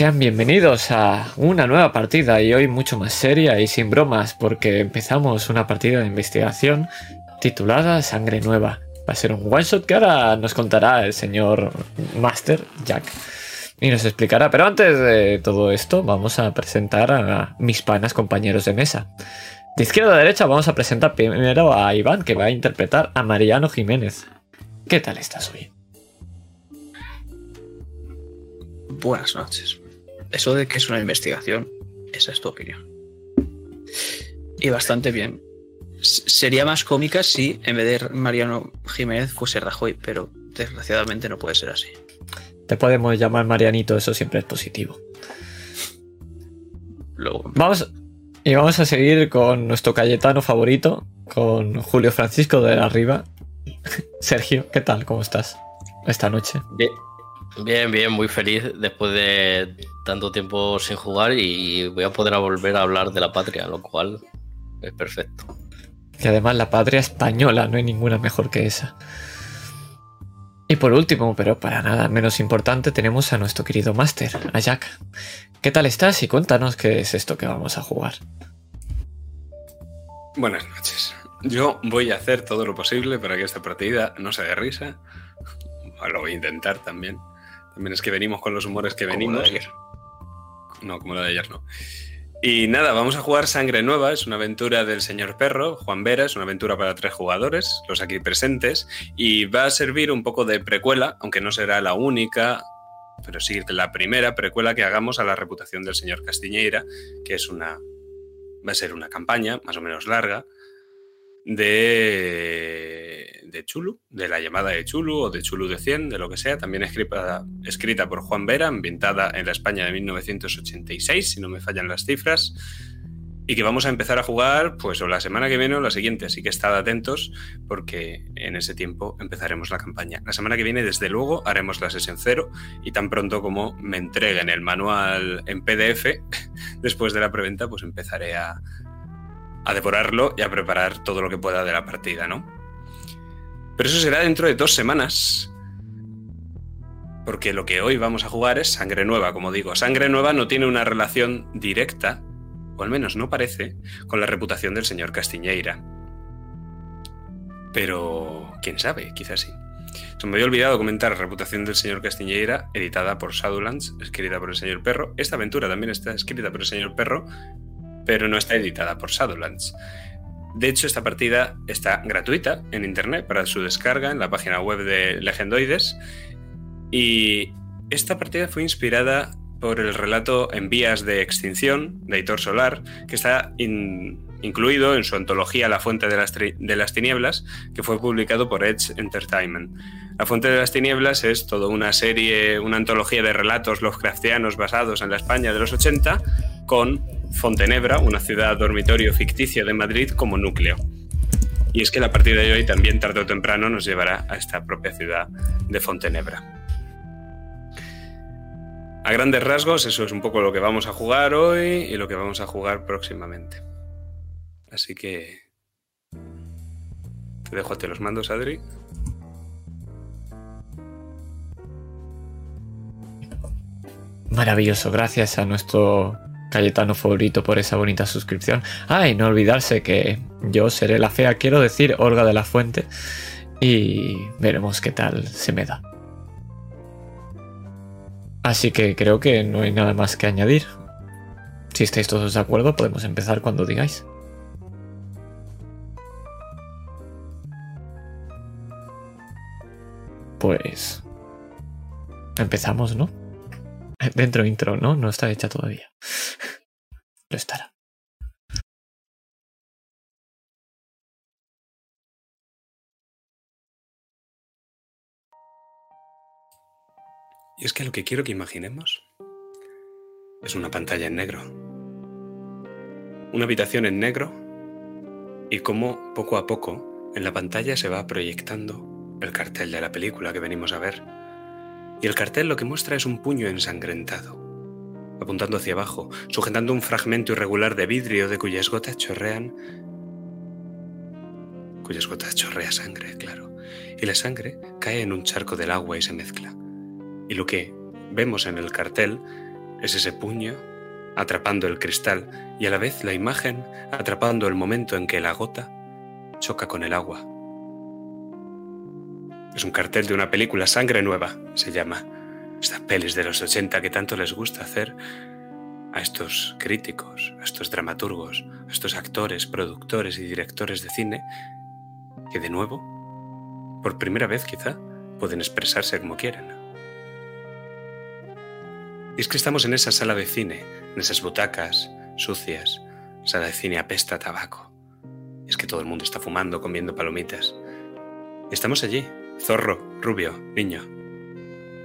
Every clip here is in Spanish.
Sean bienvenidos a una nueva partida y hoy mucho más seria y sin bromas porque empezamos una partida de investigación titulada Sangre Nueva. Va a ser un one shot que ahora nos contará el señor Master Jack y nos explicará. Pero antes de todo esto vamos a presentar a mis panas compañeros de mesa. De izquierda a derecha vamos a presentar primero a Iván que va a interpretar a Mariano Jiménez. ¿Qué tal estás hoy? Buenas noches. Eso de que es una investigación, esa es tu opinión. Y bastante bien. sería más cómica si en vez de Mariano Jiménez fuese Rajoy, pero desgraciadamente no puede ser así. Te podemos llamar Marianito, eso siempre es positivo. Luego. Vamos, y vamos a seguir con nuestro Cayetano favorito, con Julio Francisco de arriba. Sergio, ¿qué tal? ¿Cómo estás esta noche? Bien, bien, bien, muy feliz después de tanto tiempo sin jugar y voy a poder volver a hablar de la patria, lo cual es perfecto. Y además la patria española, no hay ninguna mejor que esa. Y por último, pero para nada menos importante, tenemos a nuestro querido Master, a Jack. ¿Qué tal estás? Y cuéntanos qué es esto que vamos a jugar. Buenas noches. Yo voy a hacer todo lo posible para que esta partida no se dé risa. Lo voy a intentar también. También es que venimos con los humores que venimos. Como de ayer. No, como la de ayer no. Y nada, vamos a jugar Sangre Nueva, es una aventura del señor Perro, Juan Vera, es una aventura para tres jugadores, los aquí presentes, y va a servir un poco de precuela, aunque no será la única, pero sí la primera precuela que hagamos a la reputación del señor Castiñeira, que es una. va a ser una campaña más o menos larga de, de Chulu, de la llamada de Chulu o de Chulu de 100, de lo que sea, también escrita, escrita por Juan Vera, ambientada en la España de 1986, si no me fallan las cifras, y que vamos a empezar a jugar pues o la semana que viene o la siguiente, así que estad atentos porque en ese tiempo empezaremos la campaña. La semana que viene, desde luego, haremos la sesión cero y tan pronto como me entreguen el manual en PDF, después de la preventa, pues empezaré a, a devorarlo y a preparar todo lo que pueda de la partida, ¿no? Pero eso será dentro de dos semanas. Porque lo que hoy vamos a jugar es Sangre Nueva, como digo. Sangre Nueva no tiene una relación directa, o al menos no parece, con la reputación del señor Castiñeira. Pero, quién sabe, quizás sí. Se me había olvidado comentar Reputación del señor Castiñeira, editada por Shadowlands, escrita por el señor Perro. Esta aventura también está escrita por el señor Perro, pero no está editada por Shadowlands. De hecho, esta partida está gratuita en internet para su descarga en la página web de Legendoides. Y esta partida fue inspirada por el relato En vías de extinción de Hitor Solar, que está in- incluido en su antología La Fuente de las, de las Tinieblas, que fue publicado por Edge Entertainment. La Fuente de las Tinieblas es toda una serie, una antología de relatos Lovecraftianos basados en la España de los 80, con Fontenebra, una ciudad dormitorio ficticio de Madrid, como núcleo. Y es que la partida de hoy también tarde o temprano nos llevará a esta propia ciudad de Fontenebra. A grandes rasgos, eso es un poco lo que vamos a jugar hoy y lo que vamos a jugar próximamente. Así que... Te dejo ti los mandos, Adri. Maravilloso, gracias a nuestro Cayetano favorito por esa bonita suscripción. Ah, y no olvidarse que yo seré la fea, quiero decir, Olga de la Fuente. Y veremos qué tal se me da. Así que creo que no hay nada más que añadir. Si estáis todos de acuerdo, podemos empezar cuando digáis. Pues... Empezamos, ¿no? Dentro intro, ¿no? No está hecha todavía. Lo estará. Y es que lo que quiero que imaginemos es una pantalla en negro. Una habitación en negro y cómo poco a poco en la pantalla se va proyectando el cartel de la película que venimos a ver. Y el cartel lo que muestra es un puño ensangrentado, apuntando hacia abajo, sujetando un fragmento irregular de vidrio de cuyas gotas chorrean... cuyas gotas chorrea sangre, claro. Y la sangre cae en un charco del agua y se mezcla. Y lo que vemos en el cartel Es ese puño atrapando el cristal y a la vez la imagen atrapando el momento en que la gota choca con el agua. Es un cartel de una película Sangre Nueva, se llama. Estas pelis de los 80 que tanto les gusta hacer a estos críticos, a estos dramaturgos, a estos actores, productores y directores de cine que de nuevo, por primera vez quizá, pueden expresarse como quieren. Y es que estamos en esa sala de cine, en esas butacas sucias, sala de cine apesta a tabaco. Es que todo el mundo está fumando, comiendo palomitas. Estamos allí, zorro, rubio, niño,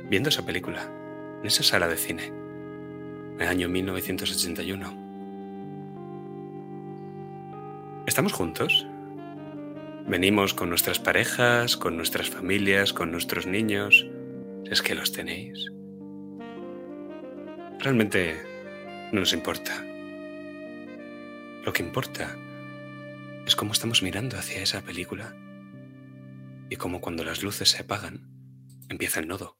viendo esa película, en esa sala de cine, en el año 1981. ¿Estamos juntos? Venimos con nuestras parejas, con nuestras familias, con nuestros niños, es que los tenéis. Realmente no nos importa. Lo que importa es cómo estamos mirando hacia esa película y cómo cuando las luces se apagan, empieza el nodo.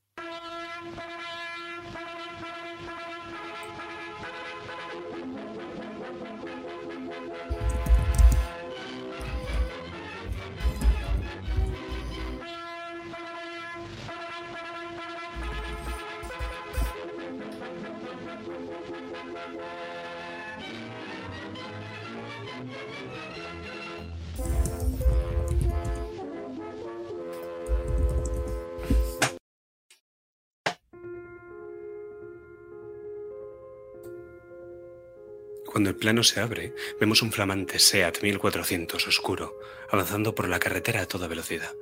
Cuando el plano se abre, vemos un flamante SEAT 1400 oscuro avanzando por la carretera a toda velocidad.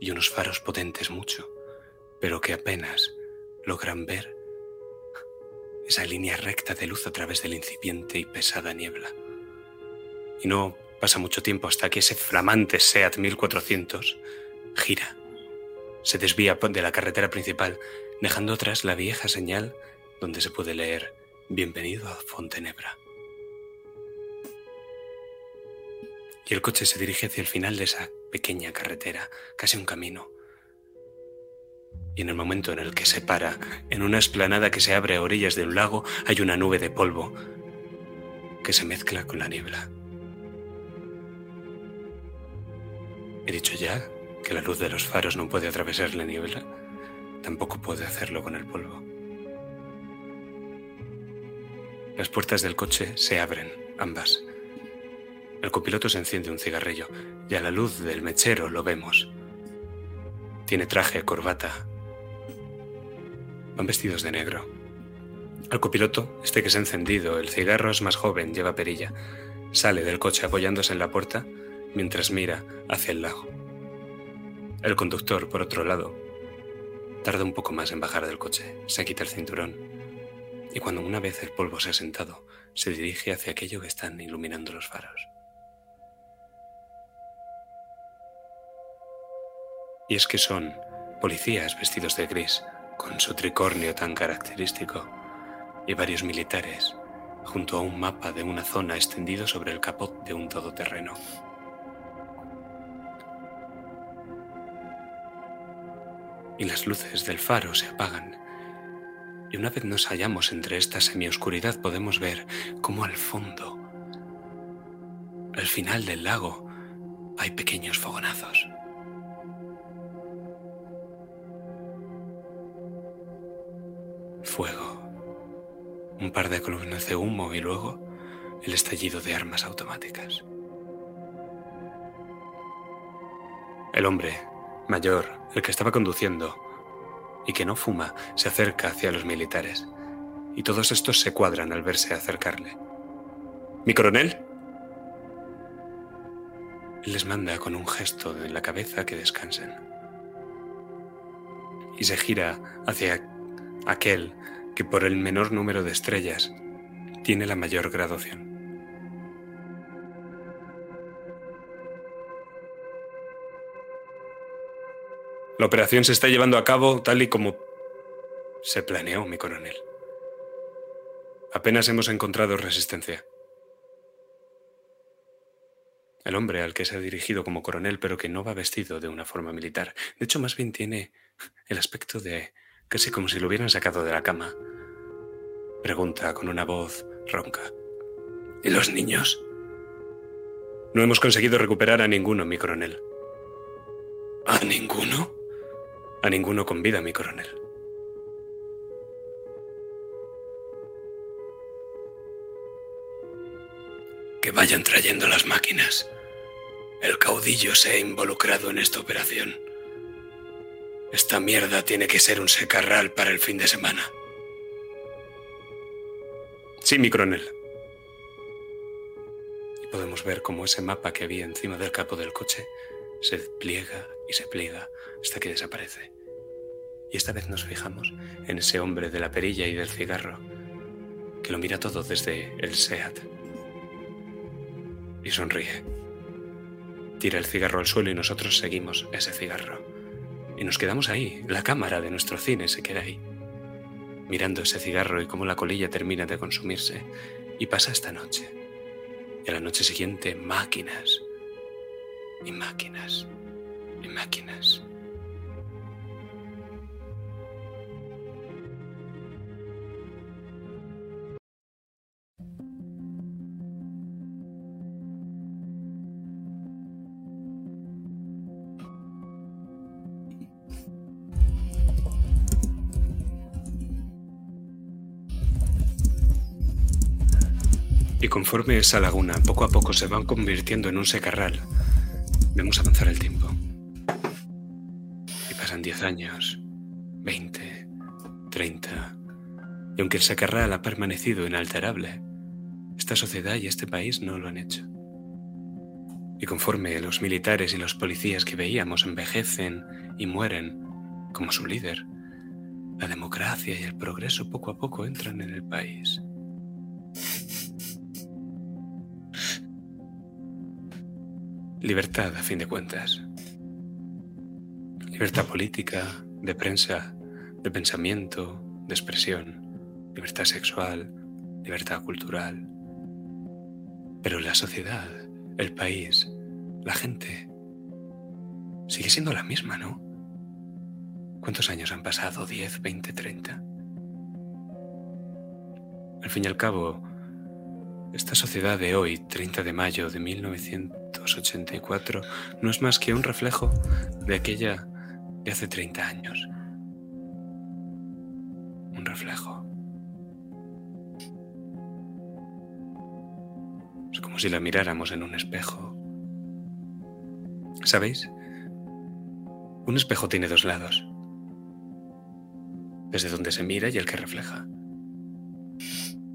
Y unos faros potentes mucho, pero que apenas logran ver esa línea recta de luz a través de la incipiente y pesada niebla. Y no pasa mucho tiempo hasta que ese flamante SEAT 1400 gira, se desvía de la carretera principal, dejando atrás la vieja señal donde se puede leer Bienvenido a Fontenebra. Y el coche se dirige hacia el final de esa pequeña carretera, casi un camino. Y en el momento en el que se para, en una esplanada que se abre a orillas de un lago, hay una nube de polvo que se mezcla con la niebla. He dicho ya que la luz de los faros no puede atravesar la niebla, tampoco puede hacerlo con el polvo. Las puertas del coche se abren, ambas. El copiloto se enciende un cigarrillo y a la luz del mechero lo vemos. Tiene traje, corbata. Van vestidos de negro. Al copiloto, este que se ha encendido, el cigarro es más joven, lleva perilla. Sale del coche apoyándose en la puerta mientras mira hacia el lago. El conductor, por otro lado, tarda un poco más en bajar del coche. Se quita el cinturón y cuando una vez el polvo se ha sentado, se dirige hacia aquello que están iluminando los faros. Y es que son policías vestidos de gris, con su tricornio tan característico, y varios militares, junto a un mapa de una zona extendido sobre el capot de un todoterreno. Y las luces del faro se apagan y una vez nos hallamos entre esta semioscuridad podemos ver cómo al fondo, al final del lago, hay pequeños fogonazos. Fuego, un par de columnas de humo y luego el estallido de armas automáticas. El hombre, mayor, el que estaba conduciendo, y que no fuma se acerca hacia los militares, y todos estos se cuadran al verse acercarle. ¿Mi coronel? Les manda con un gesto de la cabeza que descansen. Y se gira hacia aquel que por el menor número de estrellas tiene la mayor graduación. La operación se está llevando a cabo tal y como se planeó, mi coronel. Apenas hemos encontrado resistencia. El hombre al que se ha dirigido como coronel, pero que no va vestido de una forma militar. De hecho, más bien tiene el aspecto de casi como si lo hubieran sacado de la cama. Pregunta con una voz ronca. ¿Y los niños? No hemos conseguido recuperar a ninguno, mi coronel. ¿A ninguno? A ninguno con vida, mi coronel. Que vayan trayendo las máquinas. El caudillo se ha involucrado en esta operación. Esta mierda tiene que ser un secarral para el fin de semana. Sí, mi coronel. Y podemos ver cómo ese mapa que había encima del capo del coche se pliega y se pliega hasta que desaparece. Y esta vez nos fijamos en ese hombre de la perilla y del cigarro, que lo mira todo desde el SEAT. Y sonríe. Tira el cigarro al suelo y nosotros seguimos ese cigarro. Y nos quedamos ahí, la cámara de nuestro cine se queda ahí, mirando ese cigarro y cómo la colilla termina de consumirse. Y pasa esta noche. Y a la noche siguiente, máquinas. Y máquinas. Y máquinas. Conforme esa laguna poco a poco se va convirtiendo en un secarral, vemos avanzar el tiempo. Y pasan 10 años, 20, 30. Y aunque el secarral ha permanecido inalterable, esta sociedad y este país no lo han hecho. Y conforme los militares y los policías que veíamos envejecen y mueren, como su líder, la democracia y el progreso poco a poco entran en el país. Libertad, a fin de cuentas. Libertad política, de prensa, de pensamiento, de expresión, libertad sexual, libertad cultural. Pero la sociedad, el país, la gente, sigue siendo la misma, ¿no? ¿Cuántos años han pasado? ¿10, 20, 30? Al fin y al cabo, esta sociedad de hoy, 30 de mayo de 1984, no es más que un reflejo de aquella de hace 30 años. Un reflejo. Es como si la miráramos en un espejo. ¿Sabéis? Un espejo tiene dos lados. Desde donde se mira y el que refleja.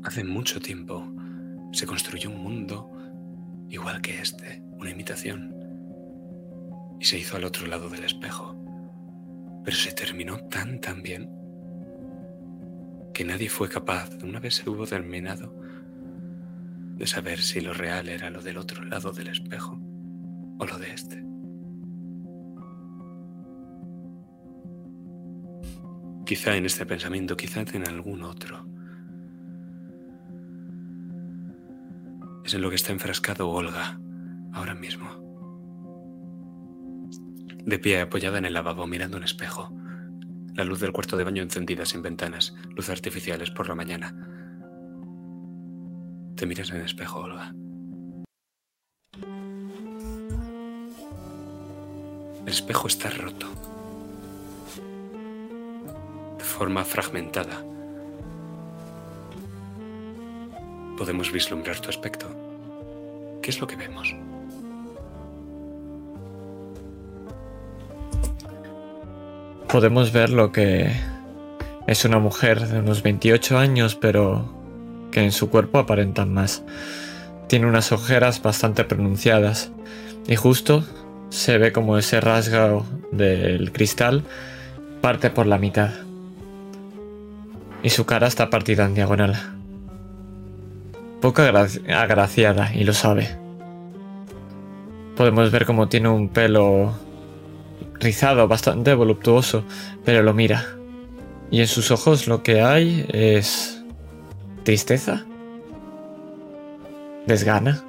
Hace mucho tiempo se construyó un mundo igual que este, una imitación, y se hizo al otro lado del espejo. Pero se terminó tan, tan bien que nadie fue capaz, una vez se hubo terminado, de saber si lo real era lo del otro lado del espejo o lo de este. Quizá en este pensamiento, quizá en algún otro Es en lo que está enfrascado Olga ahora mismo. De pie apoyada en el lavabo mirando un espejo. La luz del cuarto de baño encendida sin ventanas, luz artificiales por la mañana. Te miras en el espejo, Olga. El espejo está roto. De forma fragmentada podemos vislumbrar tu aspecto. ¿Qué es lo que vemos? Podemos ver lo que es una mujer de unos 28 años, pero que en su cuerpo aparentan más. Tiene unas ojeras bastante pronunciadas y justo se ve como ese rasgo del cristal parte por la mitad. Y su cara está partida en diagonal poco agraciada y lo sabe. Podemos ver cómo tiene un pelo rizado, bastante voluptuoso, pero lo mira. Y en sus ojos lo que hay es tristeza, desgana.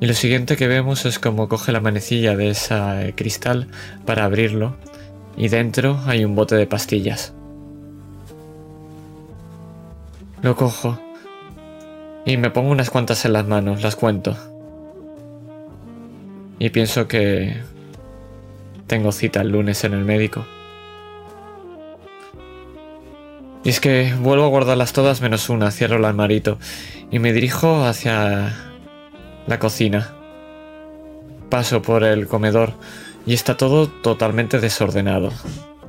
Y lo siguiente que vemos es como coge la manecilla de ese cristal para abrirlo y dentro hay un bote de pastillas. Lo cojo y me pongo unas cuantas en las manos, las cuento. Y pienso que tengo cita el lunes en el médico. Y es que vuelvo a guardarlas todas menos una, cierro el armarito y me dirijo hacia la cocina. Paso por el comedor y está todo totalmente desordenado,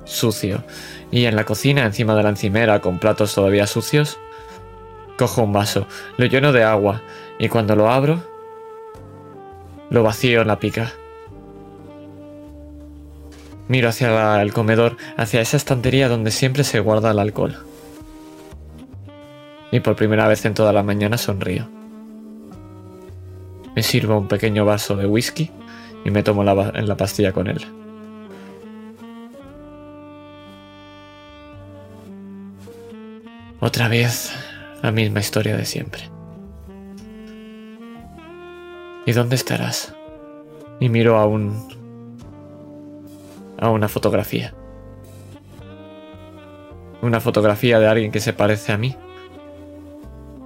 sucio. Y en la cocina, encima de la encimera, con platos todavía sucios, cojo un vaso, lo lleno de agua y cuando lo abro, lo vacío en la pica. Miro hacia el comedor, hacia esa estantería donde siempre se guarda el alcohol. Y por primera vez en toda la mañana sonrío. Me sirvo un pequeño vaso de whisky y me tomo la, en la pastilla con él. Otra vez la misma historia de siempre. ¿Y dónde estarás? Y miro a un a una fotografía. Una fotografía de alguien que se parece a mí.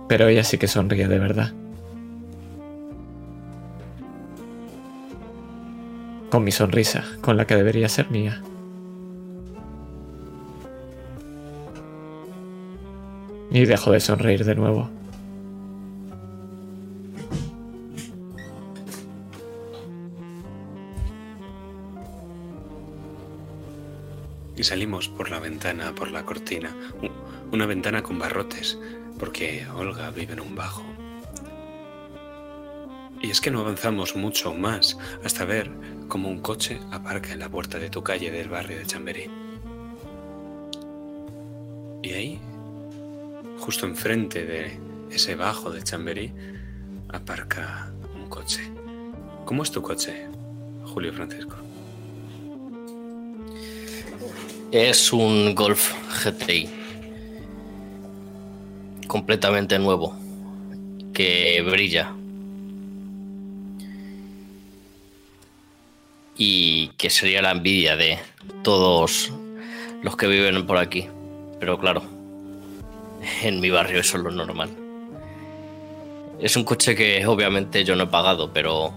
Pero ella sí que sonríe de verdad. Con mi sonrisa, con la que debería ser mía. Y dejo de sonreír de nuevo. Y salimos por la ventana, por la cortina. Una ventana con barrotes, porque Olga vive en un bajo. Y es que no avanzamos mucho más hasta ver cómo un coche aparca en la puerta de tu calle del barrio de Chamberí. Y ahí, justo enfrente de ese bajo de Chamberí, aparca un coche. ¿Cómo es tu coche, Julio Francisco? Es un Golf GTI. Completamente nuevo. Que brilla. Y que sería la envidia de todos los que viven por aquí. Pero claro, en mi barrio eso es lo normal. Es un coche que obviamente yo no he pagado, pero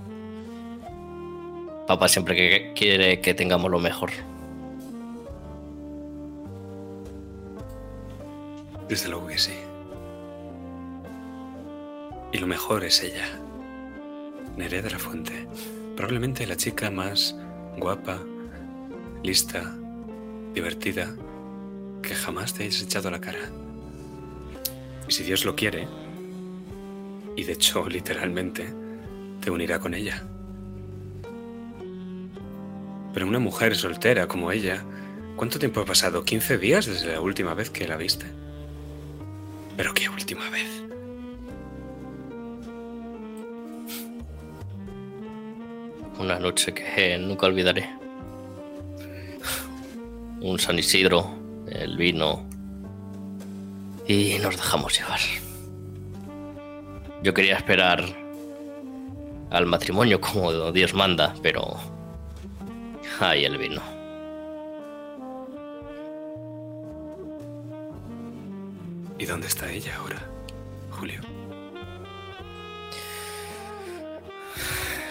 papá siempre quiere que tengamos lo mejor. Desde luego que sí. Y lo mejor es ella. Nerea de la Fuente. Probablemente la chica más guapa, lista, divertida, que jamás te hayas echado la cara. Y si Dios lo quiere, y de hecho literalmente, te unirá con ella. Pero una mujer soltera como ella, ¿cuánto tiempo ha pasado? ¿15 días desde la última vez que la viste? Pero qué última vez. Una noche que nunca olvidaré. Un San Isidro, el vino. Y nos dejamos llevar. Yo quería esperar al matrimonio como Dios manda, pero... Ay, el vino. ¿Y dónde está ella ahora, Julio?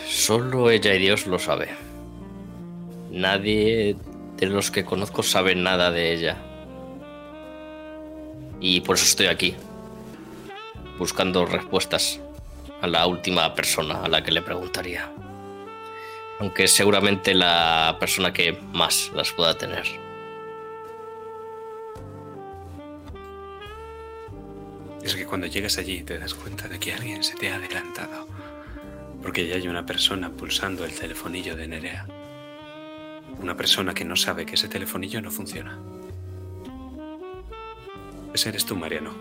Solo ella y Dios lo sabe. Nadie de los que conozco sabe nada de ella. Y por eso estoy aquí, buscando respuestas a la última persona a la que le preguntaría. Aunque seguramente la persona que más las pueda tener. Es que cuando llegas allí te das cuenta de que alguien se te ha adelantado. Porque ya hay una persona pulsando el telefonillo de Nerea. Una persona que no sabe que ese telefonillo no funciona. Ese eres tú, Mariano.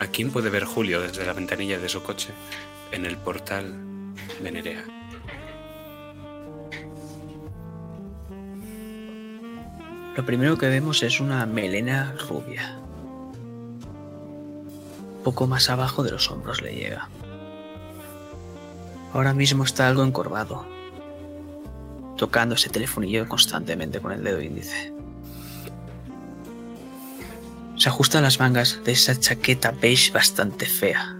¿A quién puede ver Julio desde la ventanilla de su coche en el portal de Nerea? Lo primero que vemos es una melena rubia poco más abajo de los hombros le llega. Ahora mismo está algo encorvado, tocando ese telefonillo constantemente con el dedo índice. Se ajusta a las mangas de esa chaqueta beige bastante fea.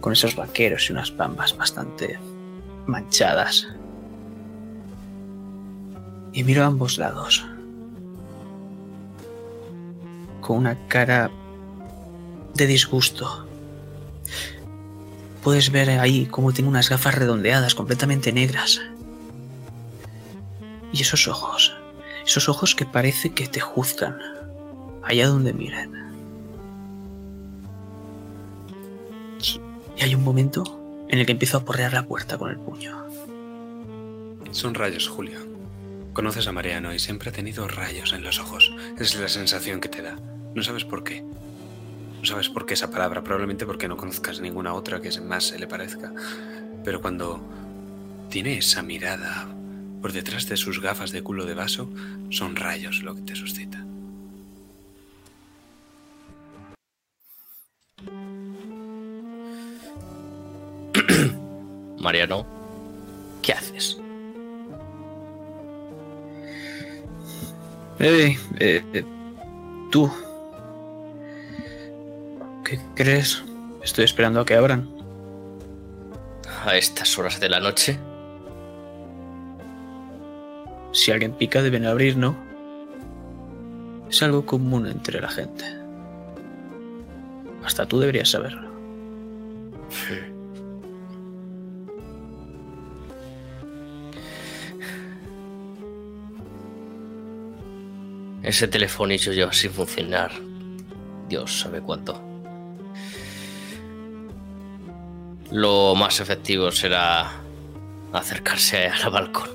Con esos vaqueros y unas bambas bastante manchadas. Y miro a ambos lados. Con una cara de disgusto. Puedes ver ahí cómo tiene unas gafas redondeadas, completamente negras. Y esos ojos. Esos ojos que parece que te juzgan. Allá donde miren. Y hay un momento en el que empiezo a porrear la puerta con el puño. Son rayos, Julio. Conoces a Mariano y siempre ha tenido rayos en los ojos. Es la sensación que te da. No sabes por qué. No sabes por qué esa palabra, probablemente porque no conozcas ninguna otra que más se le parezca. Pero cuando tiene esa mirada por detrás de sus gafas de culo de vaso, son rayos lo que te suscita. Mariano, ¿qué haces? Eh, eh, eh, tú. ¿Qué crees? Estoy esperando a que abran. A estas horas de la noche. Si alguien pica deben abrir, ¿no? Es algo común entre la gente. Hasta tú deberías saberlo. Ese telefonillo lleva sin funcionar. Dios sabe cuánto. Lo más efectivo será acercarse al balcón.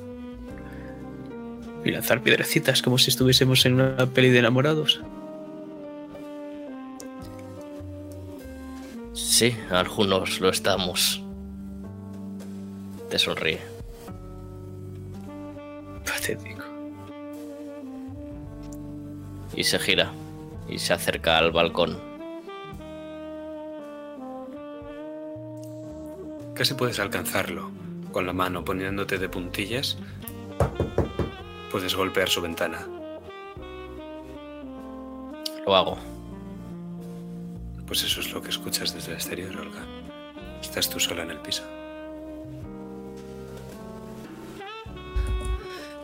Y lanzar piedrecitas como si estuviésemos en una peli de enamorados. Sí, algunos lo estamos. Te sonríe. Patético. Y se gira. Y se acerca al balcón. Casi puedes alcanzarlo. Con la mano poniéndote de puntillas, puedes golpear su ventana. Lo hago. Pues eso es lo que escuchas desde el exterior, Olga. Estás tú sola en el piso.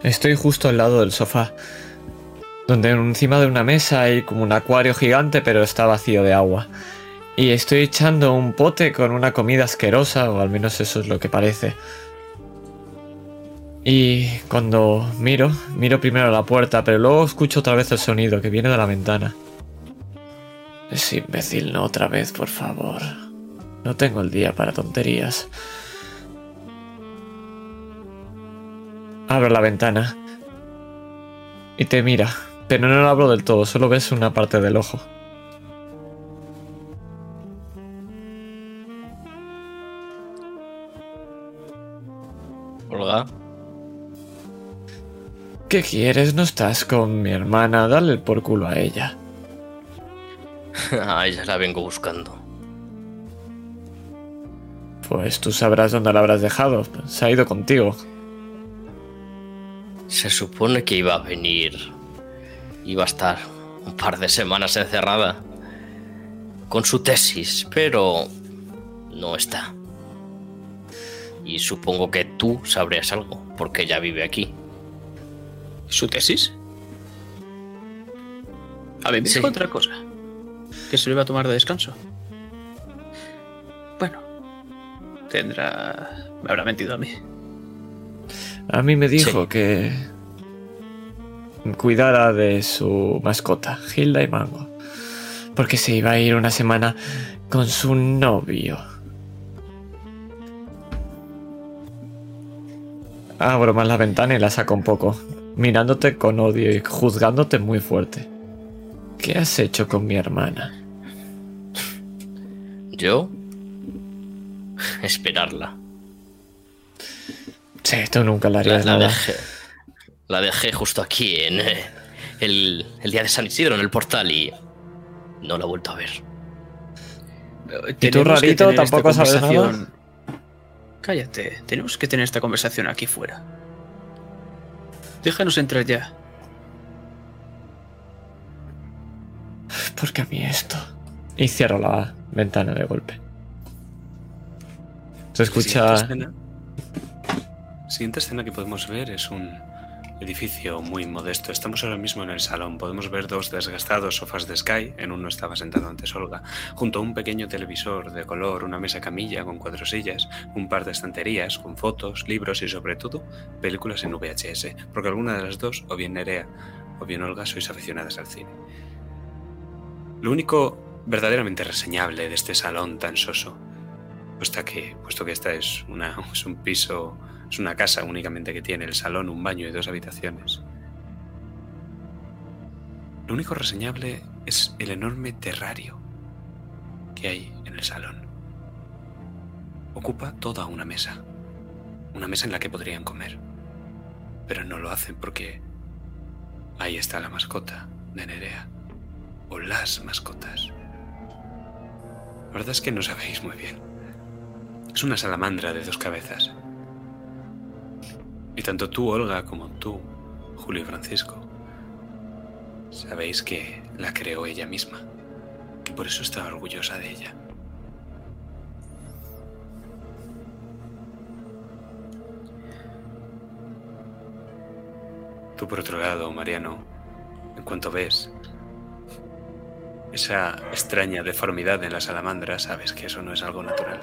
Estoy justo al lado del sofá, donde encima de una mesa hay como un acuario gigante, pero está vacío de agua. Y estoy echando un pote con una comida asquerosa, o al menos eso es lo que parece. Y cuando miro, miro primero a la puerta, pero luego escucho otra vez el sonido que viene de la ventana. Es imbécil, no otra vez, por favor. No tengo el día para tonterías. Abro la ventana. Y te mira, pero no lo abro del todo, solo ves una parte del ojo. ¿Qué quieres? No estás con mi hermana, dale el por culo a ella. A ella la vengo buscando. Pues tú sabrás dónde la habrás dejado. Se ha ido contigo. Se supone que iba a venir. Iba a estar un par de semanas encerrada. Con su tesis, pero no está. Y supongo que tú sabrías algo, porque ella vive aquí. ¿Su tesis? A mí me Sí. dijo otra cosa. Que se lo iba a tomar de descanso. Bueno. Tendrá... Me habrá mentido a mí. A mí me dijo Sí. que cuidara de su mascota, Hilda y Mango. Porque se iba a ir una semana con su novio. Abro más la ventana y la saco un poco, mirándote con odio y juzgándote muy fuerte. ¿Qué has hecho con mi hermana? Yo. Esperarla. Sí, tú nunca La, harías la nada. dejé. La dejé justo aquí en eh, el, el día de San Isidro, en el portal, y no la he vuelto a ver. ¿Y tú, rarito, tampoco sabes conversación- Cállate, tenemos que tener esta conversación aquí fuera. Déjanos entrar ya. ¿Por qué a mí esto? Y cierro la ventana de golpe. Se escucha... Siguiente escena, siguiente escena que podemos ver es un edificio muy modesto. Estamos ahora mismo en el salón. Podemos ver dos desgastados sofás de Sky. En uno estaba sentado antes Olga. Junto a un pequeño televisor de color, una mesa camilla con cuatro sillas, un par de estanterías con fotos, libros y sobre todo películas en VHS. Porque alguna de las dos, o bien Nerea o bien Olga, sois aficionadas al cine. Lo único verdaderamente reseñable de este salón tan soso, puesto que, puesto que esta es, una, es un piso, es una casa únicamente que tiene el salón, un baño y dos habitaciones. Lo único reseñable es el enorme terrario que hay en el salón. Ocupa toda una mesa, una mesa en la que podrían comer, pero no lo hacen porque ahí está la mascota de Nerea o las mascotas. La verdad es que no sabéis muy bien. Es una salamandra de dos cabezas. Y tanto tú, Olga, como tú, Julio y Francisco, sabéis que la creó ella misma. Que por eso está orgullosa de ella. Tú, por otro lado, Mariano, en cuanto ves esa extraña deformidad en la salamandra, sabes que eso no es algo natural.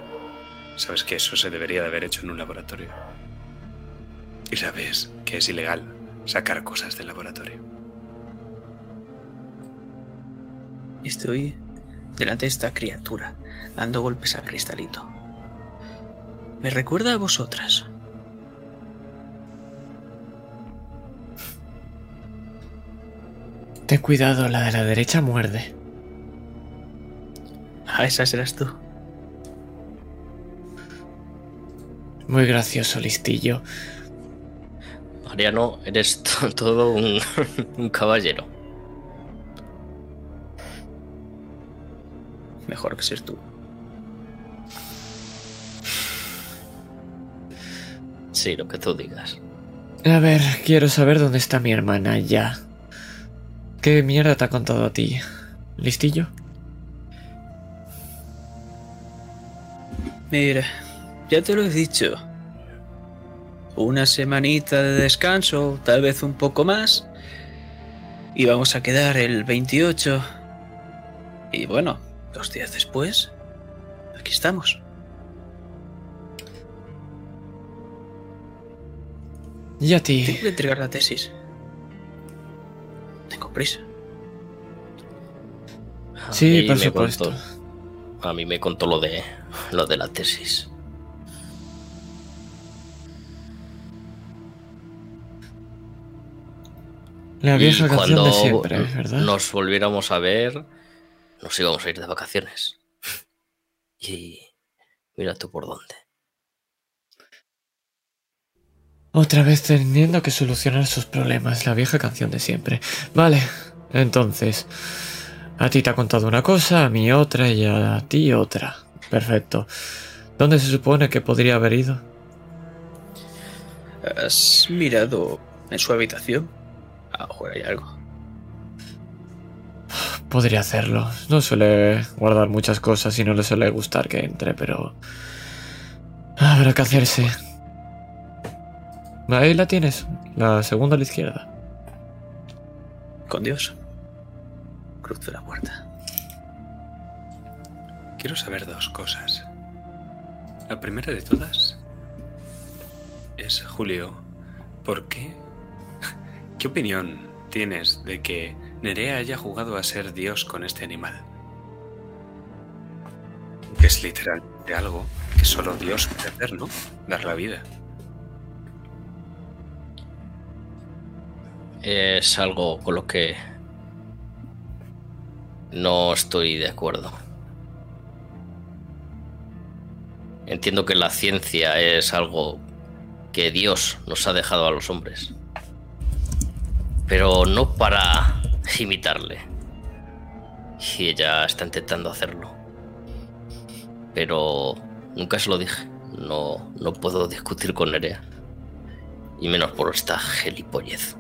Sabes que eso se debería de haber hecho en un laboratorio. Y sabes que es ilegal sacar cosas del laboratorio. Estoy delante de esta criatura, dando golpes al cristalito. Me recuerda a vosotras. Ten cuidado, la de la derecha muerde. Ah, esa serás tú. Muy gracioso, listillo. Mariano, eres to- todo un, un caballero. Mejor que ser tú. Sí, lo que tú digas. A ver, quiero saber dónde está mi hermana ya. ¿Qué mierda te ha contado a ti? ¿Listillo? Mira, ya te lo he dicho. Una semanita de descanso, tal vez un poco más. Y vamos a quedar el 28. Y bueno, dos días después, aquí estamos. ¿Y a ti? Tengo que entregar la tesis. Tengo prisa. A Sí, por supuesto. contó- a mí me contó lo de lo de la tesis. La vieja y canción cuando de siempre, ¿verdad? nos volviéramos a ver, nos íbamos a ir de vacaciones. Y mira tú por dónde. Otra vez teniendo que solucionar sus problemas, la vieja canción de siempre. Vale, entonces, a ti te ha contado una cosa, a mí otra y a ti otra. Perfecto. ¿Dónde se supone que podría haber ido? ¿Has mirado en su habitación? A lo mejor hay algo. Podría hacerlo. No suele guardar muchas cosas y no le suele gustar que entre, pero... Habrá que hacerse. Ahí la tienes, la segunda a la izquierda. Con Dios. Cruzo la puerta. Quiero saber dos cosas. La primera de todas es, Julio, ¿por qué? ¿Qué opinión tienes de que Nerea haya jugado a ser Dios con este animal? Es literalmente algo que solo Dios puede hacer, ¿no? Dar la vida. Es algo con lo que no estoy de acuerdo. Entiendo que la ciencia es algo que Dios nos ha dejado a los hombres. Pero no para imitarle. Y ella está intentando hacerlo. Pero nunca se lo dije. No, no puedo discutir con Nerea. Y menos por esta gilipollez.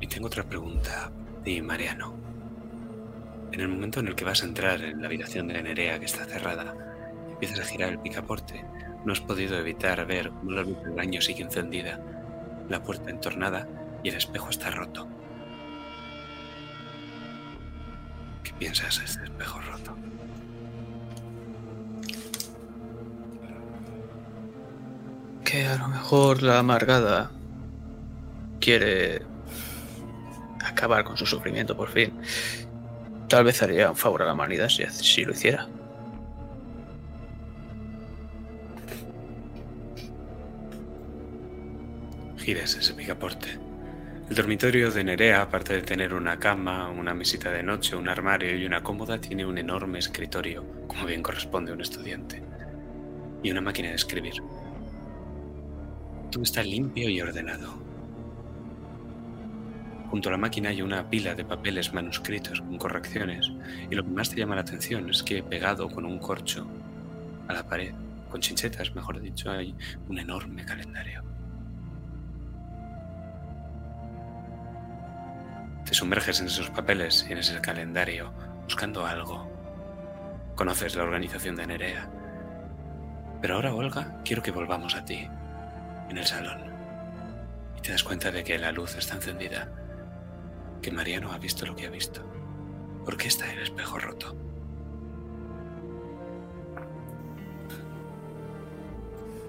Y tengo otra pregunta. Y Mariano. En el momento en el que vas a entrar en la habitación de Nerea, que está cerrada, empiezas a girar el picaporte, no has podido evitar ver cómo la luz del baño sigue encendida, la puerta entornada y el espejo está roto. ¿Qué piensas de este espejo roto? Que a lo mejor la amargada quiere acabar con su sufrimiento por fin. Tal vez haría un favor a la humanidad si, si lo hiciera. Giras ese picaporte. El dormitorio de Nerea, aparte de tener una cama, una mesita de noche, un armario y una cómoda, tiene un enorme escritorio, como bien corresponde a un estudiante, y una máquina de escribir. Todo está limpio y ordenado. Junto a la máquina hay una pila de papeles manuscritos con correcciones, y lo que más te llama la atención es que pegado con un corcho a la pared, con chinchetas, mejor dicho, hay un enorme calendario. Te sumerges en esos papeles y en ese calendario buscando algo. Conoces la organización de Nerea. Pero ahora, Olga, quiero que volvamos a ti, en el salón. Y te das cuenta de que la luz está encendida, que Mariano ha visto lo que ha visto. ¿Por qué está el espejo roto?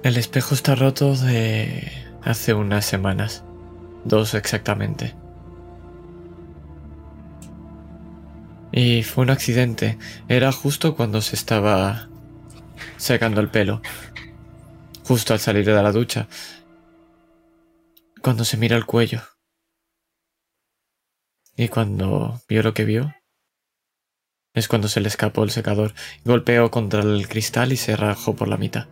El espejo está roto de hace unas semanas. Dos exactamente. Y fue un accidente. Era justo cuando se estaba secando el pelo. Justo al salir de la ducha. Cuando se mira el cuello. Y cuando vio lo que vio, es cuando se le escapó el secador. Golpeó contra el cristal y se rajó por la mitad.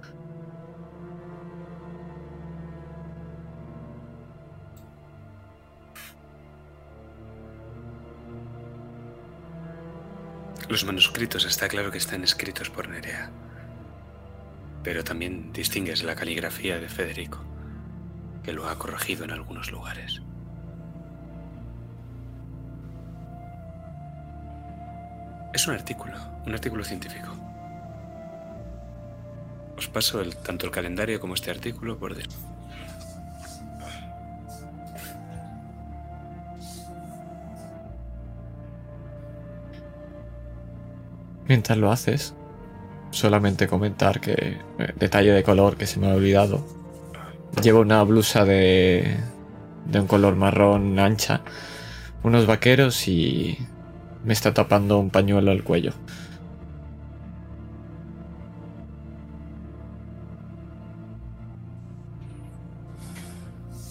Los manuscritos está claro que están escritos por Nerea. Pero también distingues la caligrafía de Federico, que lo ha corregido en algunos lugares. Es un artículo, un artículo científico. Os paso el, tanto el calendario como este artículo por dentro. Mientras lo haces, solamente comentar que, eh, detalle de color que se me ha olvidado, llevo una blusa de, de un color marrón ancha, unos vaqueros y me está tapando un pañuelo al cuello.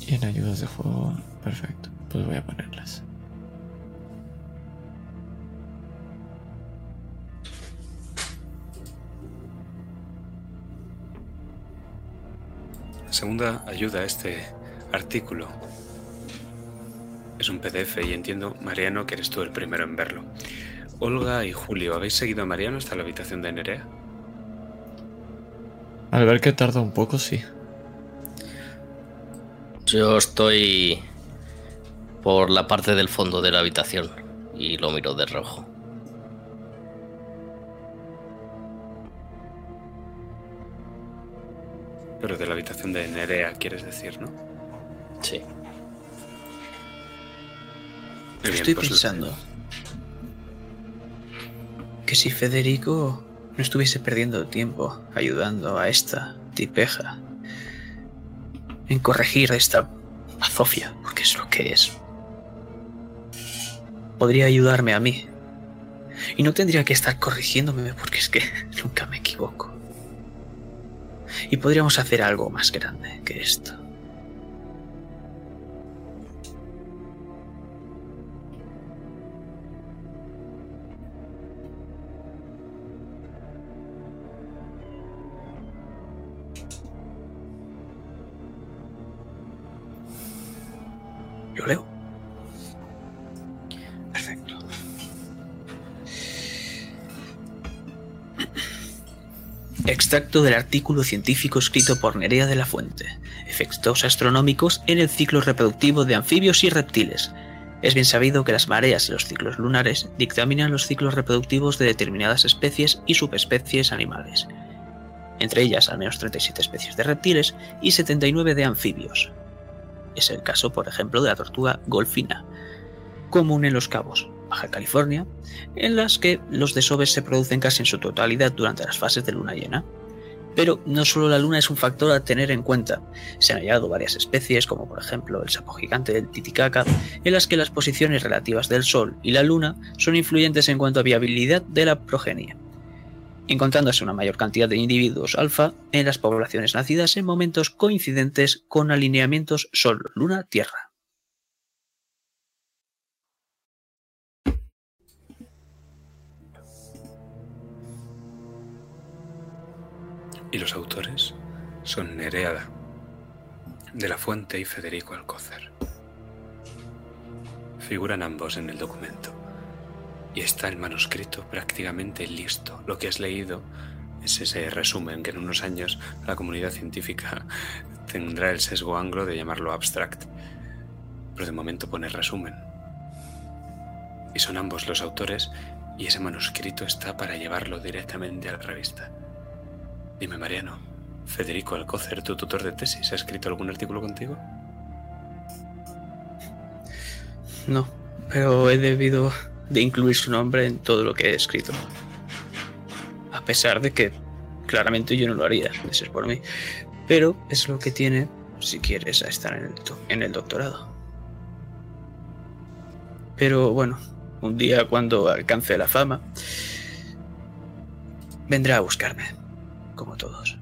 Y en ayudas de juego, perfecto, pues voy a ponerlas. Segunda ayuda a este artículo. Es un PDF y entiendo, Mariano, que eres tú el primero en verlo. Olga y Julio, ¿habéis seguido a Mariano hasta la habitación de Nerea? Al ver que tarda un poco, sí. Yo estoy por la parte del fondo de la habitación y lo miro de rojo. Pero de la habitación de Nerea, quieres decir, ¿no? Sí. Bien, Estoy pues- pensando que si Federico no estuviese perdiendo tiempo ayudando a esta tipeja en corregir esta azofia, porque es lo que es, podría ayudarme a mí. Y no tendría que estar corrigiéndome porque es que nunca me equivoco. Y podríamos hacer algo más grande que esto. Extracto del artículo científico escrito por Nerea de la Fuente. Efectos astronómicos en el ciclo reproductivo de anfibios y reptiles. Es bien sabido que las mareas y los ciclos lunares dictaminan los ciclos reproductivos de determinadas especies y subespecies animales, entre ellas al menos 37 especies de reptiles y 79 de anfibios. Es el caso, por ejemplo, de la tortuga golfina, común en los cabos, Baja California, en las que los desoves se producen casi en su totalidad durante las fases de luna llena. Pero no solo la luna es un factor a tener en cuenta. Se han hallado varias especies, como por ejemplo el sapo gigante del Titicaca, en las que las posiciones relativas del Sol y la luna son influyentes en cuanto a viabilidad de la progenie, encontrándose una mayor cantidad de individuos alfa en las poblaciones nacidas en momentos coincidentes con alineamientos Sol-Luna-Tierra. Y los autores son Nereada, de la Fuente y Federico Alcócer. Figuran ambos en el documento. Y está el manuscrito prácticamente listo. Lo que has leído es ese resumen que en unos años la comunidad científica tendrá el sesgo anglo de llamarlo abstract. Pero de momento pone resumen. Y son ambos los autores y ese manuscrito está para llevarlo directamente a la revista. Dime, Mariano, Federico Alcócer, tu tutor de tesis, ¿ha escrito algún artículo contigo? No, pero he debido de incluir su nombre en todo lo que he escrito. A pesar de que claramente yo no lo haría, eso es por mí. Pero es lo que tiene si quieres estar el, do- en el doctorado. Pero bueno, un día cuando alcance la fama, vendrá a buscarme, como todos.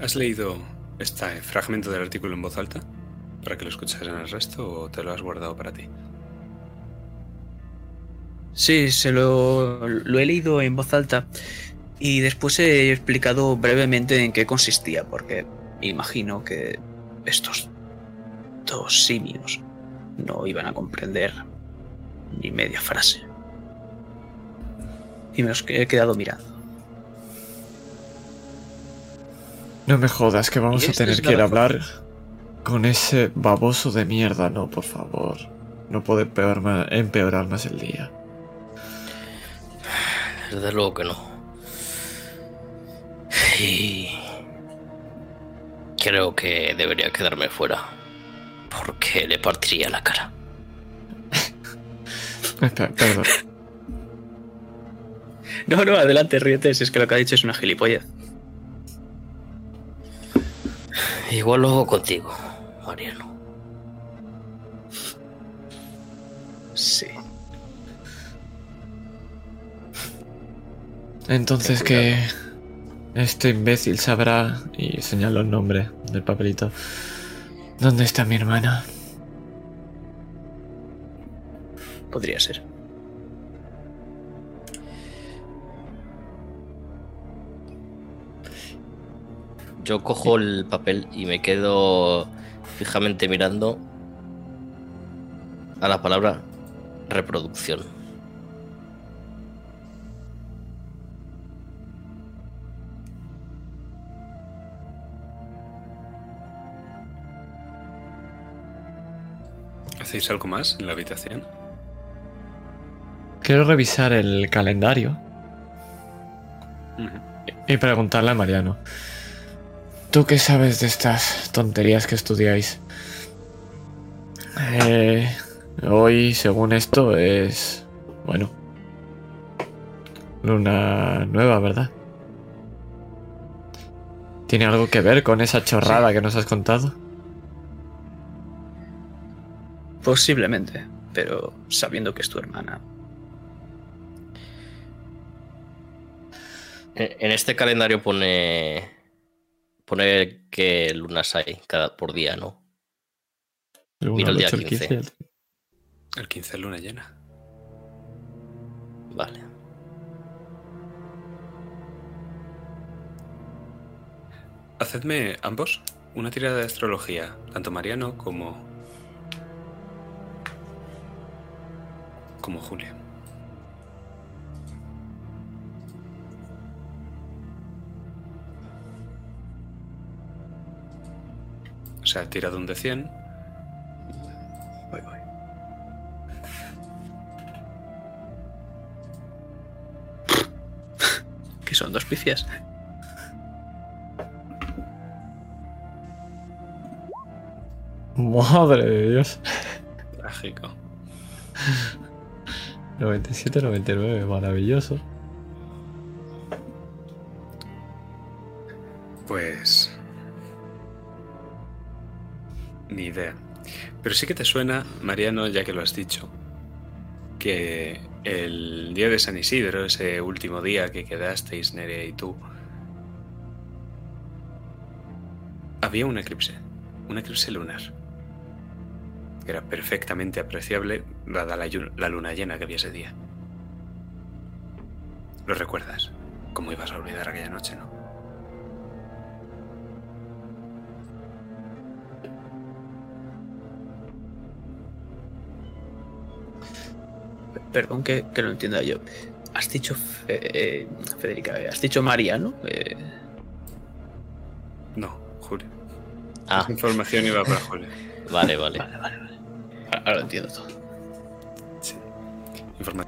¿Has leído este fragmento del artículo en voz alta? ¿Para que lo escucharas en el resto o te lo has guardado para ti? Sí, se lo, lo he leído en voz alta y después he explicado brevemente en qué consistía, porque imagino que estos dos simios no iban a comprender ni media frase. Y me los he quedado mirando. No me jodas que vamos a tener que ir a la hablar con ese baboso de mierda, no, por favor. No puede empeorar ma- empeorar más el día. Desde luego que no. Y creo que debería quedarme fuera. Porque le partiría la cara. Perdón. No, no, adelante, ríete, si es que lo que ha dicho es una gilipollez. Igual lo hago contigo, Mariano. Sí. Entonces que este imbécil sabrá, y señaló el nombre del papelito, ¿dónde está mi hermana? Podría ser. Yo cojo el papel y me quedo fijamente mirando a la palabra reproducción. ¿Hacéis algo más en la habitación? Quiero revisar el calendario y preguntarle a Mariano. ¿Tú qué sabes de estas tonterías que estudiáis? Eh, hoy, según esto, es... Bueno. Luna nueva, ¿verdad? ¿Tiene algo que ver con esa chorrada que nos has contado? Posiblemente, pero sabiendo que es tu hermana. En en este calendario pone pone que lunas hay cada por día, ¿no? Mira el día ocho, el 15. 15, el- El 15 luna llena. Vale. Hacedme ambos una tirada de astrología, tanto Mariano como. como Julia. sea, tira de un de 100. Voy, que son dos pifias. Madre de Dios. Trágico. 97, 99, maravilloso. Pero sí que te suena, Mariano, ya que lo has dicho, que el día de San Isidro, ese último día que quedasteis, Nerea y tú, había un eclipse, un eclipse lunar. que Era perfectamente apreciable dada la, la luna llena que había ese día. ¿Lo recuerdas? ¿Cómo ibas a olvidar aquella noche, no? Perdón que, que no entienda yo. Has dicho, Fe- eh, Federica, eh, has dicho Mariano. Eh, No, Julio. Ah, Esa información iba para Julio. vale, vale. vale, vale, vale. Ahora, lo entiendo todo. Sí. Informa-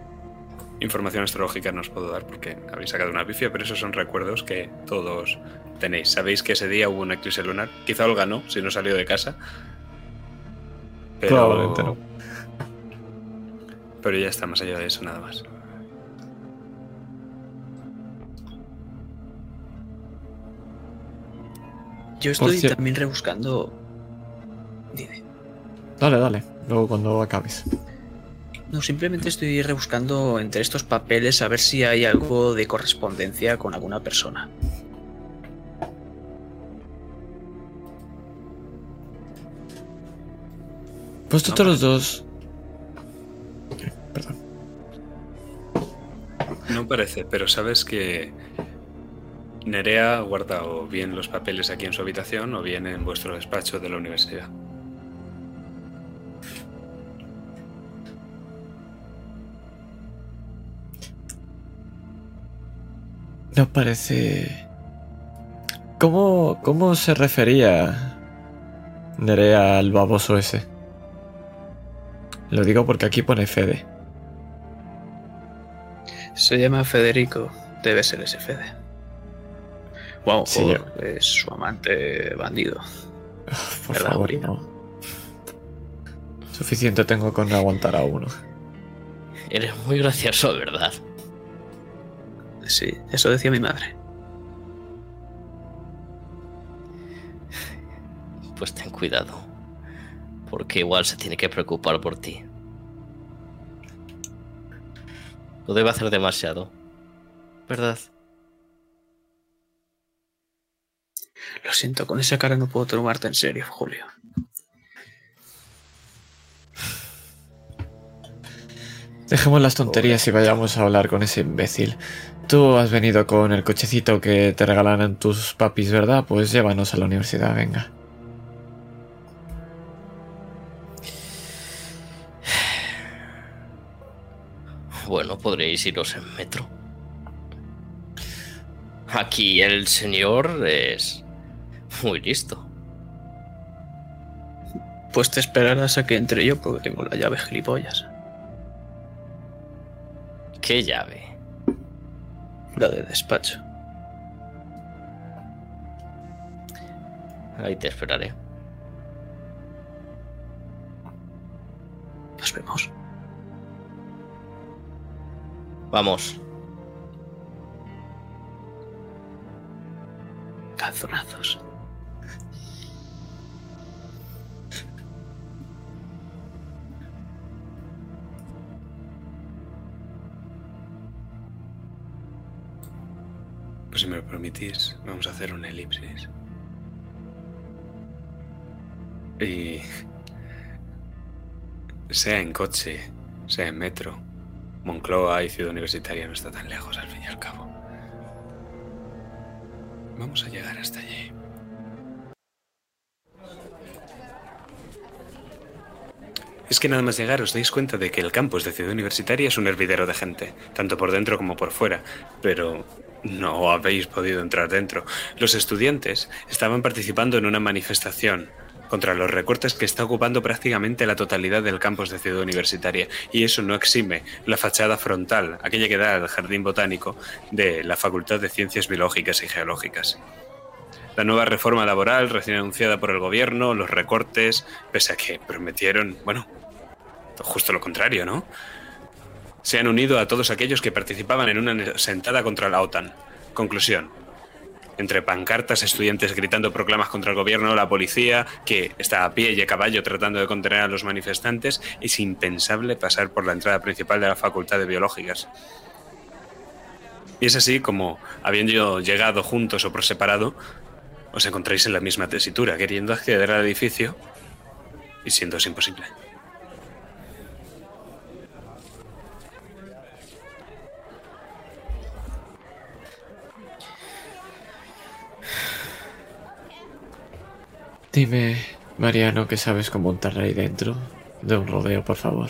información astrológica no os puedo dar porque habéis sacado una pifia, pero esos son recuerdos que todos tenéis. Sabéis que ese día hubo un eclipse lunar. Quizá Olga no, si no salió de casa. Pero, Probablemente no. Pero ya está, más allá de eso, nada más. Yo estoy también rebuscando. Dime. Dale, dale. Luego cuando acabes. No, simplemente estoy rebuscando entre estos papeles a ver si hay algo de correspondencia con alguna persona. Pues todos los dos. Perdón. No parece, pero sabes que Nerea ha guardado bien los papeles aquí en su habitación o bien en vuestro despacho de la universidad. No parece. ¿Cómo, cómo se refería Nerea al baboso ese? Lo digo porque aquí pone Fede. Se llama Federico. Debe ser ese Fede. Wow, Sí, es su amante bandido. Por ¿Verdad, favor, no. Suficiente tengo con aguantar a uno. Eres muy gracioso, ¿verdad? Sí, eso decía mi madre. Pues ten cuidado. Porque igual se tiene que preocupar por ti. No debe hacer demasiado. ¿Verdad? Lo siento, con esa cara no puedo tomarte en serio, Julio. Dejemos las tonterías y vayamos a hablar con ese imbécil. Tú has venido con el cochecito que te regalaron tus papis, ¿verdad? Pues llévanos a la universidad, venga. Bueno, podréis iros en metro. Aquí el señor es muy listo. Pues te esperarás a que entre yo porque tengo la llave gilipollas. ¿Qué llave? La de despacho. Ahí te esperaré. Nos vemos. Vamos. Calzonazos. Pues si me lo permitís, vamos a hacer un elipsis. Y... Sea en coche, sea en metro, Moncloa y Ciudad Universitaria no está tan lejos al fin y al cabo. Vamos a llegar hasta allí. Es que nada más llegar os dais cuenta de que el campus de Ciudad Universitaria es un hervidero de gente, tanto por dentro como por fuera, pero no habéis podido entrar dentro. Los estudiantes estaban participando en una manifestación contra los recortes que está ocupando prácticamente la totalidad del campus de Ciudad Universitaria. Y eso no exime la fachada frontal, aquella que da al Jardín Botánico de la Facultad de Ciencias Biológicas y Geológicas. La nueva reforma laboral recién anunciada por el gobierno, los recortes, pese a que prometieron, bueno, justo lo contrario, ¿no? Se han unido a todos aquellos que participaban en una sentada contra la OTAN. Conclusión. Entre pancartas, estudiantes gritando proclamas contra el gobierno, la policía, que está a pie y a caballo tratando de contener a los manifestantes, es impensable pasar por la entrada principal de la Facultad de Biológicas. Y es así como, habiendo llegado juntos o por separado, os encontráis en la misma tesitura, queriendo acceder al edificio y siendo imposible. Dime, Mariano, que sabes cómo montar ahí dentro de un rodeo, por favor.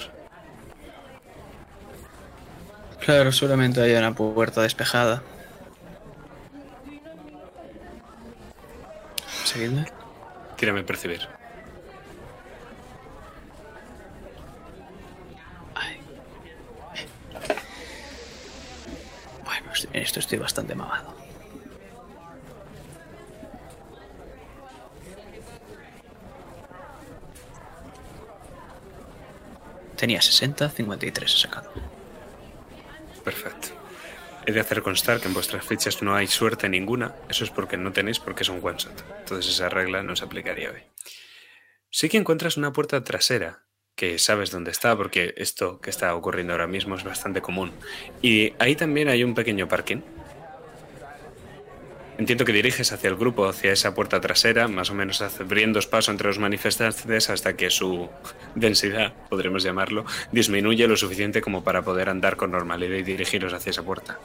Claro, solamente hay una puerta despejada. Seguidme. Tírame a percibir. Ay. Bueno, en esto estoy bastante mamado. Tenía 60, 53 he sacado. Perfecto. He de hacer constar que en vuestras fichas no hay suerte ninguna. Eso es porque no tenéis porque es un one shot. Entonces esa regla no se aplicaría hoy. Sí que encuentras una puerta trasera que sabes dónde está porque esto que está ocurriendo ahora mismo es bastante común. Y ahí también hay un pequeño parking. Entiendo que diriges hacia el grupo, hacia esa puerta trasera, más o menos abriendo paso entre los manifestantes hasta que su densidad, podremos llamarlo, disminuye lo suficiente como para poder andar con normalidad y dirigiros hacia esa puerta.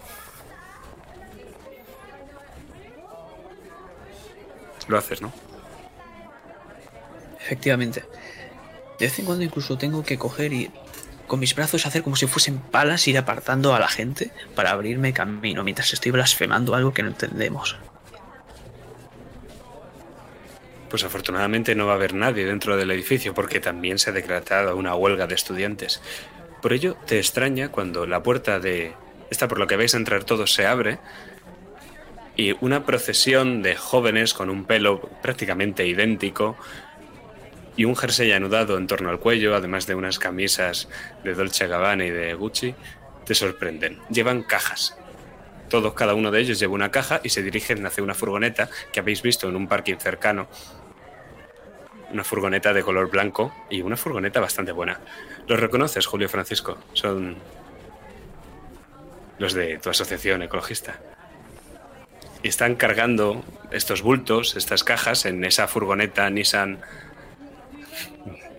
Lo haces, ¿no? Efectivamente. De vez en cuando incluso tengo que coger y con mis brazos hacer como si fuesen palas ir apartando a la gente para abrirme camino mientras estoy blasfemando algo que no entendemos. Pues afortunadamente no va a haber nadie dentro del edificio porque también se ha decretado una huelga de estudiantes. Por ello te extraña cuando la puerta de esta por lo que vais a entrar todos se abre y una procesión de jóvenes con un pelo prácticamente idéntico y un jersey anudado en torno al cuello, además de unas camisas de Dolce Gabbana y de Gucci, te sorprenden. Llevan cajas. Todos, cada uno de ellos lleva una caja y se dirigen hacia una furgoneta que habéis visto en un parking cercano. Una furgoneta de color blanco y una furgoneta bastante buena. ¿Los reconoces, Julio Francisco? Son los de tu asociación ecologista. Y están cargando estos bultos, estas cajas, en esa furgoneta Nissan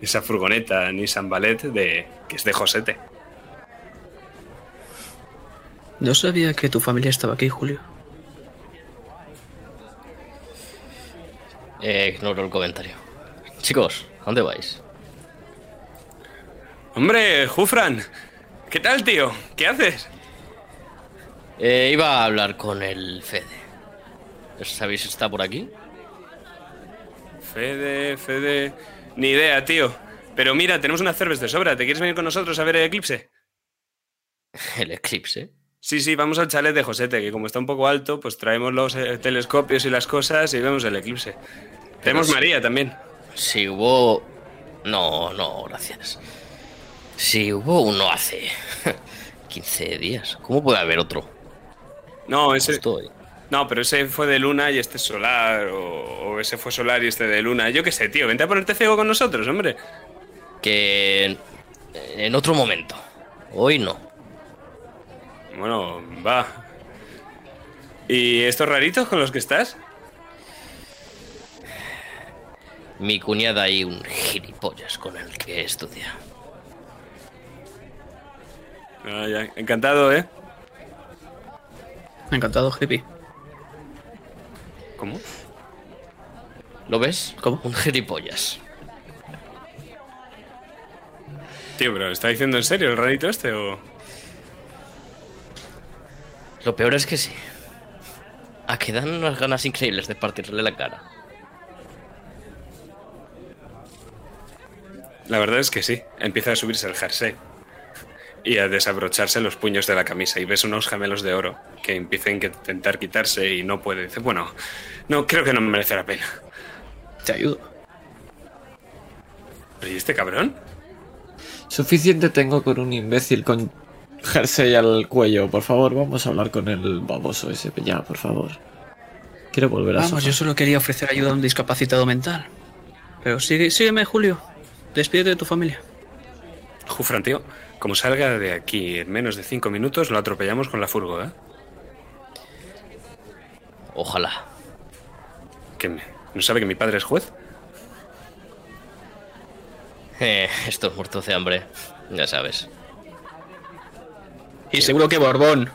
esa furgoneta Nissan Ballet de, que es de Josete. No sabía que tu familia estaba aquí, Julio. Eh, ignoro el comentario. Chicos, ¿a dónde vais? Hombre, Jufran, ¿qué tal, tío? ¿Qué haces? Eh, iba a hablar con el Fede. ¿Sabéis si está por aquí? Fede, Fede. Ni idea, tío. Pero mira, tenemos unas cervezas de sobra. ¿Te quieres venir con nosotros a ver el eclipse? ¿El eclipse? Sí, sí, vamos al chalet de Josete, que como está un poco alto, pues traemos los eh, telescopios y las cosas y vemos el eclipse. Tenemos si- María también. Si hubo... No, no, gracias. Si hubo uno hace 15 días, ¿cómo puede haber otro? No, ese, Estoy. No, pero ese fue de luna y este es solar, o, o ese fue solar y este de luna. Yo qué sé, tío, vente a ponerte ciego con nosotros, hombre. Que en otro momento. Hoy no. Bueno, va. ¿Y estos raritos con los que estás? Mi cuñada y un gilipollas con el que estudia. Ah, ya, Encantado, ¿eh? Encantado, hippie. ¿Cómo? ¿Lo ves? ¿Cómo? Un gilipollas. Tío, pero ¿está diciendo en serio el rarito este o...? Lo peor es que sí. A que dan unas ganas increíbles de partirle la cara. La verdad es que sí. Empieza a subirse el jersey y a desabrocharse los puños de la camisa y ves unos gemelos de oro que empiezan a intentar quitarse y no puede. Dice, bueno, no, creo que no me merece la pena. Te ayudo. ¿Pero y este cabrón? Suficiente tengo con un imbécil con jersey al cuello. Por favor, vamos a hablar con el baboso ese. Ya, por favor. Quiero volver a Vamos, sofá. yo solo quería ofrecer ayuda a un discapacitado mental. Pero sigue, sígueme, Julio. Despídete de tu familia. Jufran, tío, como salga de aquí en menos de cinco minutos, lo atropellamos con la furgo, ¿eh? Ojalá. ¿Que me- ¿No sabe que mi padre es juez? Eh, estos muertos de hambre, ya sabes. Y seguro que Borbón.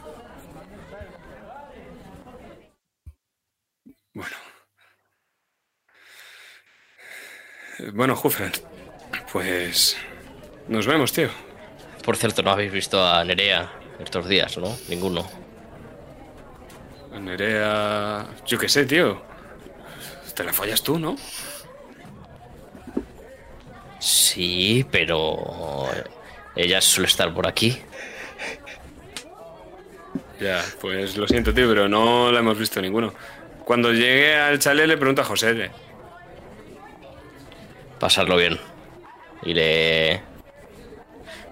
Bueno. Eh, Bueno, Jufran, pues... Nos vemos, tío. Por cierto, no habéis visto a Nerea estos días, ¿no? Ninguno. Nerea... Yo qué sé, tío. Te la follas tú, ¿no? Sí, pero ella suele estar por aquí. Ya, pues lo siento, tío, pero no la hemos visto ninguno. Cuando llegue al chalet le pregunto a José. Pasarlo bien. Y le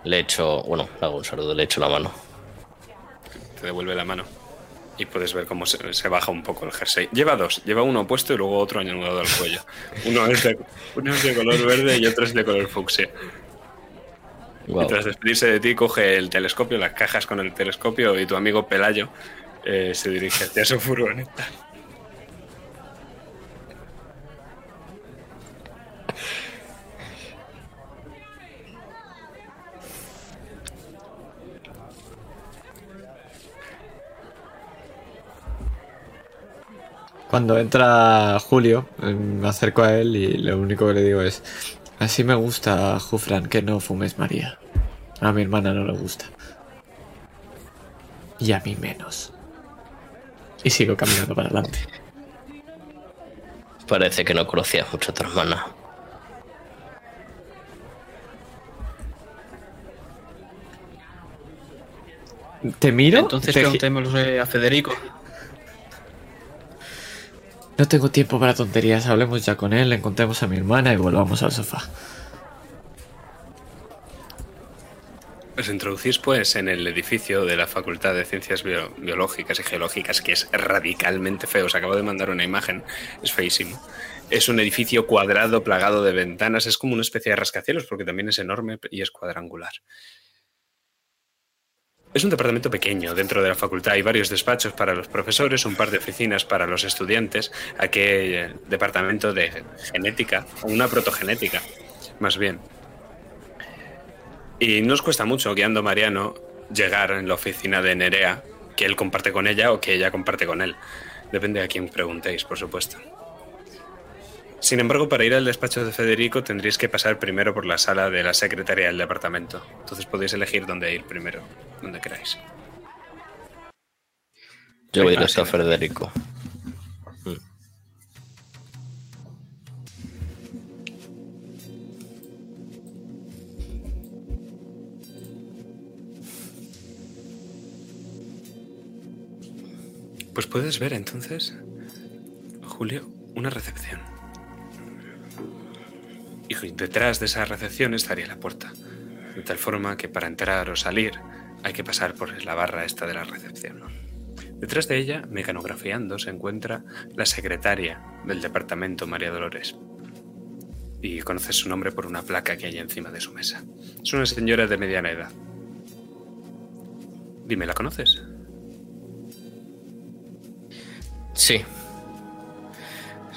le echo, bueno, le hago un saludo, le echo la mano. Te devuelve la mano. Y puedes ver cómo se, se baja un poco el jersey. Lleva dos. Lleva uno puesto y luego otro anudado al cuello. Uno es de, uno es de color verde y otro es de color fucsia. Guau. Y tras despedirse de ti, coge el telescopio, las cajas con el telescopio y tu amigo Pelayo eh, se dirige hacia su furgoneta. Cuando entra Julio, eh, me acerco a él y lo único que le digo es: Así me gusta, Jufran, que no fumes María. A mi hermana no le gusta. Y a mí menos. Y sigo caminando para adelante. Parece que no conocías mucho a tu hermana. ¿Te miro? Entonces Te preguntémosle a Federico. No tengo tiempo para tonterías. Hablemos ya con él, encontremos a mi hermana y volvamos al sofá. Os introducís pues en el edificio de la Facultad de Ciencias Bio- Biológicas y Geológicas, que es radicalmente feo. Os acabo de mandar una imagen, es feísimo. Es un edificio cuadrado, plagado de ventanas, es como una especie de rascacielos porque también es enorme y es cuadrangular. Es un departamento pequeño dentro de la facultad. Hay varios despachos para los profesores, un par de oficinas para los estudiantes, aquel departamento de genética, una protogenética, más bien. Y no os cuesta mucho, guiando Mariano, llegar en la oficina de Nerea, que él comparte con ella o que ella comparte con él. Depende a quién preguntéis, por supuesto. Sin embargo, para ir al despacho de Federico tendréis que pasar primero por la sala de la secretaria del departamento. Entonces podéis elegir dónde ir primero, donde queráis. Yo voy directo a. Federico. Pues puedes ver entonces, Julio, una recepción. Y detrás de esa recepción estaría la puerta. De tal forma que para entrar o salir hay que pasar por la barra esta de la recepción. Detrás de ella, mecanografiando, se encuentra la secretaria del departamento, María Dolores. Y conoces su nombre por una placa que hay encima de su mesa. Es una señora de mediana edad. Dime, ¿la conoces? Sí.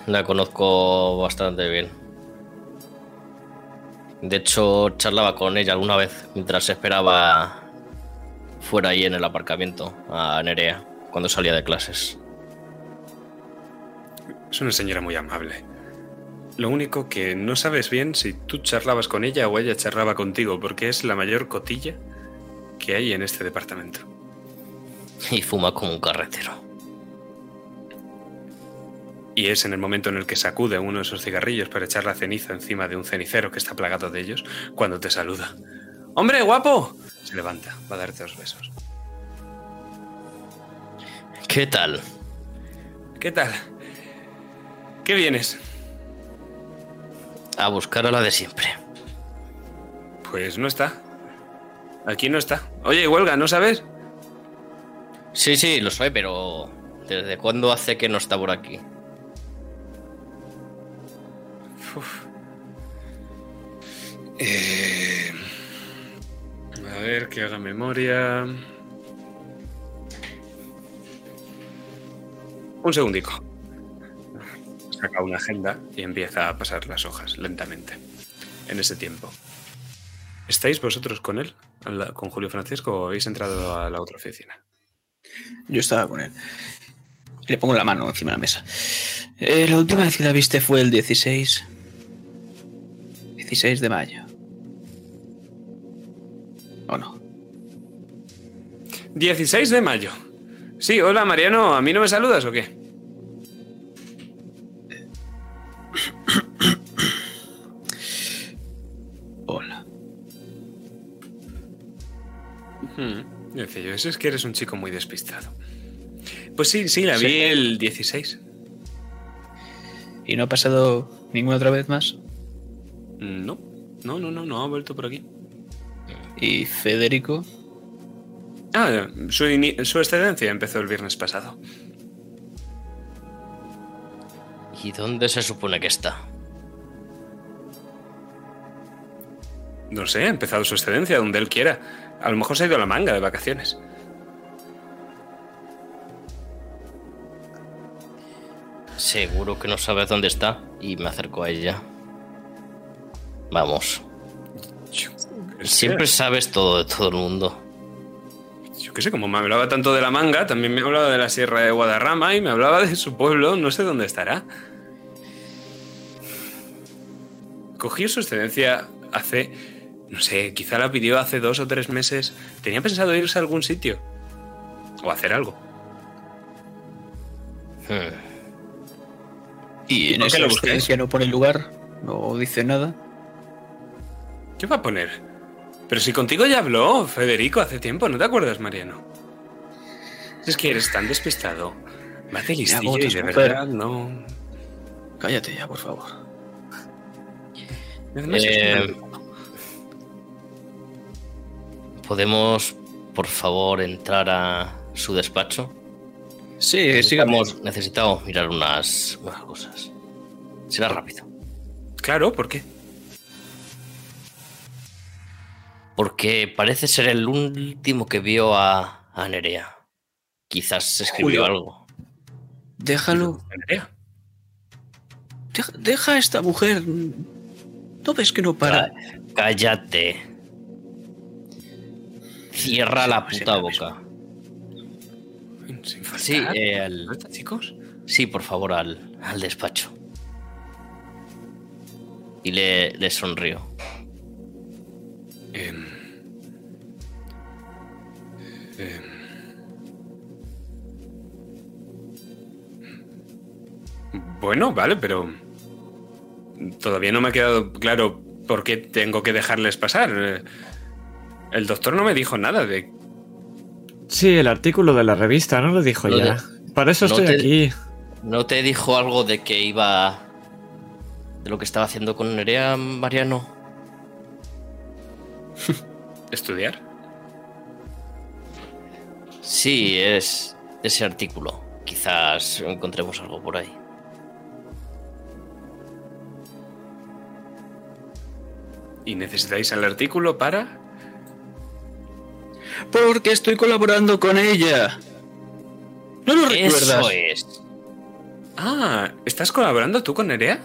La conozco bastante bien. De hecho, charlaba con ella alguna vez mientras esperaba fuera ahí en el aparcamiento a Nerea cuando salía de clases. Es una señora muy amable. Lo único que no sabes bien si tú charlabas con ella o ella charlaba contigo, porque es la mayor cotilla que hay en este departamento. Y fuma como un carretero. Y es en el momento en el que sacude uno de esos cigarrillos para echar la ceniza encima de un cenicero que está plagado de ellos, cuando te saluda. ¡Hombre, guapo! Se levanta, va a darte dos besos. ¿Qué tal? ¿Qué tal? ¿Qué vienes? A buscar a la de siempre. Pues no está. Aquí no está. Oye, huelga, ¿no sabes? Sí, sí, lo sé, pero ¿desde cuándo hace que no está por aquí? Uf. Eh, a ver, que haga memoria. Un segundico. Saca una agenda y empieza a pasar las hojas lentamente. En ese tiempo. ¿Estáis vosotros con él? ¿Con Julio Francisco o habéis entrado a la otra oficina? Yo estaba con él. Le pongo la mano encima de la mesa. Eh, la última vez que la viste fue el 16. 16 de mayo. ¿O no? 16 de mayo. Sí, hola Mariano, ¿a mí no me saludas o qué? Hola. Hmm, decía yo, eso es que eres un chico muy despistado. Pues sí, sí, la vi el 16. ¿Y no ha pasado ninguna otra vez más? No, no, no, no, no ha vuelto por aquí. ¿Y Federico? Ah, su, su excedencia empezó el viernes pasado. ¿Y dónde se supone que está? No sé, ha empezado su excedencia donde él quiera. A lo mejor se ha ido a la manga de vacaciones. Seguro que no sabes dónde está y me acerco a ella. Vamos, Yo qué sé, siempre sabes todo de todo el mundo. Yo qué sé, como me hablaba tanto de la manga, también me hablaba de la Sierra de Guadarrama y me hablaba de su pueblo, no sé dónde estará. Cogió su excedencia hace, no sé, quizá la pidió hace dos o tres meses. Tenía pensado irse a algún sitio. O hacer algo. Hmm. ¿Y en por qué esa lo buscáis? experiencia no pone lugar? ¿No dice nada? ¿Qué va a poner? Pero si contigo ya habló, Federico, hace tiempo, ¿no te acuerdas, Mariano? Es que eres tan despistado. Me hace listillo y de verdad no... Cállate ya, por favor. Eh, ¿Podemos, por favor, entrar a su despacho? Sí, sigamos. Necesitamos mirar unas, unas cosas. Será rápido. Claro, ¿por qué? Porque parece ser el último que vio a, a Nerea. Quizás escribió Julio. algo. Déjalo. Nerea. Deja, deja a esta mujer. ¿No ves que no para? Cállate. Cierra la Siempre puta boca. Sí, eh, al- ¿No está, chicos? sí, por favor, al, al despacho. Y le, le sonrió. Em, em, Bueno, vale, pero todavía no me ha quedado claro por qué tengo que dejarles pasar. Eh, El doctor no me dijo nada de... Sí, el artículo de la revista, ¿no lo dijo No ya? Para eso no estoy te- aquí. ¿No te dijo algo de que iba... de lo que estaba haciendo con Nerea, Mariano? estudiar. Sí, es ese artículo. Quizás encontremos algo por ahí. ¿Y necesitáis el artículo para...? Porque estoy colaborando con ella. ¿No lo recuerdas? Eso es. Ah, ¿estás colaborando tú con Nerea?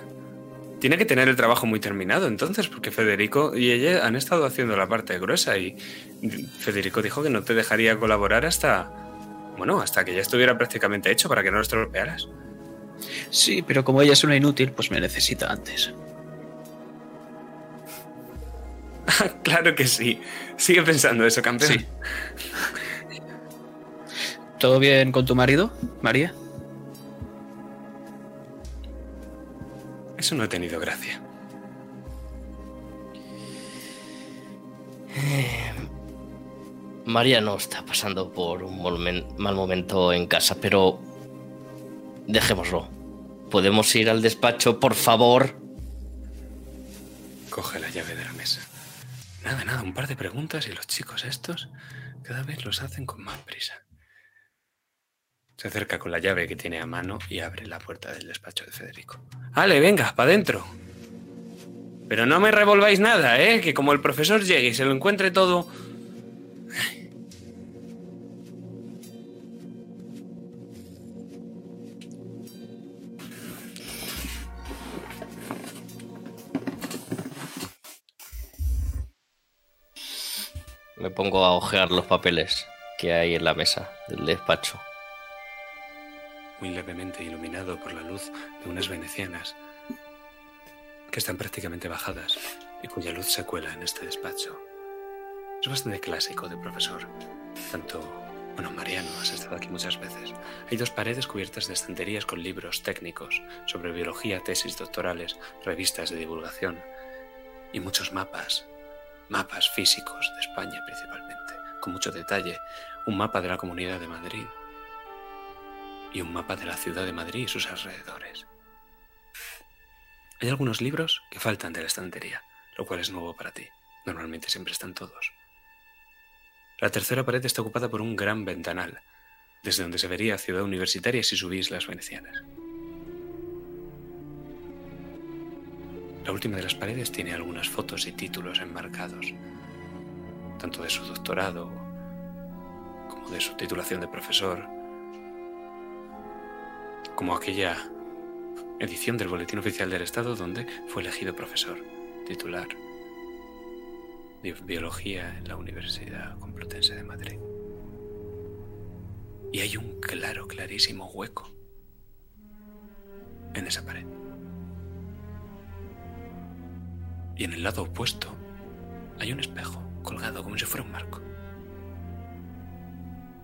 Tiene que tener el trabajo muy terminado entonces, porque Federico y ella han estado haciendo la parte gruesa y Federico dijo que no te dejaría colaborar hasta... Bueno, hasta que ya estuviera prácticamente hecho para que no lo estropearas. Sí, pero como ella es una inútil, pues me necesita antes. claro que sí. Sigue pensando eso, campeón. Sí. ¿Todo bien con tu marido, María? Eso no ha tenido gracia. María no está pasando por un mal momento en casa, pero dejémoslo. ¿Podemos ir al despacho, por favor? Coge la llave de la mesa. Nada, nada, un par de preguntas y los chicos estos cada vez los hacen con más prisa. Se acerca con la llave que tiene a mano y abre la puerta del despacho de Federico. ¡Ale, venga, para adentro! Pero no me revolváis nada, ¿eh? Que como el profesor llegue y se lo encuentre todo... Me pongo a ojear los papeles que hay en la mesa del despacho. Levemente iluminado por la luz de unas venecianas que están prácticamente bajadas y cuya luz se cuela en este despacho. Es bastante clásico de profesor. Tanto, bueno, Mariano, has estado aquí muchas veces. Hay dos paredes cubiertas de estanterías con libros técnicos sobre biología, tesis doctorales, revistas de divulgación y muchos mapas, mapas físicos de España principalmente, con mucho detalle. Un mapa de la Comunidad de Madrid, y un mapa de la ciudad de Madrid y sus alrededores. Hay algunos libros que faltan de la estantería, lo cual es nuevo para ti. Normalmente siempre están todos. La tercera pared está ocupada por un gran ventanal, desde donde se vería Ciudad Universitaria si subís las venecianas. La última de las paredes tiene algunas fotos y títulos enmarcados, tanto de su doctorado como de su titulación de profesor, como aquella edición del Boletín Oficial del Estado donde fue elegido profesor titular de Biología en la Universidad Complutense de Madrid. Y hay un claro, clarísimo hueco en esa pared. Y en el lado opuesto hay un espejo colgado como si fuera un marco.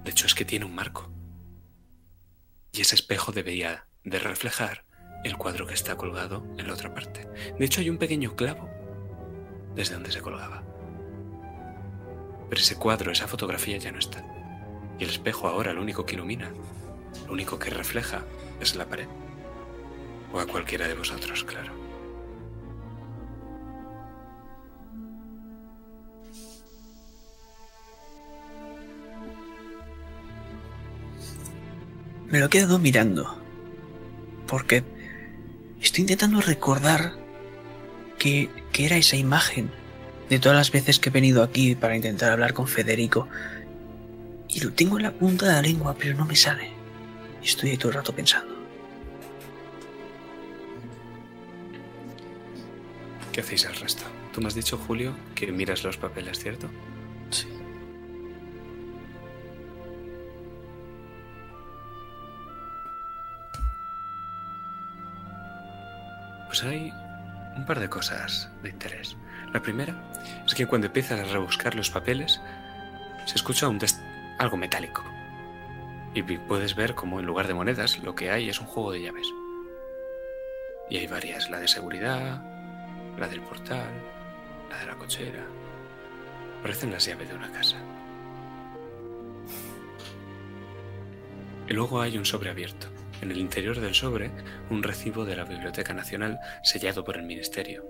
De hecho es que tiene un marco. Y ese espejo debería de reflejar el cuadro que está colgado en la otra parte. De hecho, hay un pequeño clavo desde donde se colgaba. Pero ese cuadro, esa fotografía ya no está. Y el espejo ahora lo único que ilumina, lo único que refleja es la pared. O a cualquiera de vosotros, claro. Me lo he quedado mirando. Porque estoy intentando recordar qué era esa imagen de todas las veces que he venido aquí para intentar hablar con Federico. Y lo tengo en la punta de la lengua, pero no me sale. Estoy ahí todo el rato pensando. ¿Qué hacéis al resto? Tú me has dicho, Julio, que miras los papeles, ¿cierto? Sí. Pues hay un par de cosas de interés. La primera es que cuando empiezas a rebuscar los papeles, se escucha un algo metálico. Y puedes ver como en lugar de monedas lo que hay es un juego de llaves. Y hay varias, la de seguridad, la del portal, la de la cochera. Parecen las llaves de una casa. Y luego hay un sobre abierto. En el interior del sobre, un recibo de la Biblioteca Nacional sellado por el Ministerio,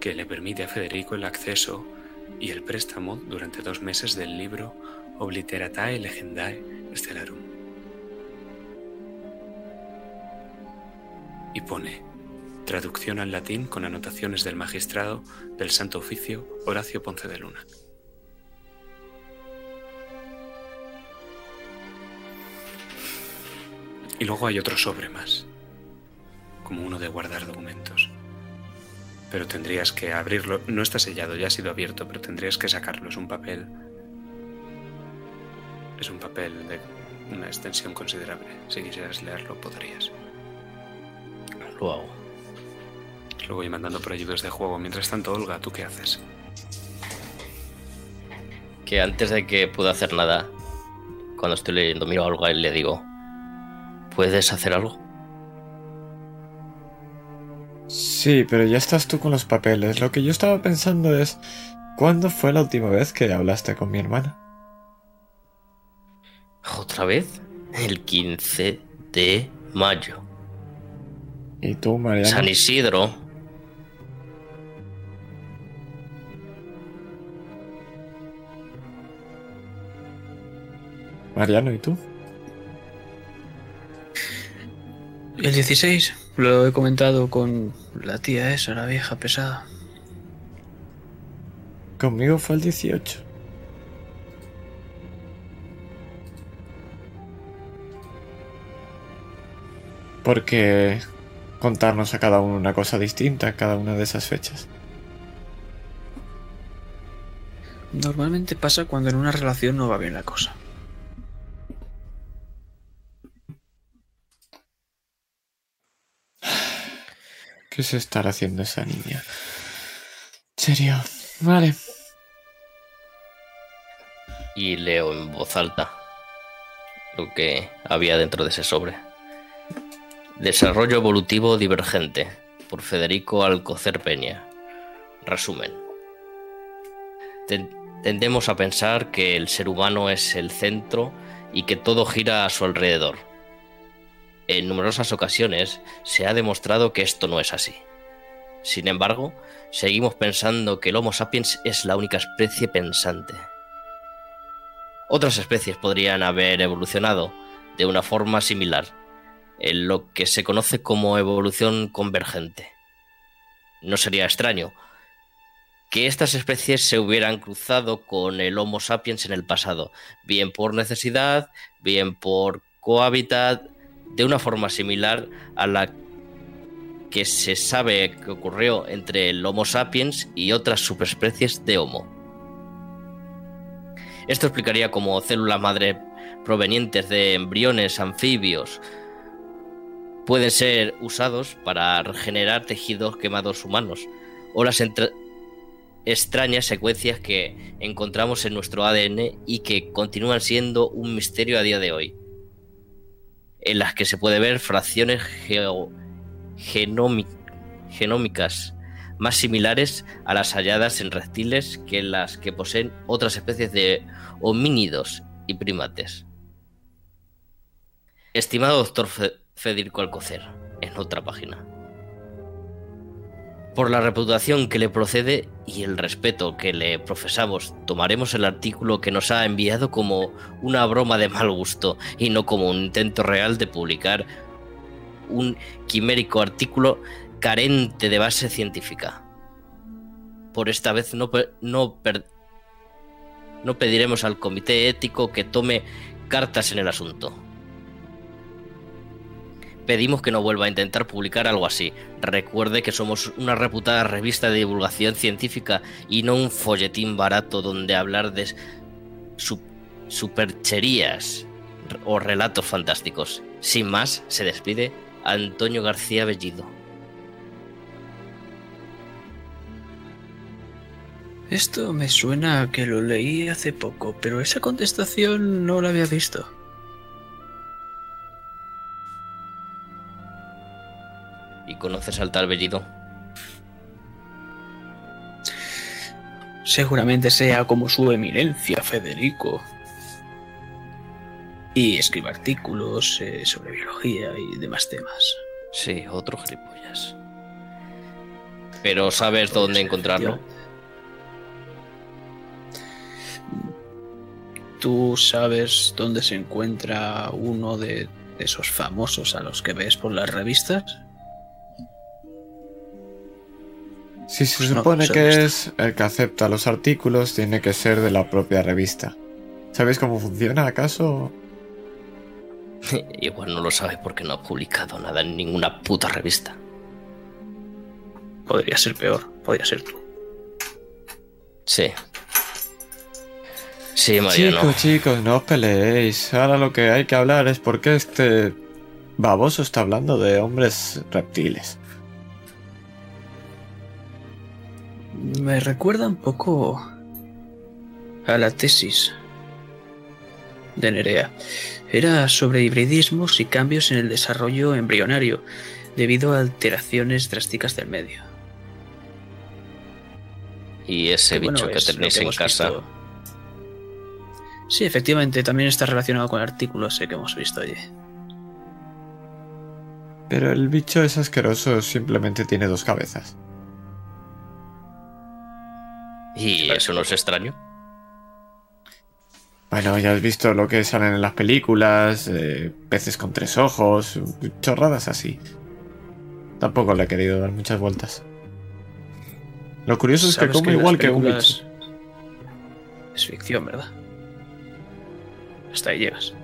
que le permite a Federico el acceso y el préstamo durante dos meses del libro Obliteratae Legendae Stellarum. Y pone traducción al latín con anotaciones del magistrado del Santo Oficio Horacio Ponce de Luna. Y luego hay otro sobre más, como uno de guardar documentos. Pero tendrías que abrirlo, no está sellado, ya ha sido abierto, pero tendrías que sacarlo, es un papel. Es un papel de una extensión considerable. Si quisieras leerlo, podrías. Lo hago. Lo voy mandando por ayudas de juego. Mientras tanto, Olga, ¿tú qué haces? Que antes de que pueda hacer nada, cuando estoy leyendo, miro a Olga y le digo: ¿Puedes hacer algo? Sí, pero ya estás tú con los papeles. Lo que yo estaba pensando es, ¿cuándo fue la última vez que hablaste con mi hermana? ¿Otra vez? El 15 de mayo. ¿Y tú, Mariano? San Isidro. Mariano, ¿y tú? El 16, lo he comentado con la tía esa, la vieja pesada. Conmigo fue el 18. Porque contarnos a cada uno una cosa distinta cada una de esas fechas. Normalmente pasa cuando en una relación no va bien la cosa. ¿Qué se estará haciendo esa niña? Serio. Vale. Y leo en voz alta lo que había dentro de ese sobre. Desarrollo evolutivo divergente por Federico Alcocer Peña. Resumen. Ten- Tendemos a pensar que el ser humano es el centro y que todo gira a su alrededor. En numerosas ocasiones se ha demostrado que esto no es así. Sin embargo, seguimos pensando que el Homo sapiens es la única especie pensante. Otras especies podrían haber evolucionado de una forma similar, en lo que se conoce como evolución convergente. No sería extraño que estas especies se hubieran cruzado con el Homo sapiens en el pasado, bien por necesidad, bien por cohabitat, de una forma similar a la que se sabe que ocurrió entre el Homo sapiens y otras subespecies de Homo. Esto explicaría cómo células madre provenientes de embriones anfibios pueden ser usados para regenerar tejidos quemados humanos o las extrañas secuencias que encontramos en nuestro ADN y que continúan siendo un misterio a día de hoy, en las que se puede ver fracciones genómicas más similares a las halladas en reptiles que las que poseen otras especies de homínidos y primates. Estimado doctor Fe- Federico Alcocer, en otra página. Por la reputación que le procede y el respeto que le profesamos, tomaremos el artículo que nos ha enviado como una broma de mal gusto y no como un intento real de publicar un quimérico artículo carente de base científica. Por esta vez no, no, no pediremos al comité ético que tome cartas en el asunto. Pedimos que no vuelva a intentar publicar algo así. Recuerde que somos una reputada revista de divulgación científica y no un folletín barato donde hablar de su- supercherías o relatos fantásticos. Sin más, se despide Antonio García Bellido. Esto me suena a que lo leí hace poco, pero esa contestación no la había visto. ¿Y conoces al tal Bellido? Seguramente sea como su eminencia, Federico. Y escribe artículos eh, sobre biología y demás temas. Sí, otro gilipollas. Pero sabes dónde encontrarlo. ¿Tú sabes dónde se encuentra uno de esos famosos a los que ves por las revistas? Si se Pues supone que es el que acepta los artículos, tiene que ser de la propia revista. ¿Sabéis cómo funciona acaso? Igual no lo sabes porque no ha publicado nada en ninguna puta revista. Podría ser peor, podría ser tú. Sí. Sí, Mariano. Chicos, chicos, no os peleéis. Ahora lo que hay que hablar es por qué este baboso está hablando de hombres reptiles. Me recuerda un poco a la tesis de Nerea. Era sobre hibridismos y cambios en el desarrollo embrionario. debido a alteraciones drásticas del medio. Y ese Bueno, bicho que es tenéis en casa. visto. Sí, efectivamente, también está relacionado con el artículo ese que hemos visto allí. Pero el bicho es asqueroso, simplemente tiene dos cabezas. Y eso no es extraño. Bueno, ya has visto lo que salen en las películas, eh, peces con tres ojos, chorradas así. Tampoco le he querido dar muchas vueltas. Lo curioso es que come igual que un bicho. Es ficción, ¿verdad? Hasta ahí llegas.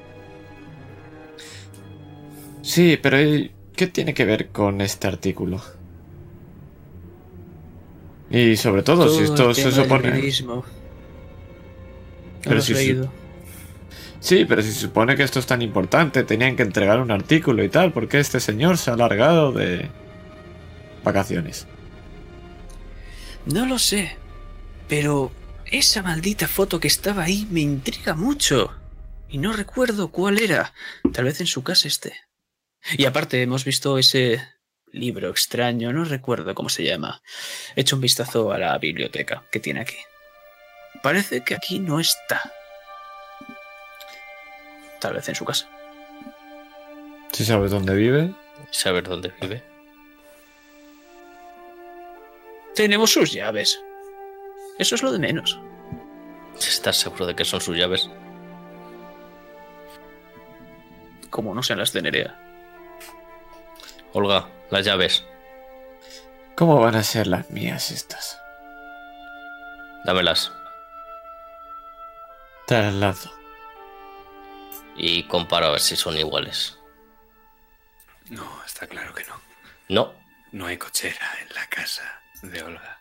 Sí, pero ¿qué tiene que ver con este artículo? Y sobre todo, si esto se supone... hibridismo. ¿No Pero si su-? Sí, pero si se supone que esto es tan importante, tenían que entregar un artículo y tal, ¿por qué este señor se ha alargado de vacaciones? No lo sé. Pero esa maldita foto que estaba ahí me intriga mucho. Y no recuerdo cuál era. Tal vez en su casa esté. Y aparte, hemos visto ese libro extraño, no recuerdo cómo se llama. He hecho un vistazo a la biblioteca que tiene aquí. Parece que aquí no está. Tal vez en su casa. Si sabes dónde vive. Saber dónde vive. Tenemos sus llaves. Eso es lo de menos. ¿Estás seguro de que son sus llaves? Como no sean las de Nerea. Olga, las llaves. ¿Cómo van a ser las mías estas? Dámelas. Te las lanzo. Y comparo a ver si son iguales. No, está claro que no. No. No hay cochera en la casa de Olga.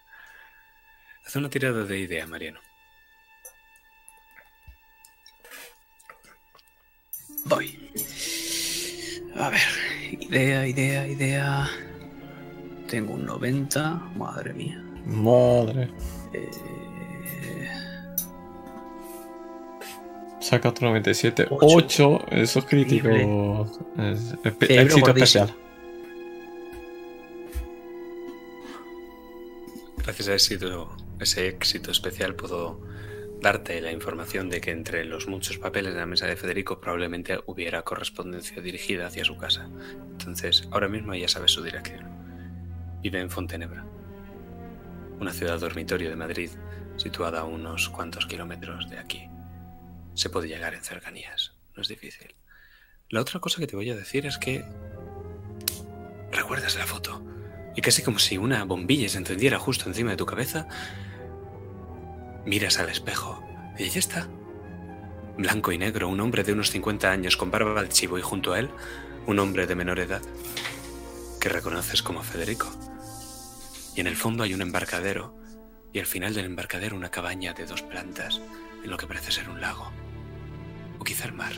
Haz una tirada de idea, Mariano. Voy. A ver, idea, idea, idea. Tengo un 90, madre mía. Madre. Eh, Saca otro 97. Ocho. 8. Eso es crítico. Es espe- Cerebro éxito especial. Gracias a éxito- ese éxito especial puedo darte la información de que entre los muchos papeles de la mesa de Federico probablemente hubiera correspondencia dirigida hacia su casa. Entonces, ahora mismo ya sabes su dirección. Vive en Fontenebra, una ciudad dormitorio de Madrid situada a unos cuantos kilómetros de aquí. Se puede llegar en cercanías, no es difícil. La otra cosa que te voy a decir es que... ¿Recuerdas la foto? Y casi como si una bombilla se encendiera justo encima de tu cabeza, miras al espejo y allí está. Blanco y negro, un hombre de unos 50 años con barba de chivo y junto a él, un hombre de menor edad que reconoces como Federico. Y en el fondo hay un embarcadero y al final del embarcadero una cabaña de dos plantas en lo que parece ser un lago. O quizá el mar.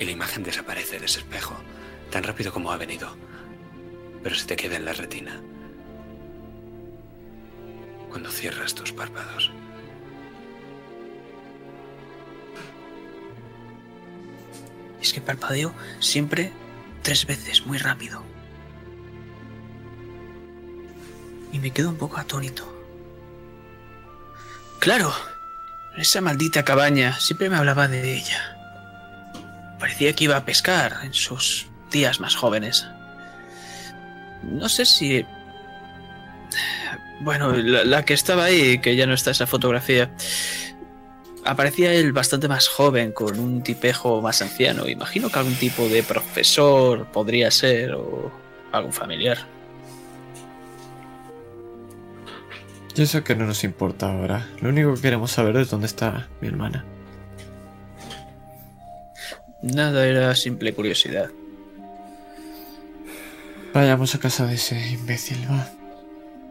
Y la imagen desaparece de ese espejo, tan rápido como ha venido, pero se te queda en la retina. Cuando cierras tus párpados. es que parpadeo siempre tres veces, muy rápido. Y me quedo un poco atónito. Claro, esa maldita cabaña, siempre me hablaba de ella. Parecía que iba a pescar en sus días más jóvenes. No sé si... Bueno, la, la que estaba ahí, que ya no está esa fotografía, aparecía él bastante más joven, con un tipejo más anciano. Imagino que algún tipo de profesor podría ser o algún familiar. Y eso que no nos importa ahora. Lo único que queremos saber es dónde está mi hermana. Nada, era simple curiosidad. Vayamos a casa de ese imbécil, va.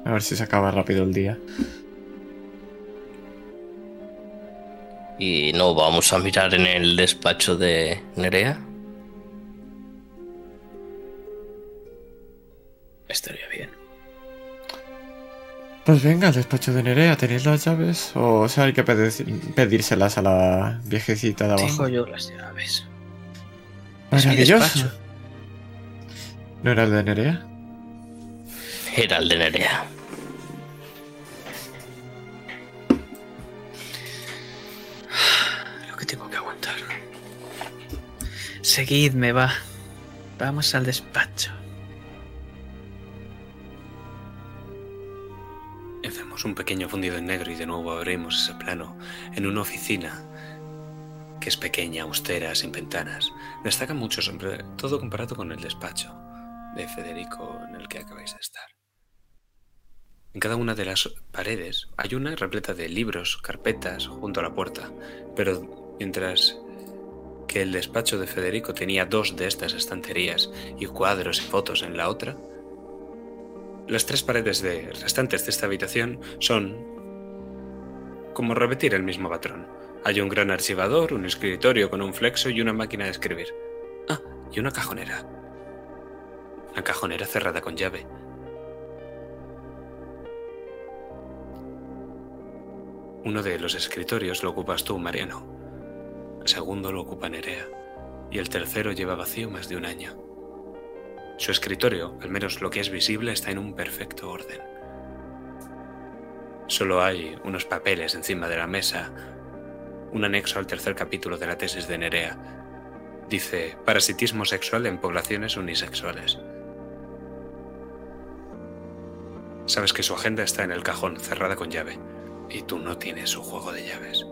A ver si se acaba rápido el día. Y no vamos a mirar en el despacho de Nerea. Estaría bien. Pues venga, al despacho de Nerea, ¿tenéis las llaves? O sea, hay que pedírselas a la viejecita de abajo. Tengo yo las llaves. Es mi despacho. ¿No era el de Nerea? Era el de Nerea. Lo que tengo que aguantar. Seguidme, va. Vamos al despacho. Hacemos un pequeño fundido en negro y de nuevo abrimos ese plano en una oficina que es pequeña, austera, sin ventanas. Destaca mucho sobre todo comparado con el despacho de Federico en el que acabáis de estar. En cada una de las paredes hay una repleta de libros, carpetas junto a la puerta, pero mientras que el despacho de Federico tenía dos de estas estanterías y cuadros y fotos en la otra, las tres paredes de restantes de esta habitación son como repetir el mismo patrón. Hay un gran archivador, un escritorio con un flexo y una máquina de escribir. Ah, y una cajonera. Una cajonera cerrada con llave. Uno de los escritorios lo ocupas tú, Mariano. El segundo lo ocupa Nerea. Y el tercero lleva vacío más de un año. Su escritorio, al menos lo que es visible, está en un perfecto orden. Solo hay unos papeles encima de la mesa, un anexo al tercer capítulo de la tesis de Nerea. Dice, parasitismo sexual en poblaciones unisexuales. Sabes que su agenda está en el cajón, cerrada con llave, y tú no tienes su juego de llaves.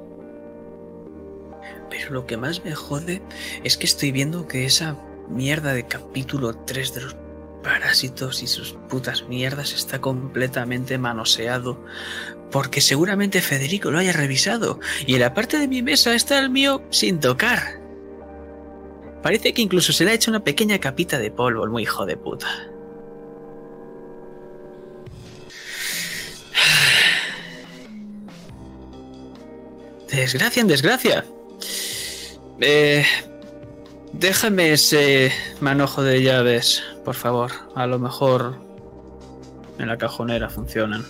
Pero lo que más me jode es que estoy viendo que esa mierda de capítulo 3 de los parásitos y sus putas mierdas está completamente manoseado. Porque seguramente Federico lo haya revisado. Y en la parte de mi mesa está el mío sin tocar. Parece que incluso se le ha hecho una pequeña capita de polvo, muy hijo de puta. Desgracia en desgracia. Eh, déjame ese manojo de llaves, por favor. A lo mejor en la cajonera funcionan.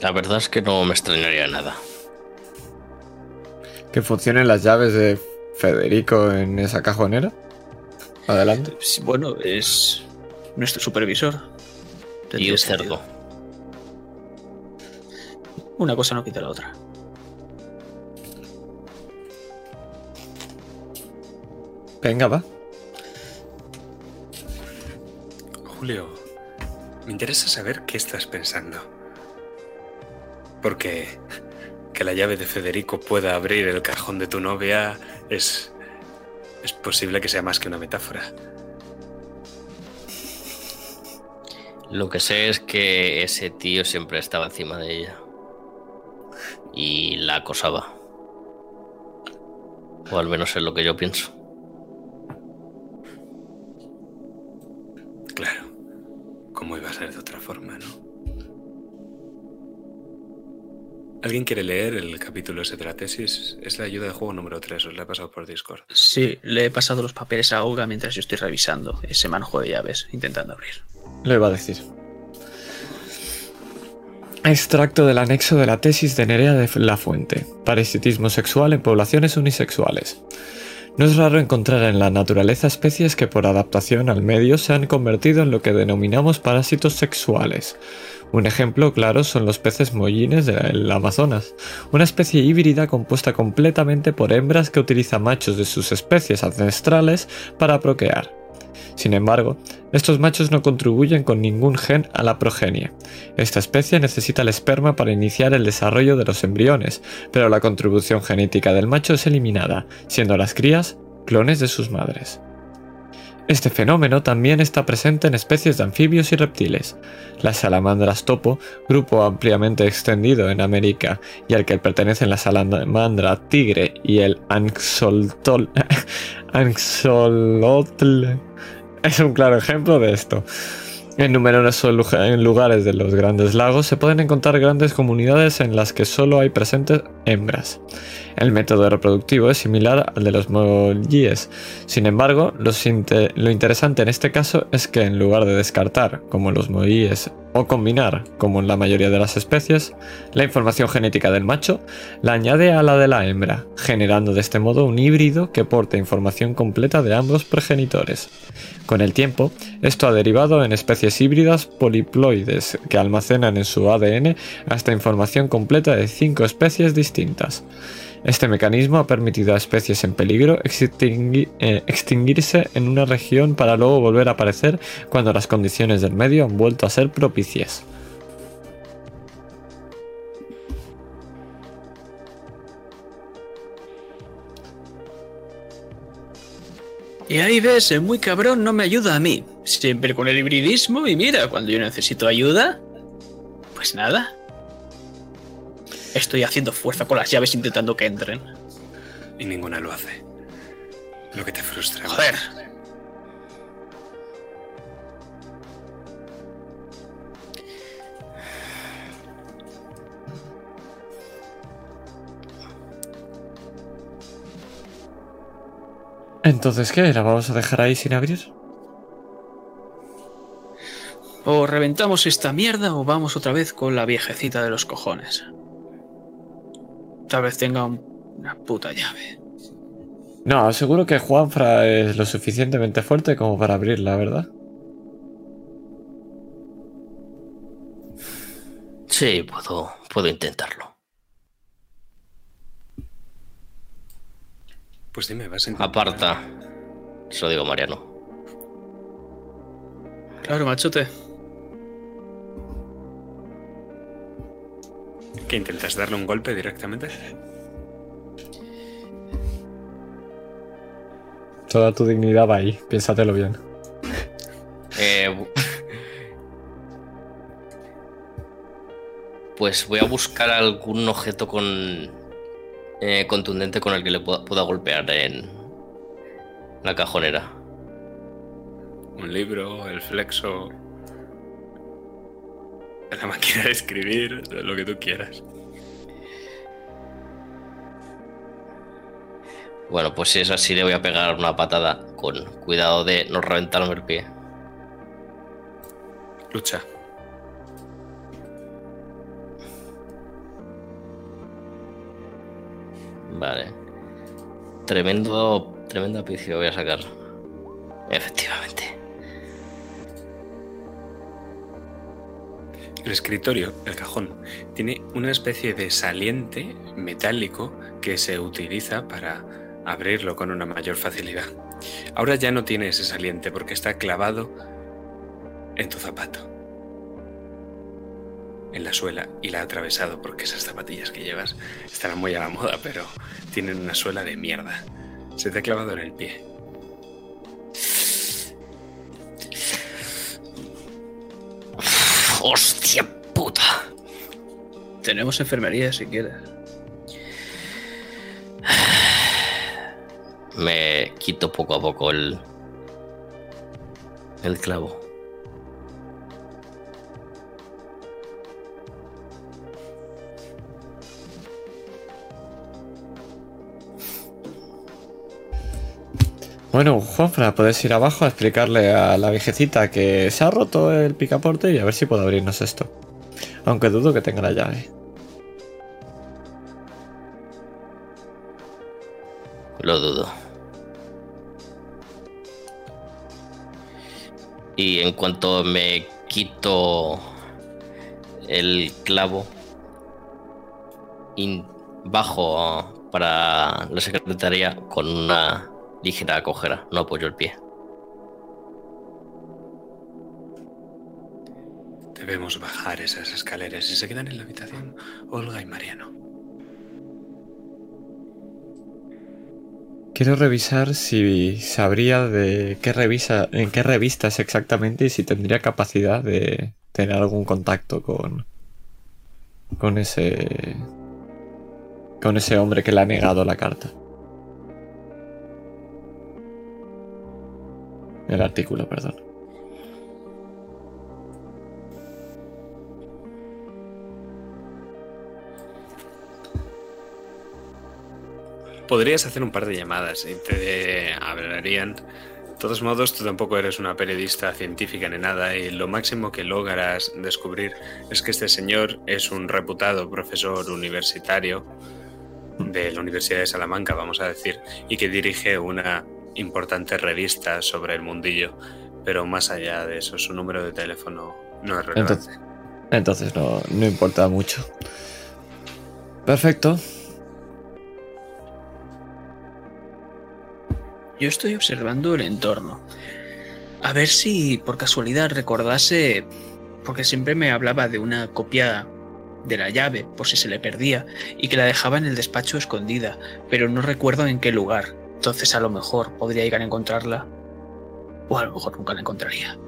La verdad es que no me extrañaría nada. Que funcionen las llaves de Federico en esa cajonera. Adelante. Bueno, es nuestro supervisor. Y un cerdo. Una cosa no quita la otra. Venga, va. Julio, me interesa saber qué estás pensando. Porque que la llave de Federico pueda abrir el cajón de tu novia es... es posible que sea más que una metáfora. Lo que sé es que ese tío siempre estaba encima de ella. Y la acosaba. O al menos es lo que yo pienso. Claro. ¿Cómo iba a ser de otra forma, no? ¿Alguien quiere leer el capítulo ese de la tesis? Es la ayuda de juego número 3, os la he pasado por Discord. Sí, le he pasado los papeles a Olga mientras yo estoy revisando ese manojo de llaves, intentando abrir. Lo iba a decir. Extracto del anexo de la tesis de Nerea de la Fuente. Parasitismo sexual en poblaciones unisexuales. No es raro encontrar en la naturaleza especies que por adaptación al medio se han convertido en lo que denominamos parásitos sexuales. Un ejemplo claro son los peces mollines del Amazonas, una especie híbrida compuesta completamente por hembras que utilizan machos de sus especies ancestrales para procrear. Sin embargo, estos machos no contribuyen con ningún gen a la progenie. Esta especie necesita el esperma para iniciar el desarrollo de los embriones, pero la contribución genética del macho es eliminada, siendo las crías clones de sus madres. Este fenómeno también está presente en especies de anfibios y reptiles. Las salamandras topo, grupo ampliamente extendido en América y al que pertenecen la salamandra tigre y el anxolotl, es un claro ejemplo de esto. En numerosos lugares de los grandes lagos se pueden encontrar grandes comunidades en las que solo hay presentes hembras. El método reproductivo es similar al de los mollies. Sin embargo, lo interesante en este caso es que en lugar de descartar, como los mollies, o combinar, como en la mayoría de las especies, la información genética del macho, la añade a la de la hembra, generando de este modo un híbrido que porta información completa de ambos progenitores. Con el tiempo, esto ha derivado en especies híbridas poliploides que almacenan en su ADN hasta información completa de cinco especies distintas. Este mecanismo ha permitido a especies en peligro eh, extinguirse en una región para luego volver a aparecer cuando las condiciones del medio han vuelto a ser propicias. Y ahí ves, el muy cabrón no me ayuda a mí. Siempre con el hibridismo y mira, cuando yo necesito ayuda, pues nada, Estoy haciendo fuerza con las llaves intentando que entren. Y ninguna lo hace. Lo que te frustra. Joder. Entonces, ¿qué? ¿La vamos a dejar ahí sin abrir? O reventamos esta mierda o vamos otra vez con la viejecita de los cojones. Tal vez tenga una puta llave. No, seguro que Juanfra es lo suficientemente fuerte como para abrirla, ¿verdad? Sí, puedo, puedo intentarlo. Pues dime, vas a intentar... Aparta. Eso digo Mariano. Claro, machote. ¿Qué intentas darle un golpe directamente? Toda tu dignidad va ahí, piénsatelo bien. Eh, pues voy a buscar algún objeto con eh, contundente con el que le pueda, golpear en la cajonera. Un libro, el flexo, la máquina de escribir, lo que tú quieras. Bueno, pues si es así, le voy a pegar una patada con cuidado de no reventarme el pie. Lucha. Vale. Tremendo, tremendo apicio voy a sacar. Efectivamente. El escritorio, el cajón, tiene una especie de saliente metálico que se utiliza para abrirlo con una mayor facilidad. Ahora ya no tiene ese saliente porque está clavado en tu zapato, en la suela y la ha atravesado porque esas zapatillas que llevas estarán muy a la moda, pero tienen una suela de mierda. Se te ha clavado en el pie. ¡Hostia puta! Tenemos enfermería si quieres. Me quito poco a poco el. el clavo. Bueno, Juanfra, puedes ir abajo a explicarle a la viejecita que se ha roto el picaporte y a ver si puedo abrirnos esto. Aunque dudo que tenga la llave. Lo dudo. Y en cuanto me quito el clavo, bajo para la secretaría con una ligera cojera, no apoyo el pie. Debemos bajar esas escaleras y se quedan en la habitación Olga y Mariano. Quiero revisar si sabría de qué revisa, en qué revistas exactamente y si tendría capacidad de tener algún contacto con con ese con ese hombre que le ha negado la carta. El artículo, perdón. Podrías hacer un par de llamadas y te hablarían. De todos modos, tú tampoco eres una periodista científica ni nada y lo máximo que lograrás descubrir es que este señor es un reputado profesor universitario de la Universidad de Salamanca, vamos a decir, y que dirige una importante revista sobre el mundillo. Pero más allá de eso, su número de teléfono no es relevante. Entonces, entonces no, no importa mucho. Perfecto. Yo estoy observando el entorno. A ver si por casualidad recordase, porque siempre me hablaba de una copia de la llave por si se le perdía y que la dejaba en el despacho escondida, pero no recuerdo en qué lugar. Entonces a lo mejor podría llegar a encontrarla o a lo mejor nunca la encontraría.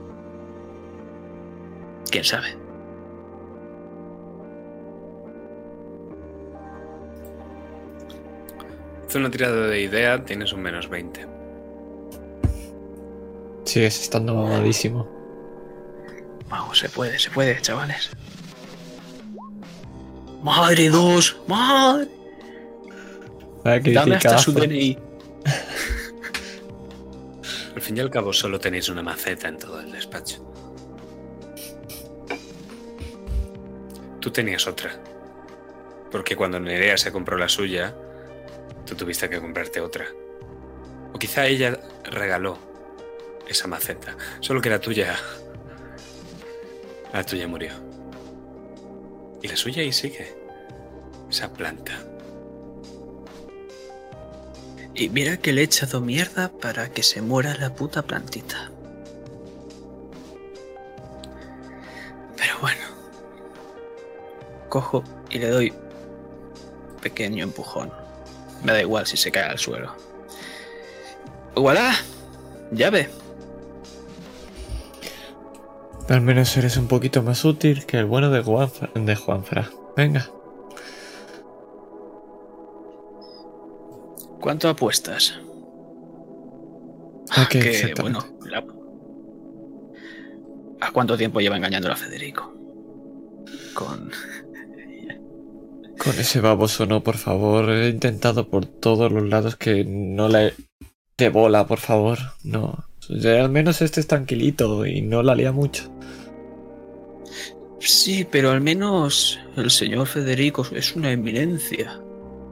¿Quién sabe? Haz una tirada de idea, tienes un menos 20. Sigues estando mamadísimo. Vamos, se puede, se puede, chavales. Madre dos, madre. Dame hasta su. DNI. Al fin y al cabo, solo tenéis una maceta en todo el despacho. Tú tenías otra. Porque cuando Nerea se compró la suya, tú tuviste que comprarte otra. O quizá ella regaló esa maceta. Solo que la tuya. La tuya murió. Y la suya ahí sigue. Esa planta. Y mira que le he echado mierda para que se muera la puta plantita. Pero bueno. Cojo y le doy pequeño empujón. Me da igual si se cae al suelo. ¡Voilà! Llave. Al menos eres un poquito más útil que el bueno de, Juanfra. de Juanfra. Venga. ¿Cuánto apuestas? ¿A qué que, bueno, la- ¿A cuánto tiempo lleva engañando a Federico? Con... Con ese baboso no, por favor. He intentado por todos los lados que no le de bola, por favor. No. Ya al menos este es tranquilito y no la lía mucho. Sí, pero al menos el señor Federico es una eminencia.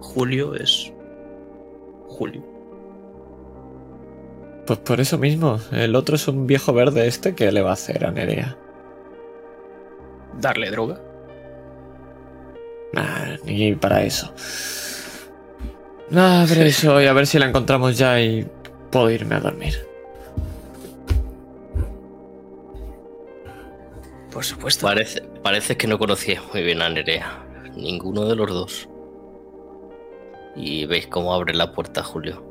Julio es... Julio. Pues por eso mismo. El otro es un viejo verde este que le va a hacer a Nerea. ¿Darle droga? Nah, ni para eso. Nah, pero eso y a ver si la encontramos ya y puedo irme a dormir. Por supuesto. Parece, parece que no conocíais muy bien a Nerea. Ninguno de los dos. Y veis cómo abre la puerta Julio.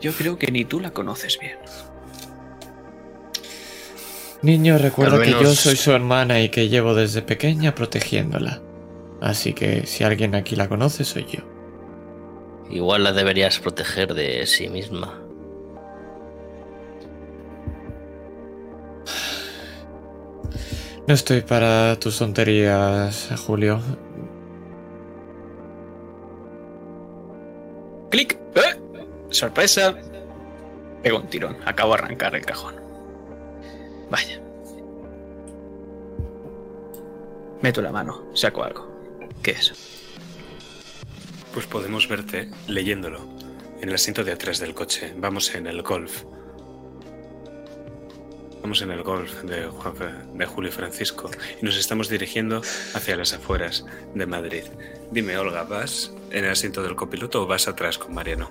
Yo creo que ni tú la conoces bien. Niño, recuerda que yo soy su hermana y que llevo desde pequeña protegiéndola. Así que si alguien aquí la conoce, soy yo. Igual la deberías proteger de sí misma. No estoy para tus tonterías, Julio. ¡Clic! ¡Eh! ¡Sorpresa! Pego un tirón. Acabo de arrancar el cajón. Vaya. Meto la mano. Saco algo. ¿Qué es? Pues podemos verte leyéndolo en el asiento de atrás del coche. Vamos en el golf. Vamos en el golf de, Juan- de Julio Francisco y nos estamos dirigiendo hacia las afueras de Madrid. Dime, Olga, ¿vas en el asiento del copiloto o vas atrás con Mariano?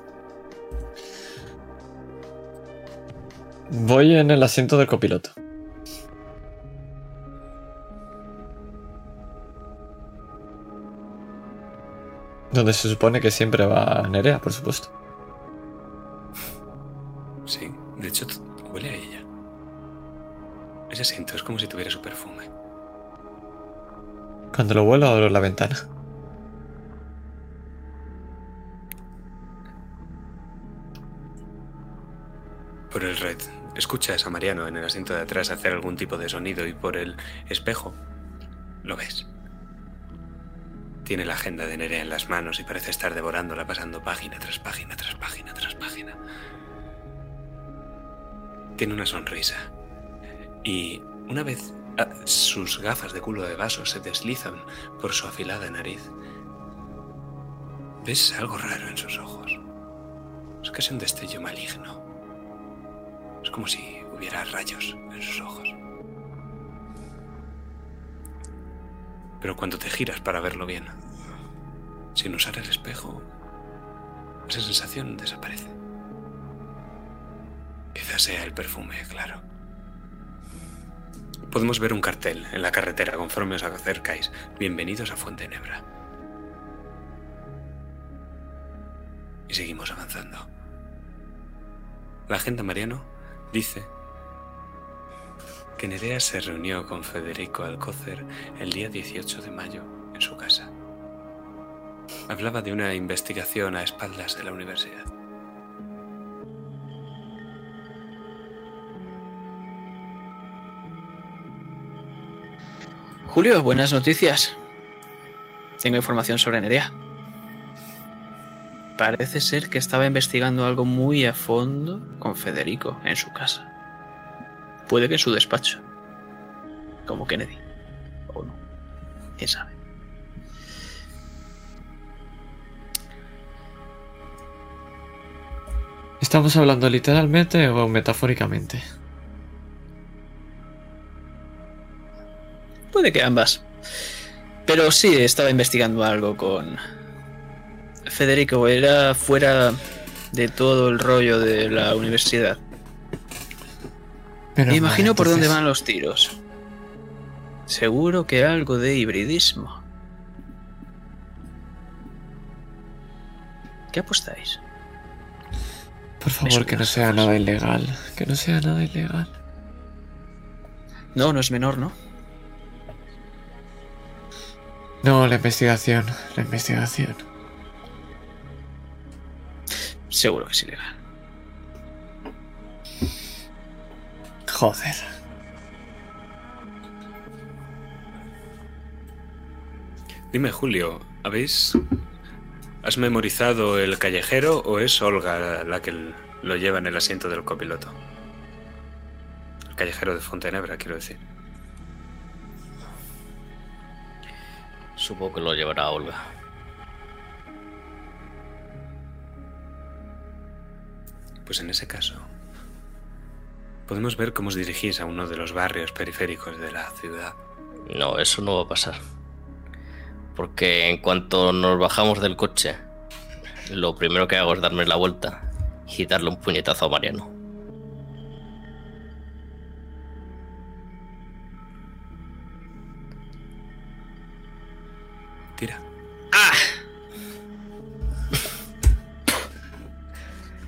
Voy en el asiento del copiloto. Donde se supone que siempre va Nerea, por supuesto. Sí, de hecho huele a ella. Ese asiento es como si tuviera su perfume. Cuando lo vuelo abro la ventana. Por el red, escuchas a Mariano en el asiento de atrás hacer algún tipo de sonido y por el espejo Lo ves. Tiene la agenda de Nerea en las manos y parece estar devorándola pasando página tras página tras página tras página. Tiene una sonrisa. Y una vez ah, sus gafas de culo de vaso se deslizan por su afilada nariz, ves algo raro en sus ojos. Es casi un destello maligno. Es como si hubiera rayos en sus ojos. Pero cuando te giras para verlo bien, sin usar el espejo, esa sensación desaparece. Quizás sea el perfume, claro. Podemos ver un cartel en la carretera conforme os acercáis. Bienvenidos a Fuente Nebra. Y seguimos avanzando. La agenda Mariano dice que Nerea se reunió con Federico Alcócer el día 18 de mayo en su casa. Hablaba de una investigación a espaldas de la universidad. Julio, buenas noticias. Tengo información sobre Nerea. Parece ser que estaba investigando algo muy a fondo con Federico en su casa. Puede que en su despacho. Como Kennedy. O no. ¿Quién sabe? ¿Estamos hablando literalmente o metafóricamente? Puede que ambas. Pero sí, estaba investigando algo con Federico. Era fuera de todo el rollo de la universidad. Me imagino por dónde van los tiros. Seguro que algo de hibridismo. ¿Qué apostáis? Por favor, que no sea nada ilegal. Que no sea nada ilegal. No, no es menor, ¿no? No, la investigación. La investigación. Seguro que es ilegal. Joder. Dime, Julio, ¿habéis... ¿Has memorizado el callejero o es Olga la que lo lleva en el asiento del copiloto? El callejero de Fontenebra, quiero decir. Supongo que lo llevará Olga. Pues en ese caso, podemos ver cómo os dirigís a uno de los barrios periféricos de la ciudad. No, eso no va a pasar. Porque en cuanto nos bajamos del coche, lo primero que hago es darme la vuelta y darle un puñetazo a Mariano. Tira.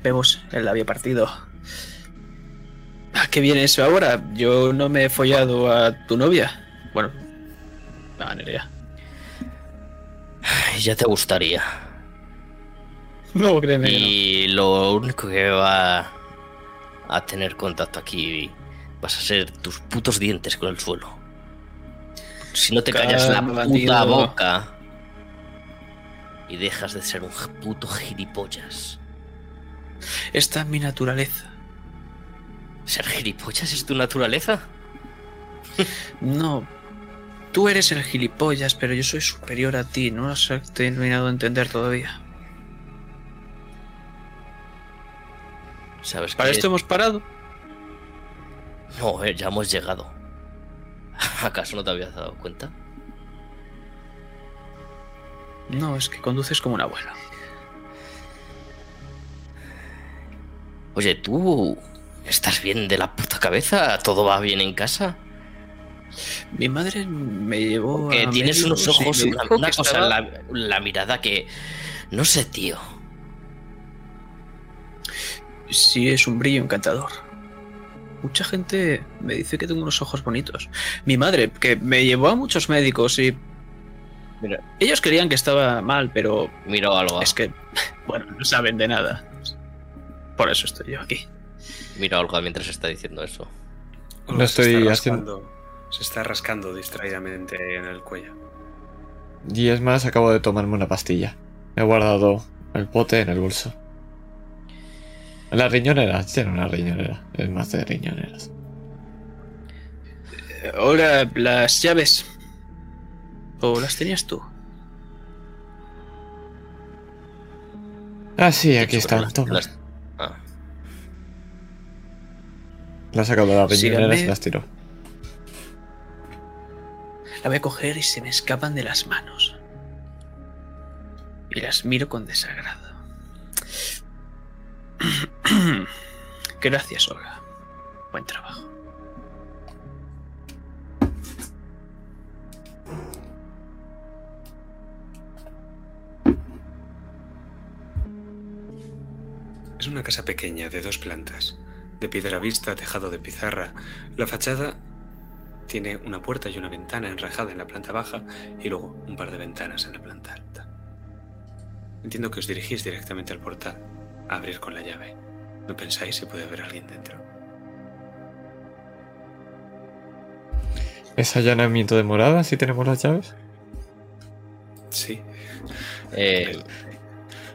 Vemos el labio partido. ¿A qué viene eso ahora? Yo no me he follado a tu novia. Bueno, a Nerea. Ya te gustaría. No, créeme no. Y lo único que va a tener contacto aquí vas a ser tus putos dientes con el suelo. Si no te callas la puta bandido. boca y dejas de ser un puto gilipollas. Esta es mi naturaleza. ¿Ser gilipollas es tu naturaleza? No. Tú eres el gilipollas, pero yo soy superior a ti. No lo has terminado de entender todavía. ¿Sabes ¿Para que- esto hemos parado? No, eh, ya hemos llegado. ¿Acaso no te habías dado cuenta? No, es que conduces como un abuelo. Oye, ¿tú estás bien de la puta cabeza? ¿Todo va bien en casa? Mi madre me llevó Que a tienes unos ojos, una, una cosa estaba- en la, la mirada que... No sé, tío. Sí, es un brillo encantador. Mucha gente me dice que tengo unos ojos bonitos. Mi madre, que me llevó a muchos médicos y... Mira. Ellos creían que estaba mal, pero Miro algo. es que, bueno, no saben de nada. Por eso estoy yo aquí. Miro algo mientras está diciendo eso. No estoy está haciendo- rascando Se está rascando distraídamente en el cuello. Y es más, acabo de tomarme una pastilla. He guardado el pote en el bolso. La riñonera, tiene una riñonera. Es más de riñoneras. Ahora, las llaves. ¿O las tenías tú? Ah, sí, aquí están. las- Toma. las- ah, Las ha sacado de la riñonera y las tiró. La voy a coger y se me escapan de las manos. Y las miro con desagrado. Gracias, Olga. Buen trabajo. Es una casa pequeña de dos plantas, de piedra vista, tejado de pizarra. La fachada tiene una puerta y una ventana enrejada en la planta baja y luego un par de ventanas en la planta alta. Entiendo que os dirigís directamente al portal, a abrir con la llave. ¿No pensáis si puede haber alguien dentro? ¿Es allanamiento de morada si tenemos las llaves? Sí. eh,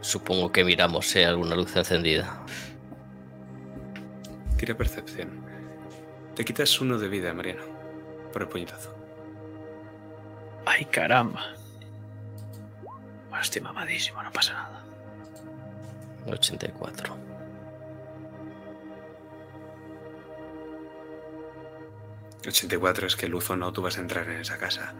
supongo que miramos si hay alguna luz encendida. Tira percepción. Te quitas uno de vida, Mariano, por el puñetazo. Ay, caramba. Bueno, estoy mamadísimo, no pasa nada. 84. El 84 es que luz o no, tú vas a entrar en esa casa.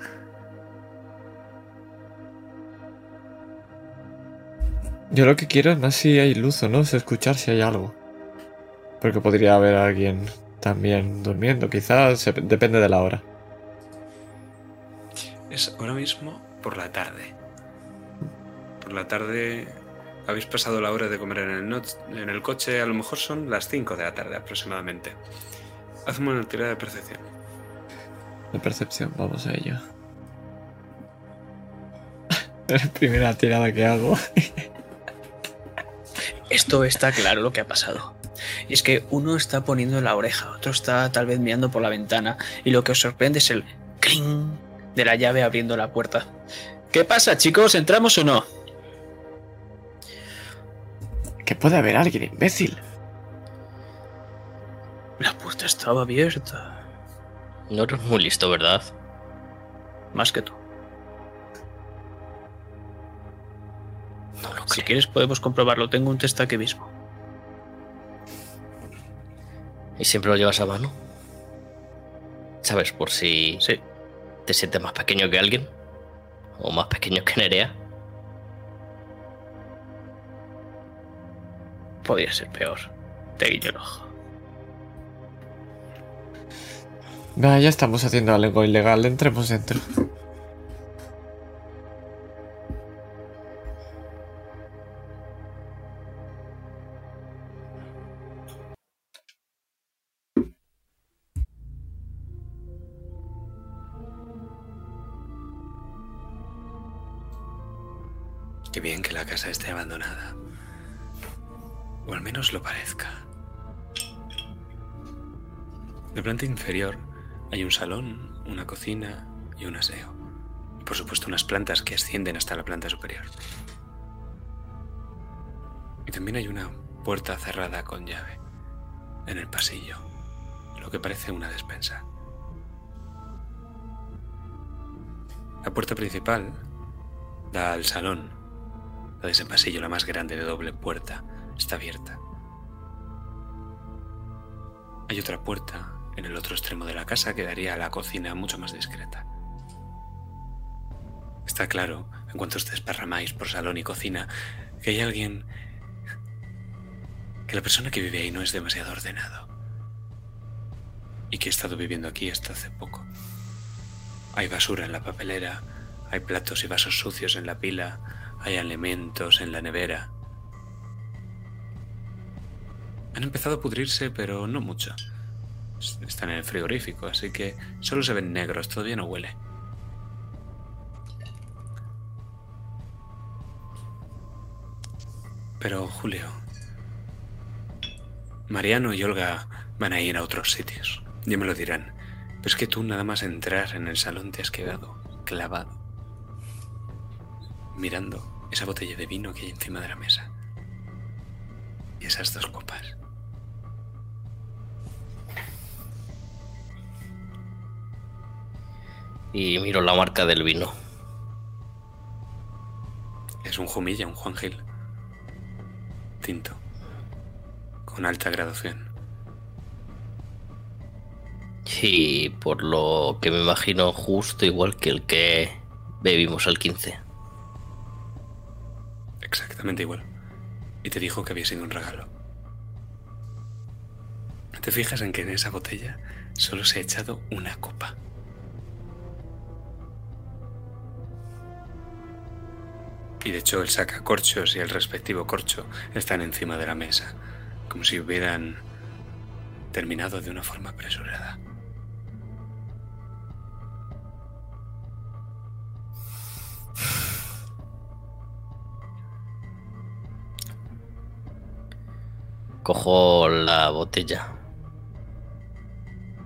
Yo lo que quiero es más si hay luz o no, es escuchar si hay algo. Porque podría haber alguien también durmiendo, quizás depende de la hora. Es ahora mismo por la tarde. Por la tarde habéis pasado la hora de comer en el, not- en el coche, a lo mejor son las 5 de la tarde aproximadamente. Hazme una tirada de percepción. De percepción, vamos a ello. La primera tirada que hago. Esto está claro lo que ha pasado. Y es que uno está poniendo la oreja, otro está tal vez mirando por la ventana y lo que os sorprende es el cling de la llave abriendo la puerta. ¿Qué pasa, chicos? ¿Entramos o no? Que puede haber alguien, imbécil. La puerta estaba abierta. No eres muy listo, ¿verdad? Más que tú. No lo Si creo. quieres podemos comprobarlo. Tengo un test aquí mismo. ¿Y siempre lo llevas a mano? ¿Sabes? Por si Sí. te sientes más pequeño que alguien. O más pequeño que Nerea. Podría ser peor. Te guiño el ojo. Va, ya estamos haciendo algo ilegal, entremos dentro. Qué bien que la casa esté abandonada. O al menos lo parezca. En la planta inferior hay un salón, una cocina y un aseo. Y por supuesto unas plantas que ascienden hasta la planta superior. Y también hay una puerta cerrada con llave en el pasillo, lo que parece una despensa. La puerta principal da al salón. De ese pasillo, la más grande de doble puerta, está abierta. Hay otra puerta en el otro extremo de la casa que daría a la cocina mucho más discreta. Está claro, en cuanto os desparramáis por salón y cocina, que hay alguien... que la persona que vive ahí no es demasiado ordenado. Y que ha estado viviendo aquí hasta hace poco. Hay basura en la papelera, hay platos y vasos sucios en la pila, hay alimentos en la nevera. Han empezado a pudrirse, pero no mucho. Están en el frigorífico, así que solo se ven negros, todavía no huele. Pero, Julio, Mariano y Olga van a ir a otros sitios. Ya me lo dirán. Pero es que tú nada más entrar en el salón te has quedado clavado, mirando esa botella de vino que hay encima de la mesa. Y esas dos copas. Y miro la marca del vino. Es un Jumilla, un Juan Gil. Tinto. Con alta graduación. Y por lo que me imagino justo igual que el que bebimos al 15. Exactamente igual. Y te dijo que había sido un regalo. ¿Te fijas en que en esa botella solo se ha echado una copa? Y de hecho el sacacorchos y el respectivo corcho están encima de la mesa, como si hubieran terminado de una forma apresurada. Cojo la botella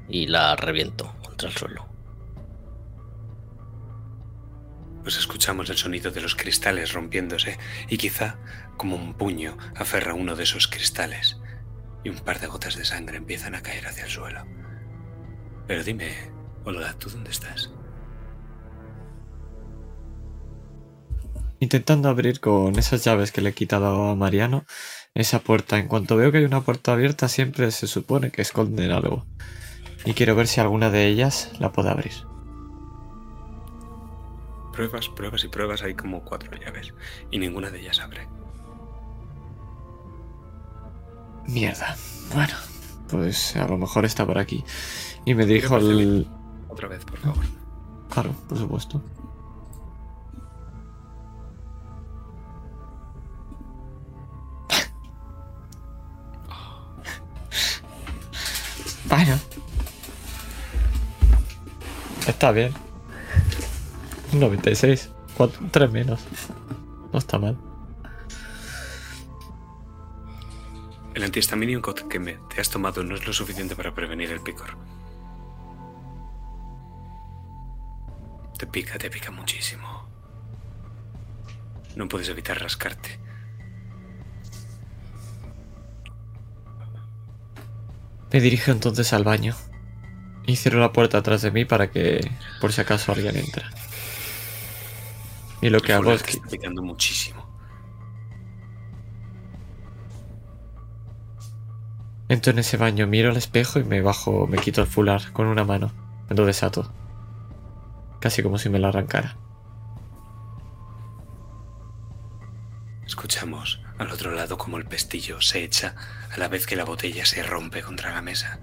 y la reviento contra el suelo. Pues escuchamos el sonido de los cristales rompiéndose y quizá como un puño aferra uno de esos cristales y un par de gotas de sangre empiezan a caer hacia el suelo. Pero dime, Olga, ¿tú dónde estás? Intentando abrir con esas llaves que le he quitado a Mariano esa puerta. En cuanto veo que hay una puerta abierta, siempre se supone que esconden algo. Y quiero ver si alguna de ellas la puede abrir. Pruebas, pruebas y pruebas, hay como cuatro llaves y ninguna de ellas abre. Mierda. Bueno, pues a lo mejor está por aquí. Y me dijo el... Otra vez, por favor. Claro, por supuesto. Bueno. Está bien. 96. 3 menos. No está mal. El antihistamínico que me te has tomado no es lo suficiente para prevenir el picor. Te pica, te pica muchísimo. No puedes evitar rascarte. Me dirijo entonces al baño. Y cierro la puerta atrás de mí para que, por si acaso, alguien entra. Y lo que hago es que... picando muchísimo. Entro en ese baño, miro al espejo y me bajo, me quito el fular con una mano. Me lo desato. Casi como si me lo arrancara. Escuchamos al otro lado como el pestillo se echa a la vez que la botella se rompe contra la mesa.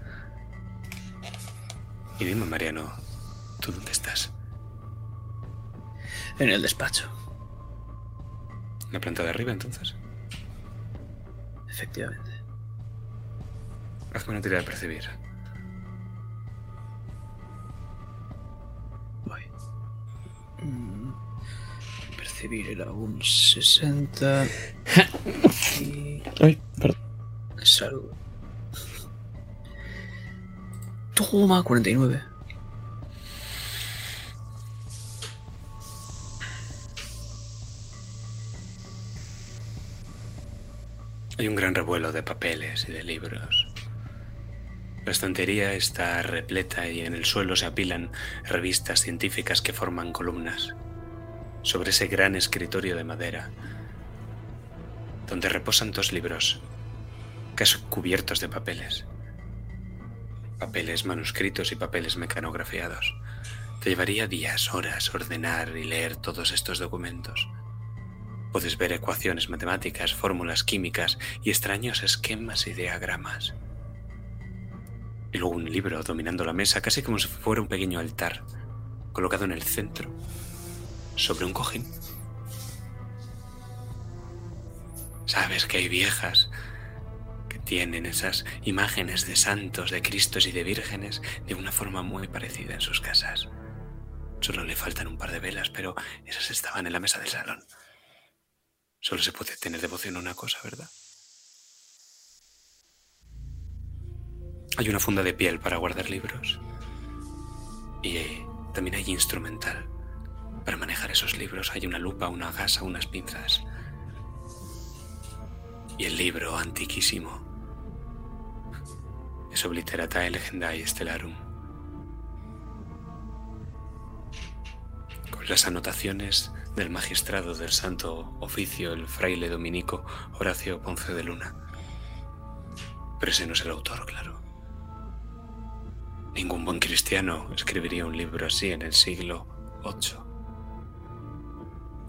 Y dime, Mariano, ¿tú dónde estás? En el despacho, ¿En la planta de arriba entonces? efectivamente. Hazme una tira de percibir. Voy. Mm, Percibir era un 60. y Ay, perdón. salud. Toma, 49. Hay un gran revuelo de papeles y de libros. La estantería está repleta y en el suelo se apilan revistas científicas que forman columnas sobre ese gran escritorio de madera, donde reposan dos libros, casi cubiertos de papeles. Papeles manuscritos y papeles mecanografiados. Te llevaría días, horas ordenar y leer todos estos documentos. Puedes ver ecuaciones matemáticas, fórmulas químicas y extraños esquemas y diagramas. Y luego un libro dominando la mesa, casi como si fuera un pequeño altar, colocado en el centro, sobre un cojín. Sabes que hay viejas que tienen esas imágenes de santos, de cristos y de vírgenes de una forma muy parecida en sus casas. Solo le faltan un par de velas, pero esas estaban en la mesa del salón. Solo se puede tener devoción a una cosa, ¿verdad? Hay una funda de piel para guardar libros. Y también hay instrumental. Para manejar esos libros hay una lupa, una gasa, unas pinzas. Y el libro antiquísimo. Es Obliteratae Legendae Stellarum. Con las anotaciones del magistrado del Santo Oficio, el fraile dominico Horacio Ponce de Luna. Pero ese no es el autor, claro. Ningún buen cristiano escribiría un libro así en el siglo VIII.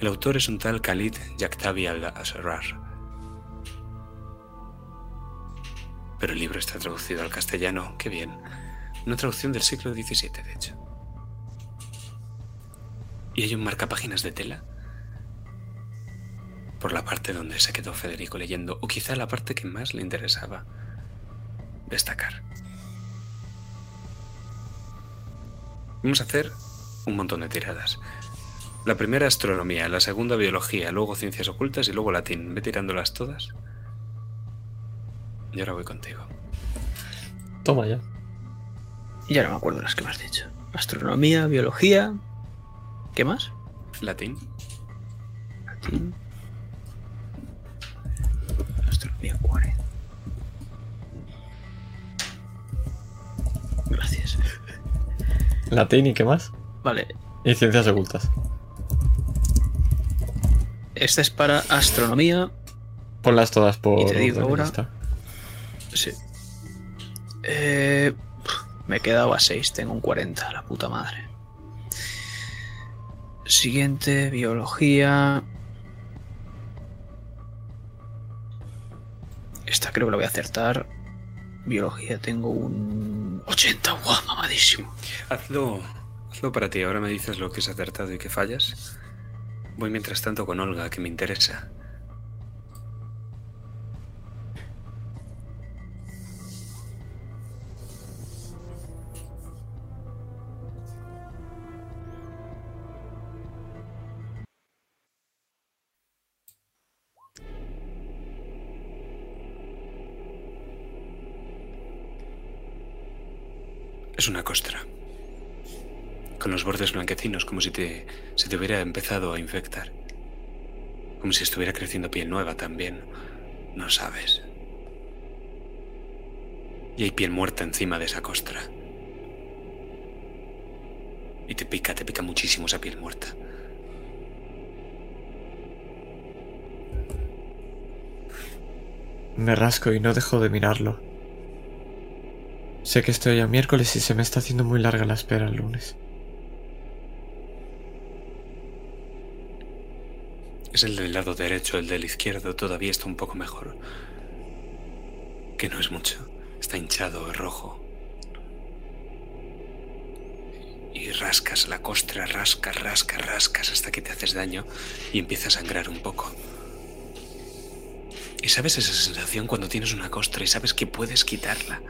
El autor es un tal Khalid Yaktabi al-Asrar. Pero el libro está traducido al castellano, qué bien. Una traducción del siglo XVII, de hecho. Y hay un marcapáginas de tela por la parte donde se quedó Federico leyendo, o quizá la parte que más le interesaba destacar. Vamos a hacer un montón de tiradas. La primera astronomía, la segunda biología, luego ciencias ocultas y luego latín. Ve tirándolas todas. Y ahora voy contigo. Toma ya. Y ya no me acuerdo las que me has dicho. Astronomía, biología. ¿Qué más? Latín. Latín. Astronomía 40. Gracias. Latín y qué más. Vale, Y ciencias ocultas. Esta es para astronomía. Ponlas todas por. Y te digo ahora-. Sí. Eh, me he quedado a 6, tengo un 40, la puta madre. Siguiente, biología. Esta creo que la voy a acertar. Biología tengo un 80, guau, mamadísimo. Hazlo, hazlo para ti. Ahora me dices lo que es acertado y que fallas. Voy mientras tanto con Olga, que me interesa. Es una costra. Con los bordes blanquecinos, como si te, se te hubiera empezado a infectar. Como si estuviera creciendo piel nueva también. No sabes. Y hay piel muerta encima de esa costra. Y te pica, te pica muchísimo esa piel muerta. Me rasco y no dejo de mirarlo. Sé que estoy a miércoles y se me está haciendo muy larga la espera el lunes. Es el del lado derecho, el del izquierdo todavía está un poco mejor. Que no es mucho. Está hinchado, rojo. Y rascas la costra, rascas, rascas, rascas hasta que te haces daño y empieza a sangrar un poco. Y sabes esa sensación cuando tienes una costra y sabes que puedes quitarla.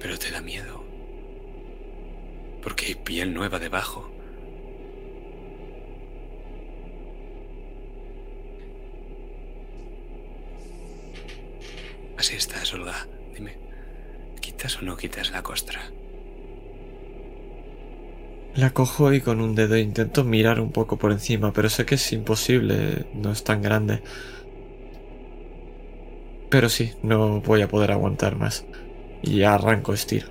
Pero te da miedo. Porque hay piel nueva debajo. Así estás, Olga. Dime, ¿quitas o no quitas la costra? La cojo y con un dedo intento mirar un poco por encima, pero sé que es imposible, no es tan grande. Pero sí, no voy a poder aguantar más. Y arranco estiro.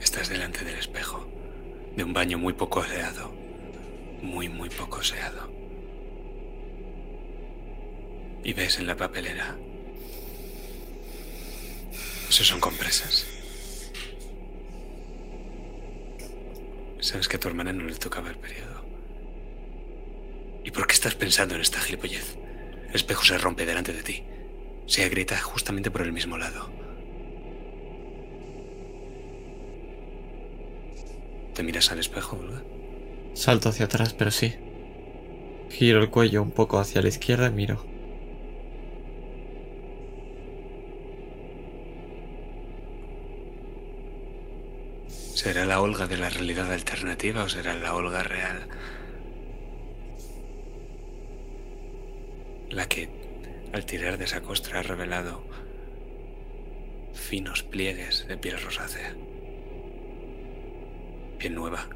Estás delante del espejo, de un baño muy poco aseado. Muy, muy poco aseado. Y ves en la papelera. Eso son compresas. Sabes que a tu hermana no le tocaba el periodo. ¿Y por qué estás pensando en esta gilipollez? El espejo se rompe delante de ti. Se agrieta justamente por el mismo lado. ¿Te miras al espejo, Olga? Salto hacia atrás, pero sí. Giro el cuello un poco hacia la izquierda y miro. ¿Será la Olga de la realidad alternativa o será la Olga real? La que, al tirar de esa costra, ha revelado finos pliegues de piel rosácea. Piel nueva.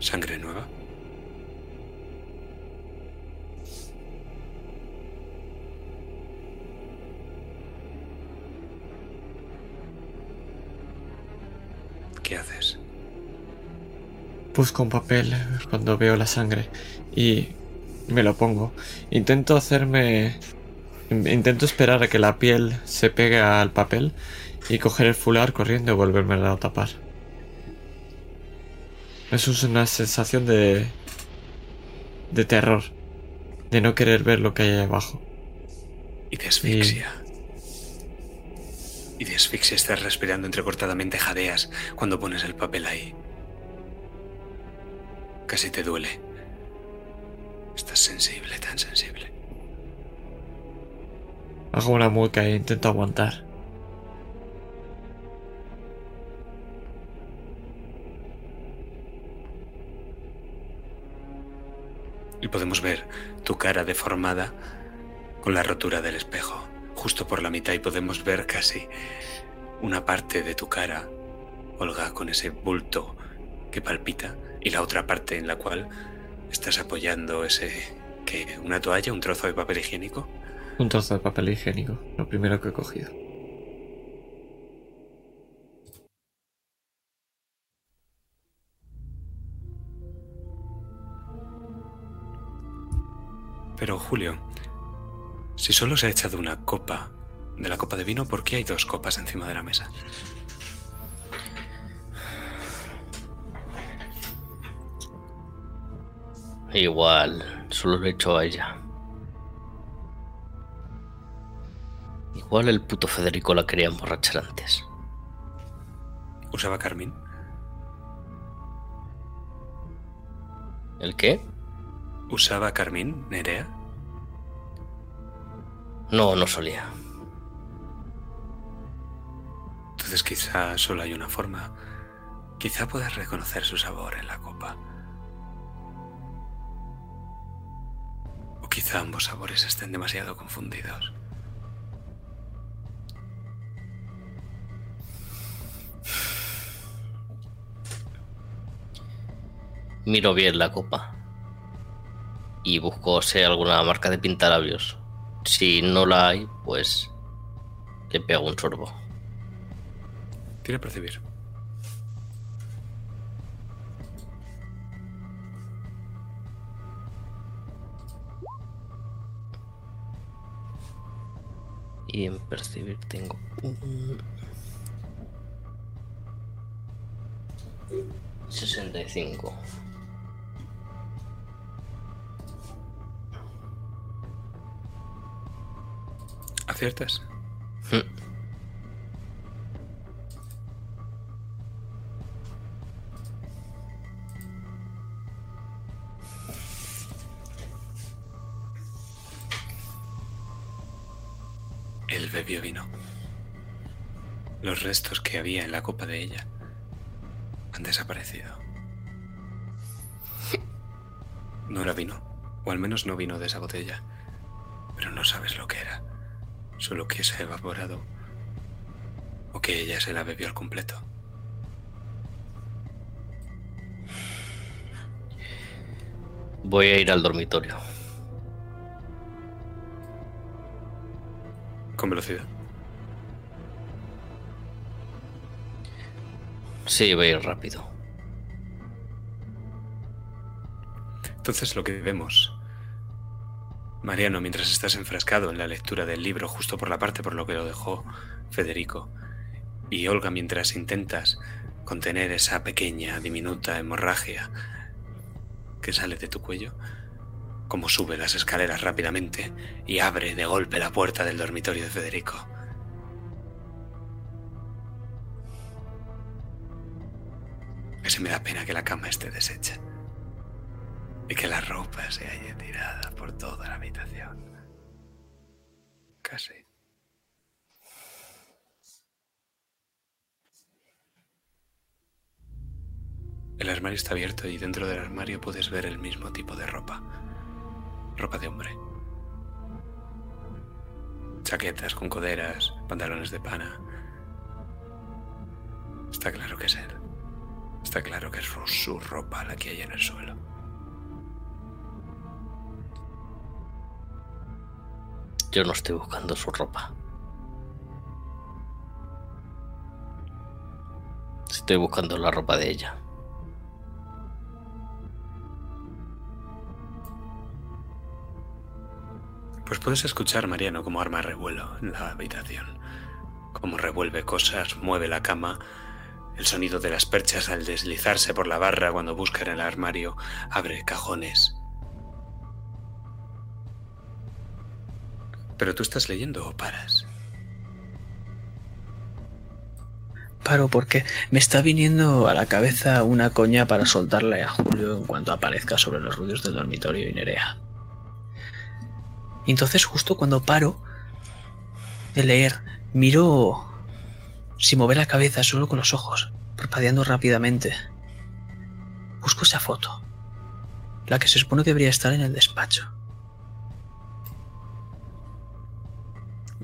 Sangre nueva. ¿Qué haces? Busco un papel cuando veo la sangre y me lo pongo. Intento hacerme... Intento esperar a que la piel se pegue al papel y coger el fular corriendo y volverme a tapar. Eso es una sensación de... de terror. De no querer ver lo que hay ahí abajo. Y de asfixia. Y de asfixia estás respirando entrecortadamente, jadeas cuando pones el papel ahí. Casi te duele. Estás sensible, tan sensible. Hago una mueca e intento aguantar. Y podemos ver tu cara deformada con la rotura del espejo, justo por la mitad, y podemos ver casi una parte de tu cara, Olga, con ese bulto que palpita, y la otra parte en la cual estás apoyando ese... ¿Qué? ¿Una toalla? ¿Un trozo de papel higiénico? Un trozo de papel higiénico, lo primero que he cogido. Pero Julio, si solo se ha echado una copa de la copa de vino, ¿por qué hay dos copas encima de la mesa? Igual, solo lo he hecho a ella. Igual el puto Federico la quería emborrachar antes. ¿Usaba Carmín? ¿El qué? ¿Usaba Carmín, Nerea? No, no solía. Entonces quizá solo hay una forma. Quizá puedas reconocer su sabor en la copa. O quizá ambos sabores estén demasiado confundidos. Miro bien la copa. Y busco si hay alguna marca de pintalabios. Si no la hay, pues le pego un sorbo. Tira a percibir. Y en percibir tengo un... 65. ¿Aciertas? Hmm. Él bebió vino. Los restos que había en la copa de ella han desaparecido. No era vino, o al menos no vino de esa botella, pero no sabes lo que era, solo que se ha evaporado o que ella se la bebió al completo. Voy a ir al dormitorio. Con velocidad. Sí, voy a ir rápido. Entonces lo que vemos, Mariano, mientras estás enfrascado en la lectura del libro, justo por la parte por lo que lo dejó Federico, y Olga mientras intentas contener esa pequeña, diminuta hemorragia que sale de tu cuello, como sube las escaleras rápidamente y abre de golpe la puerta del dormitorio de Federico. Casi me da pena que la cama esté deshecha y que la ropa se haya tirada por toda la habitación. Casi. El armario está abierto y dentro del armario puedes ver el mismo tipo de ropa. Ropa de hombre. chaquetas con coderas, pantalones de pana. Está claro que es él. Está claro que es su ropa la que hay en el suelo. Yo no estoy buscando su ropa. Estoy buscando la ropa de ella. Pues puedes escuchar, Mariano, como arma revuelo en la habitación. Como revuelve cosas, mueve la cama, el sonido de las perchas al deslizarse por la barra cuando busca en el armario, abre cajones. ¿Pero tú estás leyendo o paras? Paro porque me está viniendo a la cabeza una coña para soltarle a Julio en cuanto aparezca sobre los ruidos del dormitorio y Nerea. Entonces justo cuando paro de leer, miro sin mover la cabeza, solo con los ojos, parpadeando rápidamente. Busco esa foto, la que se supone que debería estar en el despacho.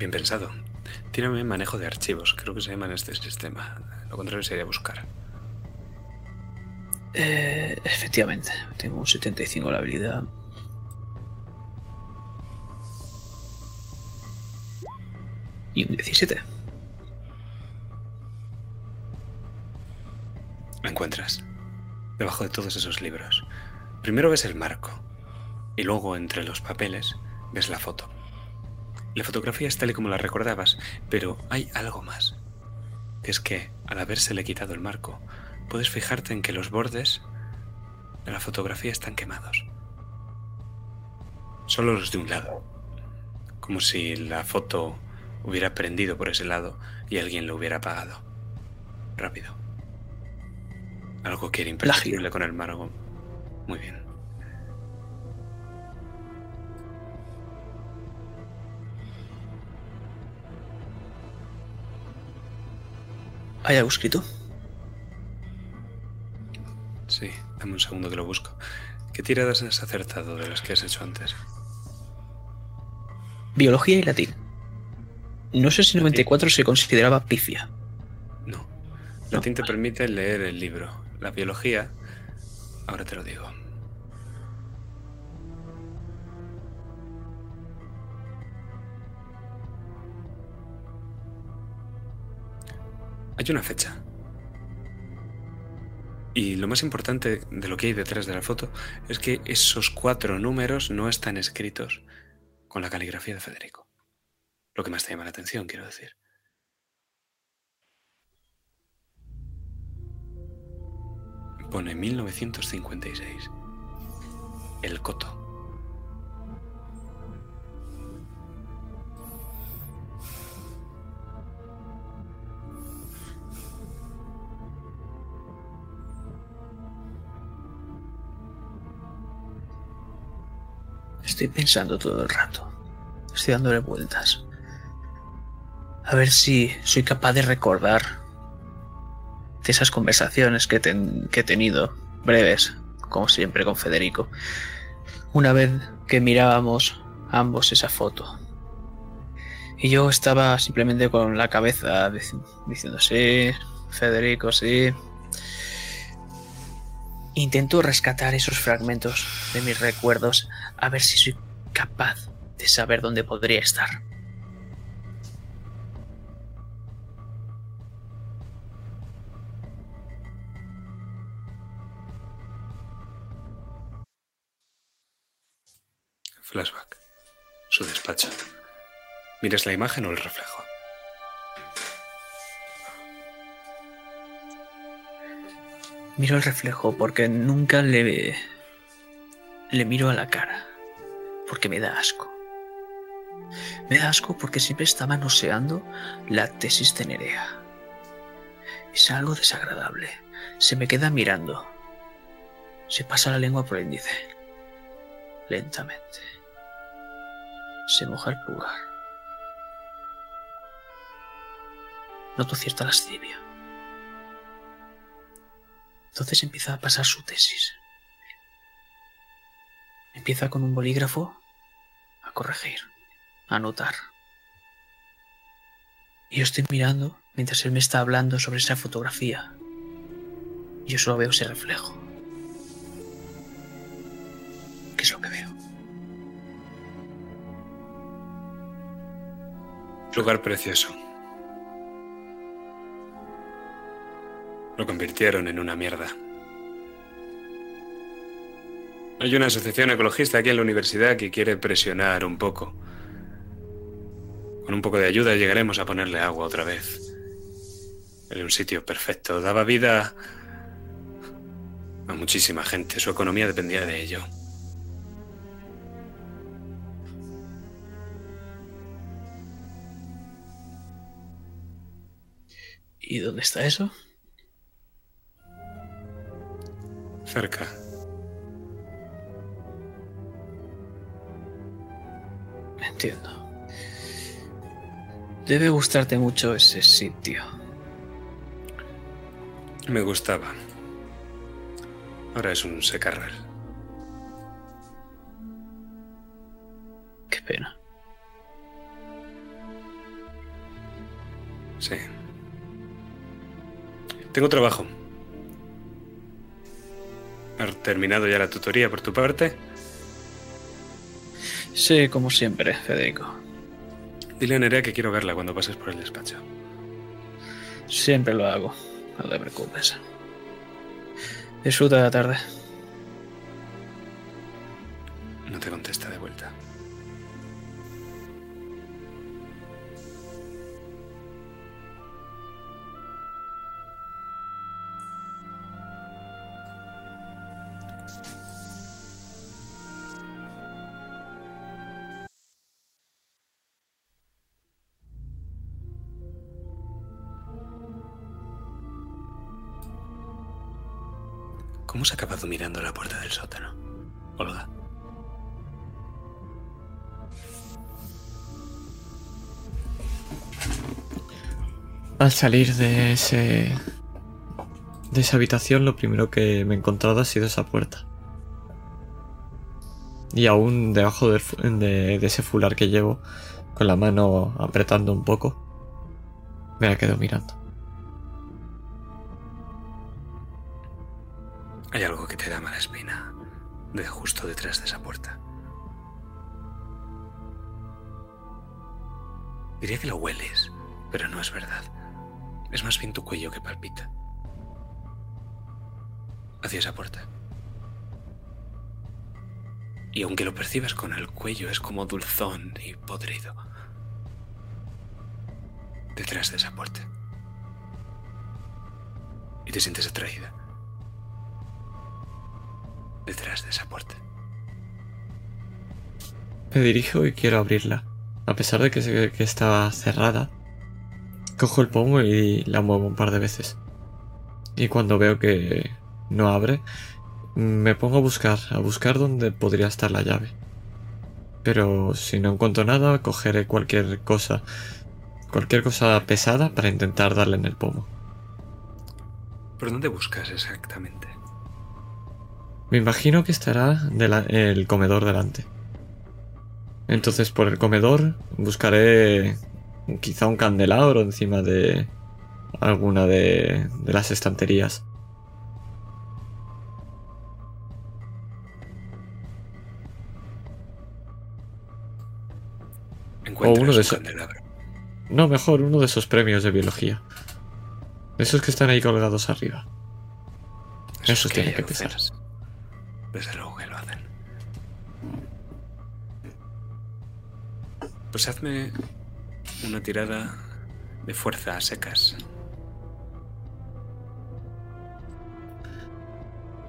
Bien pensado. Tírame manejo de archivos, creo que se llama en este sistema. Lo contrario sería buscar. Eh, efectivamente, tengo un 75 la habilidad. Y un 17. Lo encuentras. Debajo de todos esos libros. Primero ves el marco. Y luego entre los papeles ves la foto. La fotografía es tal y como la recordabas, pero hay algo más. Que es que, al habérsele quitado el marco, puedes fijarte en que los bordes de la fotografía están quemados. Solo los de un lado. Como si la foto hubiera prendido por ese lado y alguien lo hubiera apagado. Rápido. Algo que era con el marco. Muy bien. ¿Hay algo escrito? Sí, dame un segundo que lo busco. ¿Qué tiradas has acertado de las que has hecho antes? Biología y latín. No sé si 94 se consideraba pifia. No. Latín te permite leer el libro. La biología, ahora te lo digo. Hay una fecha. Y lo más importante de lo que hay detrás de la foto es que esos cuatro números no están escritos con la caligrafía de Federico. Lo que más te llama la atención, quiero decir. Pone 1956. El Coto. Estoy pensando todo el rato. Estoy dándole vueltas. A ver si soy capaz de recordar de esas conversaciones que, que he tenido, breves, como siempre con Federico. Una vez que mirábamos ambos esa foto. Y yo estaba simplemente con la cabeza dic- diciendo, sí, Federico, sí. Intento rescatar esos fragmentos de mis recuerdos a ver si soy capaz de saber dónde podría estar. Flashback. Su despacho. ¿Miras la imagen o el reflejo? Miro el reflejo porque nunca le le miro a la cara porque me da asco. Me da asco porque siempre está manoseando la tesis de Nerea. Es algo desagradable. Se me queda mirando. Se pasa la lengua por el índice. Lentamente. Se moja el pulgar. Noto cierta lascivia. Entonces empieza a pasar su tesis. Empieza con un bolígrafo a corregir, a anotar. Y yo estoy mirando mientras él me está hablando sobre esa fotografía. Yo solo veo ese reflejo. ¿Qué es lo que veo? Lugar precioso. Lo convirtieron en una mierda. Hay una asociación ecologista aquí en la universidad que quiere presionar un poco. Con un poco de ayuda llegaremos a ponerle agua otra vez. Era un sitio perfecto. Daba vida a muchísima gente. Su economía dependía de ello. ¿Y dónde está eso? Cerca. Entiendo. Debe gustarte mucho ese sitio. Me gustaba. Ahora es un secarral. Qué pena. Sí. Tengo trabajo. ¿Has terminado ya la tutoría por tu parte? Sí, como siempre, Federico. Dile a Nerea que quiero verla cuando pases por el despacho. Siempre lo hago. No te preocupes. Disfruta de la tarde. No te contesta ¿Cómo se ha acabado mirando la puerta del sótano? Olga. Al salir de ese. de esa habitación, lo primero que me he encontrado ha sido esa puerta. Y aún debajo de ese fular que llevo, con la mano apretando un poco, me la quedo mirando. Detrás de esa puerta. Diría que lo hueles, pero no es verdad. Es más bien tu cuello que palpita. Hacia esa puerta. Y aunque lo percibas con el cuello, es como dulzón y podrido. Detrás de esa puerta. Y te sientes atraída detrás de esa puerta. Me dirijo y quiero abrirla. A pesar de que, se- que está cerrada, cojo el pomo y la muevo un par de veces. Y cuando veo que no abre, me pongo a buscar, a buscar dónde podría estar la llave. Pero si no encuentro nada, cogeré cualquier cosa, cualquier cosa pesada para intentar darle en el pomo. ¿Por dónde buscas exactamente? Me imagino que estará dela- el comedor delante. Entonces por el comedor buscaré quizá un candelabro encima de alguna de, de las estanterías. Encuentras uno de esos-. No, mejor uno de esos premios de biología. Esos que están ahí colgados arriba. Eso es tiene que pesar. Desde luego que Pues hazme una tirada de fuerza a secas.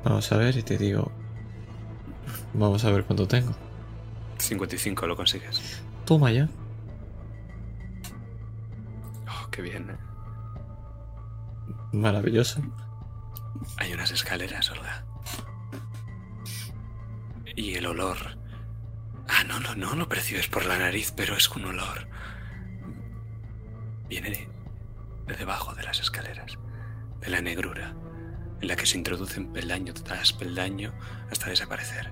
Vamos a ver y te digo... Vamos a ver cuánto tengo. 55 lo consigues. Toma ya. Oh, qué bien. ¿eh? Maravilloso. Hay unas escaleras, Olga. Y el olor. Ah, no, no, no lo percibes por la nariz, pero es un olor. Viene de, de debajo de las escaleras, de la negrura, en la que se introducen peldaño tras peldaño hasta desaparecer.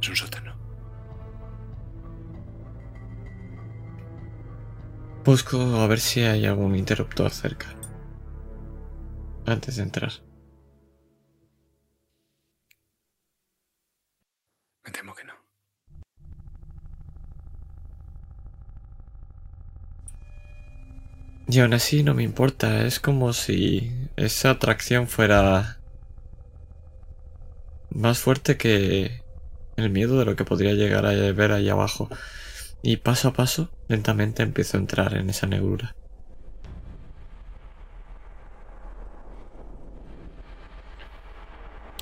Es un sótano. Busco a ver si hay algún interruptor cerca. Antes de entrar. Me temo que no. Y aún así no me importa, es como si esa atracción fuera más fuerte que el miedo de lo que podría llegar a ver ahí abajo. Y paso a paso, lentamente empiezo a entrar en esa negrura.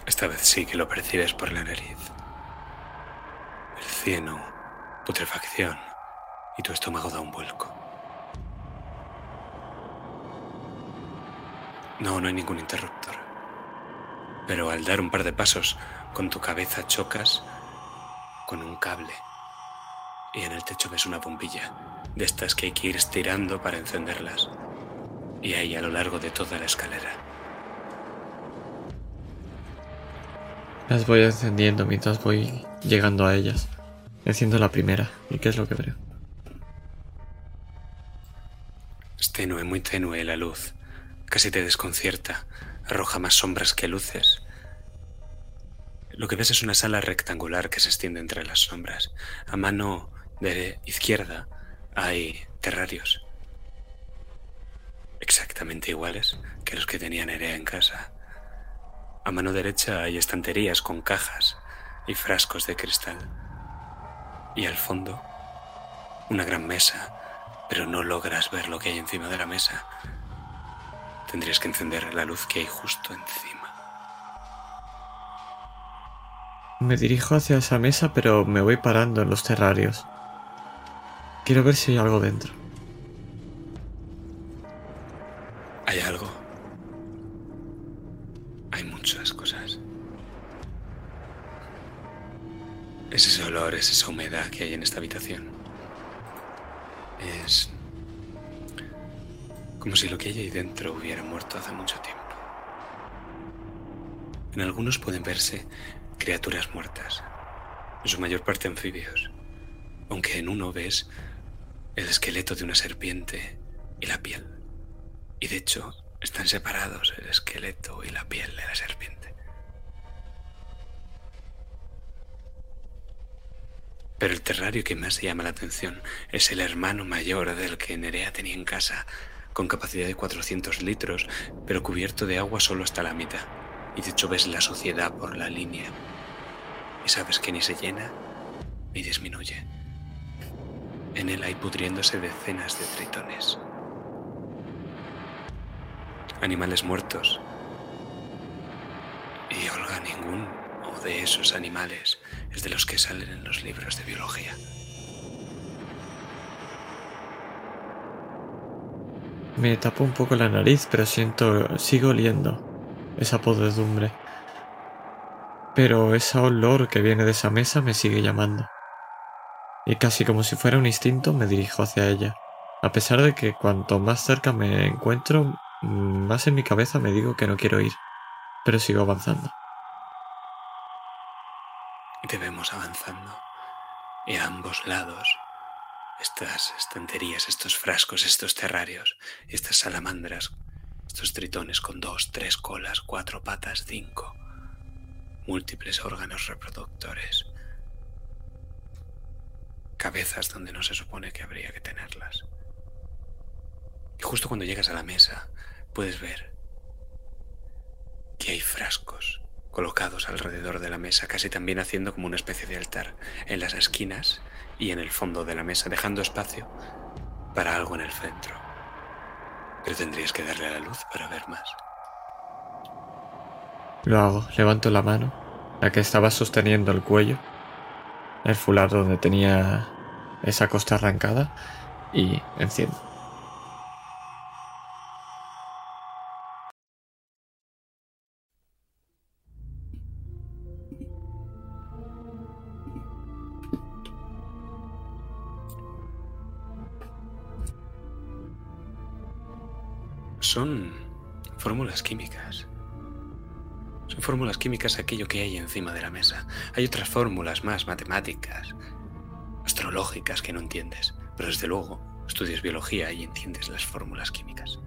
Esta vez sí que lo percibes por la nariz. Cieno, putrefacción y tu estómago da un vuelco. No, no hay ningún interruptor. Pero al dar un par de pasos con tu cabeza chocas con un cable. Y en el techo ves una bombilla, de estas que hay que ir estirando para encenderlas. Y ahí a lo largo de toda la escalera. Las voy encendiendo mientras voy llegando a ellas. Enciendo la primera. ¿Y qué es lo que veo? Es tenue, muy tenue la luz. Casi te desconcierta. Arroja más sombras que luces. Lo que ves es una sala rectangular que se extiende entre las sombras. A mano de izquierda hay terrarios. Exactamente iguales que los que tenía Nerea en casa. A mano derecha hay estanterías con cajas y frascos de cristal. Y al fondo, una gran mesa, pero no logras ver lo que hay encima de la mesa. Tendrías que encender la luz que hay justo encima. Me dirijo hacia esa mesa, pero me voy parando en los terrarios. Quiero ver si hay algo dentro. Hay algo. Olor, es esa humedad que hay en esta habitación. Es como si lo que hay ahí dentro hubiera muerto hace mucho tiempo. En algunos pueden verse criaturas muertas, en su mayor parte anfibios, aunque en uno ves el esqueleto de una serpiente y la piel. Y de hecho, están separados el esqueleto y la piel de la serpiente. Pero el terrario que más llama la atención es el hermano mayor del que Nerea tenía en casa, con capacidad de 400 litros, pero cubierto de agua solo hasta la mitad. Y de hecho ves la suciedad por la línea. Y sabes que ni se llena ni disminuye. En él hay pudriéndose decenas de tritones. Animales muertos. Y Olga, ningún de esos animales es de los que salen en los libros de biología. Me tapo un poco la nariz, pero siento, sigo oliendo esa podredumbre. Pero ese olor que viene de esa mesa me sigue llamando. Y casi como si fuera un instinto me dirijo hacia ella. A pesar de que cuanto más cerca me encuentro, más en mi cabeza me digo que no quiero ir. Pero sigo avanzando. Te vemos avanzando. Y a ambos lados estas estanterías, estos frascos, estos terrarios, estas salamandras, estos tritones con dos, tres colas, cuatro patas, cinco, múltiples órganos reproductores, cabezas donde no se supone que habría que tenerlas. Y justo cuando llegas a la mesa puedes ver que hay frascos colocados alrededor de la mesa, casi también haciendo como una especie de altar en las esquinas y en el fondo de la mesa, dejando espacio para algo en el centro. Pero tendrías que darle a la luz para ver más. Lo hago, levanto la mano, la que estaba sosteniendo el cuello, el fular donde tenía esa costa arrancada, y enciendo. Son fórmulas químicas. Son fórmulas químicas aquello que hay encima de la mesa. Hay otras fórmulas más matemáticas, astrológicas que no entiendes, pero desde luego estudias biología y entiendes las fórmulas químicas.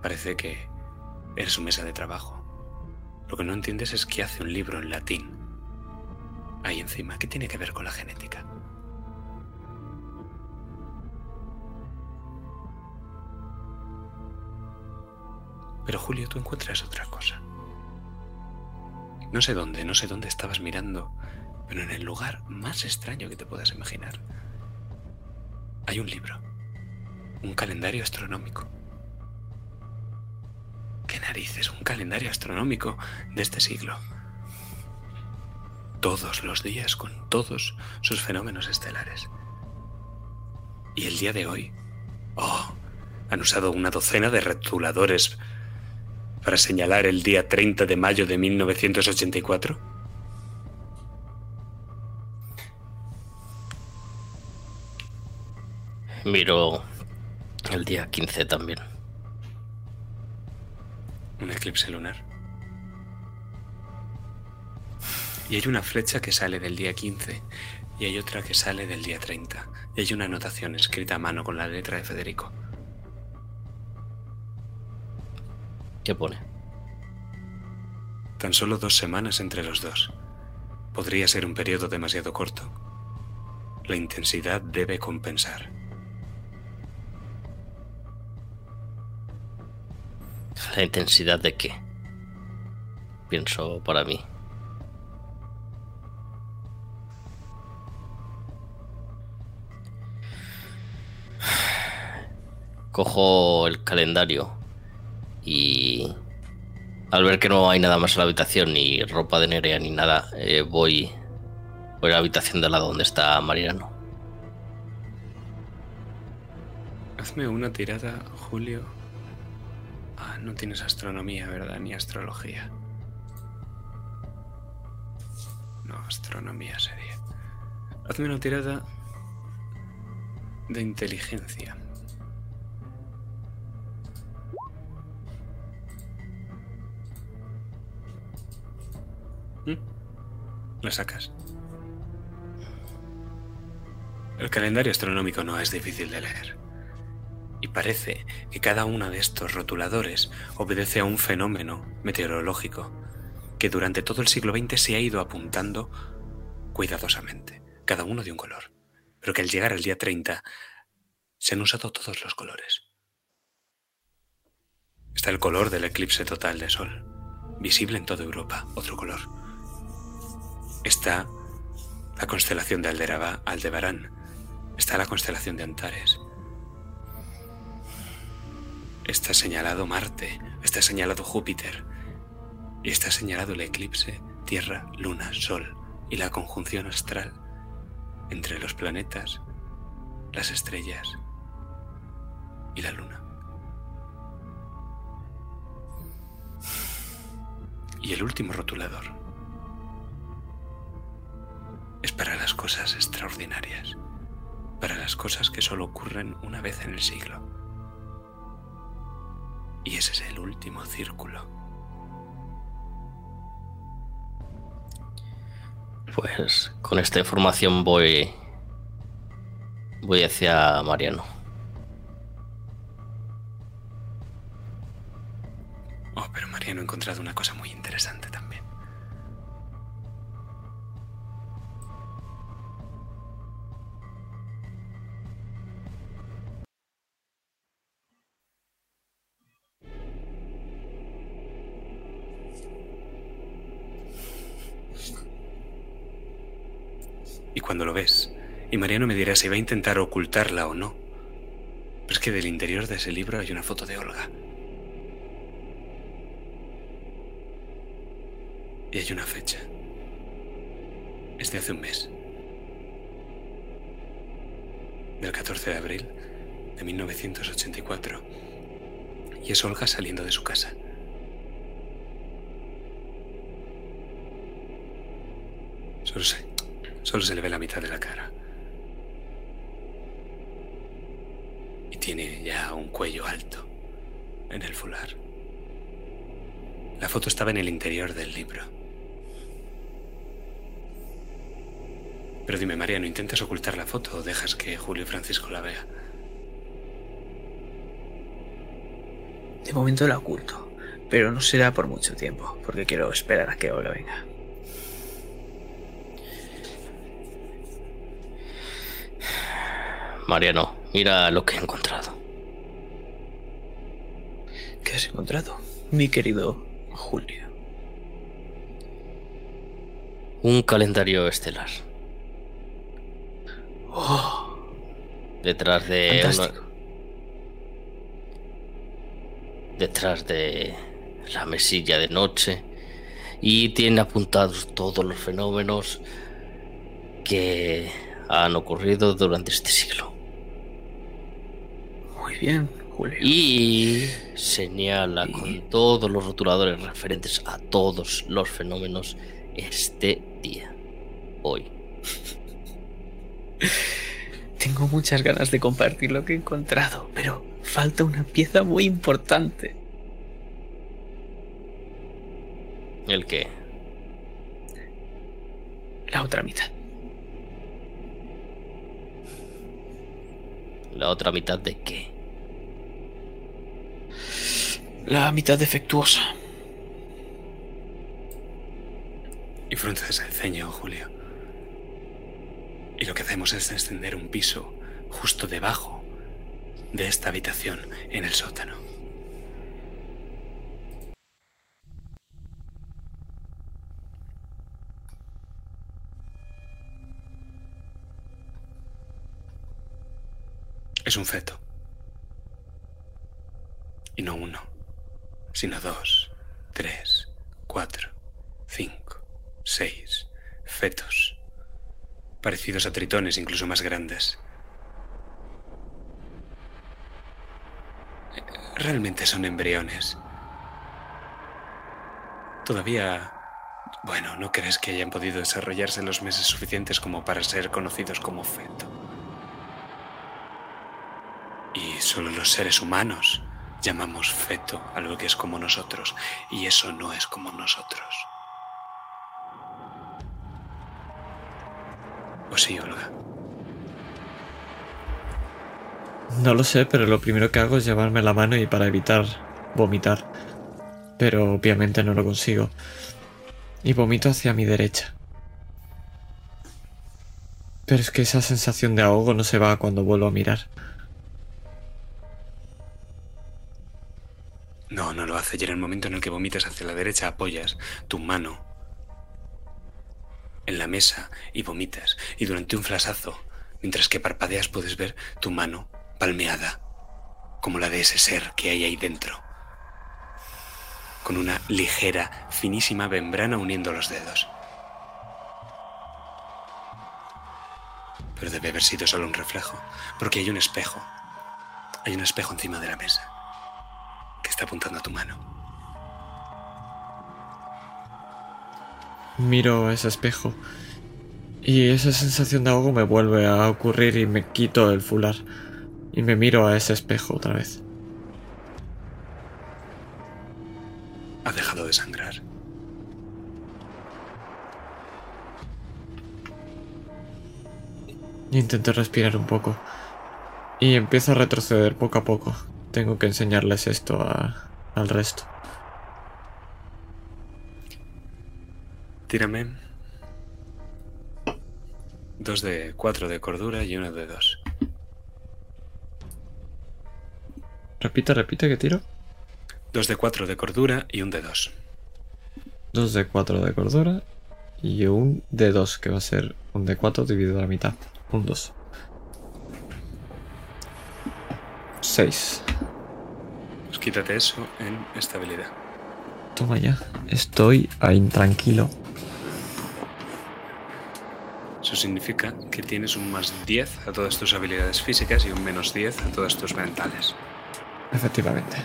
Parece que eres su mesa de trabajo. Lo que no entiendes es qué hace un libro en latín. Ahí encima, ¿qué tiene que ver con la genética? Pero Julio, tú encuentras otra cosa. No sé dónde, no sé dónde estabas mirando, pero en el lugar más extraño que te puedas imaginar. Hay un libro, un calendario astronómico. ¿Qué narices? Un calendario astronómico de este siglo. Todos los días con todos sus fenómenos estelares. Y el día de hoy, oh, han usado una docena de rotuladores para señalar el día 30 de mayo de 1984? Miro el día 15 también. Un eclipse lunar. Y hay una flecha que sale del día 15 y hay otra que sale del día 30. Y hay una anotación escrita a mano con la letra de Federico. ¿Qué pone? Tan solo dos semanas entre los dos. Podría ser un periodo demasiado corto. La intensidad debe compensar. ¿La intensidad de qué? Pienso para mí. Cojo el calendario y al ver que no hay nada más en la habitación, ni ropa de Nerea ni nada, eh, voy, voy a la habitación de al lado donde está Mariano. Hazme una tirada, Julio. Ah, no tienes astronomía, ¿verdad? Ni astrología. No, astronomía sería. Hazme una tirada de inteligencia. ¿Mm? La sacas. El calendario astronómico no es difícil de leer. Y parece que cada uno de estos rotuladores obedece a un fenómeno meteorológico que durante todo el siglo XX se ha ido apuntando cuidadosamente, cada uno de un color, pero que al llegar al día 30 se han usado todos los colores. Está el color del eclipse total de Sol, visible en toda Europa, otro color. Está la constelación de Alderaba- Aldebarán, está la constelación de Antares, está señalado Marte, está señalado Júpiter. Y está señalado el eclipse Tierra, Luna, Sol y la conjunción astral entre los planetas, las estrellas y la Luna. Y el último rotulador las cosas extraordinarias, para las cosas que solo ocurren una vez en el siglo. Y ese es el último círculo. Pues con esta información voy. Voy hacia Mariano. Oh, pero Mariano ha encontrado una cosa muy interesante cuando lo ves, y Mariano me dirá si va a intentar ocultarla o no. Pero es que del interior de ese libro hay una foto de Olga. Y hay una fecha. Es de hace un mes. Del 14 de abril de 1984. Y es Olga saliendo de su casa. Solo se, solo se le ve la mitad de la cara. Y tiene ya un cuello alto en el fular. La foto estaba en el interior del libro. Pero dime, Mariano, ¿intentas ocultar la foto o dejas que Julio y Francisco la vea? De momento la oculto, pero no será por mucho tiempo, porque quiero esperar a que Olga venga. Mariano, mira lo que he encontrado. ¿Qué has encontrado, mi querido Julio? Un calendario estelar. Oh, Detrás de fantástico. una- detrás de la mesilla de noche y tiene apuntados todos los fenómenos que han ocurrido durante este siglo. Muy bien, Julio. Y señala con todos los rotuladores referentes a todos los fenómenos este día, hoy. Tengo muchas ganas de compartir lo que he encontrado, pero falta una pieza muy importante. El que La otra mitad. la otra mitad de qué. La mitad defectuosa. Y frunces el ceño, Julio. Y lo que hacemos es extender un piso justo debajo de esta habitación en el sótano. Es un feto. Y no uno, sino dos, tres, cuatro, cinco, seis fetos, parecidos a tritones incluso más grandes. Realmente son embriones. Todavía... Bueno, ¿no crees que hayan podido desarrollarse los meses suficientes como para ser conocidos como feto? Y solo los seres humanos llamamos feto a lo que es como nosotros, y eso no es como nosotros. ¿O sí, Olga? No lo sé, pero lo primero que hago es llevarme la mano y para evitar vomitar. Pero obviamente no lo consigo. Y vomito hacia mi derecha. Pero es que esa sensación de ahogo no se va cuando vuelvo a mirar. No, no lo hace. Y en el momento en el que vomitas hacia la derecha, apoyas tu mano en la mesa y vomitas. Y durante un flasazo, mientras que parpadeas, puedes ver tu mano palmeada, como la de ese ser que hay ahí dentro, con una ligera, finísima membrana uniendo los dedos. Pero debe haber sido solo un reflejo, porque hay un espejo. Hay un espejo encima de la mesa que está apuntando a tu mano. Miro ese espejo. Y esa sensación de ahogo me vuelve a ocurrir y me quito el fular. Y me miro a ese espejo otra vez. Ha dejado de sangrar. Intento respirar un poco. Y empiezo a retroceder poco a poco. Tengo que enseñarles esto a- al resto. Tírame. Dos de cuatro de cordura y uno de dos. Repite, repite, que tiro. Dos de cuatro de cordura y un de dos. 2 de 4 de cordura y un de 2, que va a ser un de 4 dividido a la mitad. Un 2. 6. Pues quítate eso en estabilidad. Toma ya. Estoy ahí intranquilo. Eso significa que tienes un más 10 a todas tus habilidades físicas y un menos 10 a todas tus mentales. Efectivamente.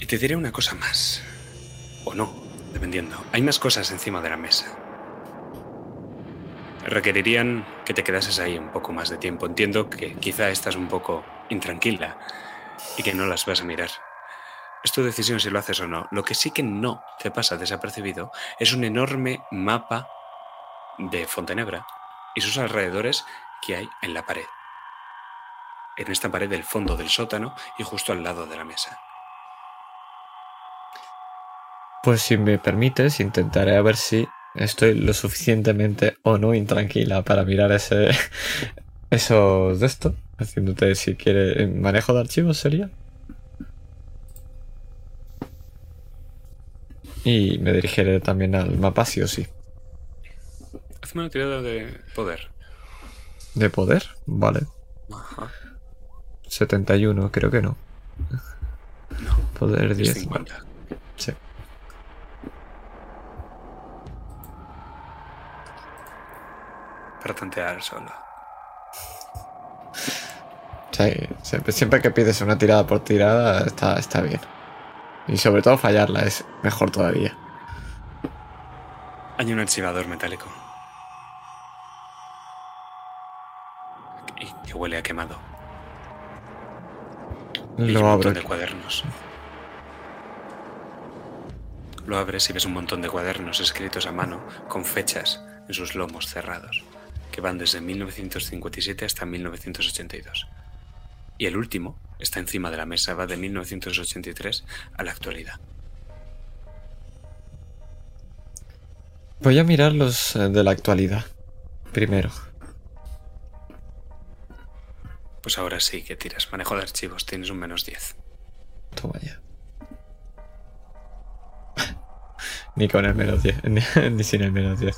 Y te diré una cosa más. O no, dependiendo. Hay más cosas encima de la mesa. Requerirían que te quedases ahí un poco más de tiempo. Entiendo que quizá estás un poco intranquila y que no las vas a mirar. Es tu decisión si lo haces o no. Lo que sí que no te pasa desapercibido es un enorme mapa de Fontenebra y sus alrededores que hay en la pared. En esta pared del fondo del sótano y justo al lado de la mesa. Pues si me permites, intentaré a ver si estoy lo suficientemente o no intranquila para mirar ese esos de esto. Haciéndote si quiere manejo de archivos sería. Y me dirigiré también al mapa sí o sí. Hazme una tirada de poder. ¿De poder? Vale. Ajá. 71, creo que no. No, Poder es 10. 50. vale. Para tantear solo. Sí, siempre, siempre que pides una tirada por tirada está, está bien. Y sobre todo fallarla es mejor todavía. Hay un archivador metálico. Y que huele a quemado. Y Lo un abro. montón de cuadernos. Lo abres y ves un montón de cuadernos escritos a mano con fechas en sus lomos cerrados, que van desde 1957 hasta 1982. Y el último está encima de la mesa, va de 1983 a la actualidad. Voy a mirar los eh, de la actualidad. Primero. Pues ahora sí que tiras. Manejo de archivos, tienes un menos 10. Toma ya. ni con el menos 10. Ni, ni sin el menos 10.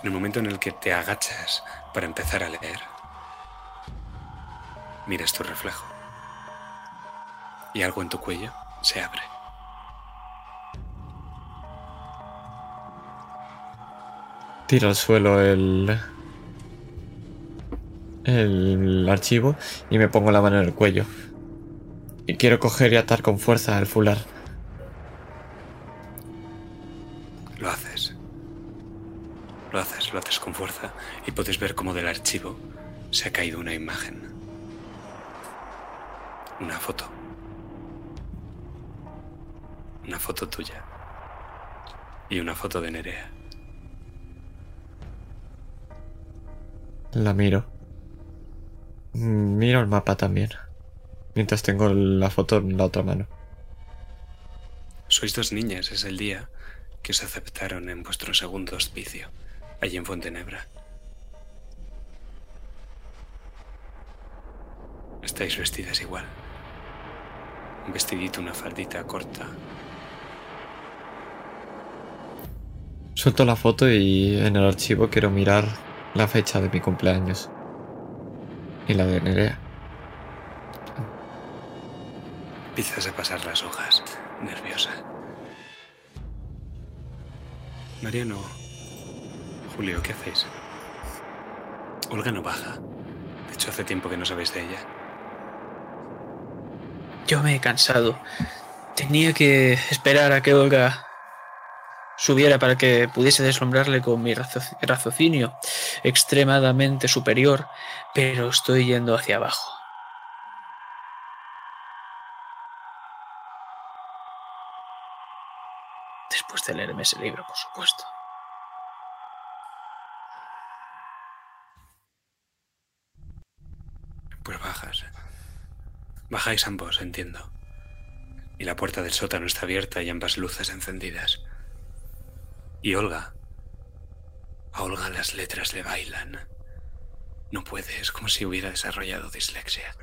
En el momento en el que te agachas para empezar a leer, miras tu reflejo. Y algo en tu cuello se abre. Tiro al suelo el. el archivo y me pongo la mano en el cuello. Y quiero coger y atar con fuerza el fular. Lo haces, lo haces con fuerza y puedes ver cómo del archivo se ha caído una imagen. Una foto. Una foto tuya. Y una foto de Nerea. La miro. Miro el mapa también. Mientras tengo la foto en la otra mano. Sois dos niñas, es el día que os aceptaron en vuestro segundo hospicio, allí en Fontenebra. Estáis vestidas igual. Un vestidito, una faldita corta. Suelto la foto y en el archivo quiero mirar la fecha de mi cumpleaños. Y la de Nerea. Empiezas a pasar las hojas, nerviosa. Mariano, Julio, ¿qué hacéis? Olga no baja. De hecho, hace tiempo que no sabéis de ella. Yo me he cansado. Tenía que esperar a que Olga subiera para que pudiese deslumbrarle con mi raciocinio extremadamente superior, pero estoy yendo hacia abajo. Después de leerme ese libro, por supuesto. Pues bajas. Bajáis ambos, entiendo. Y la puerta del sótano está abierta y ambas luces encendidas. Y Olga. A Olga las letras le bailan. No puede, es como si hubiera desarrollado dislexia.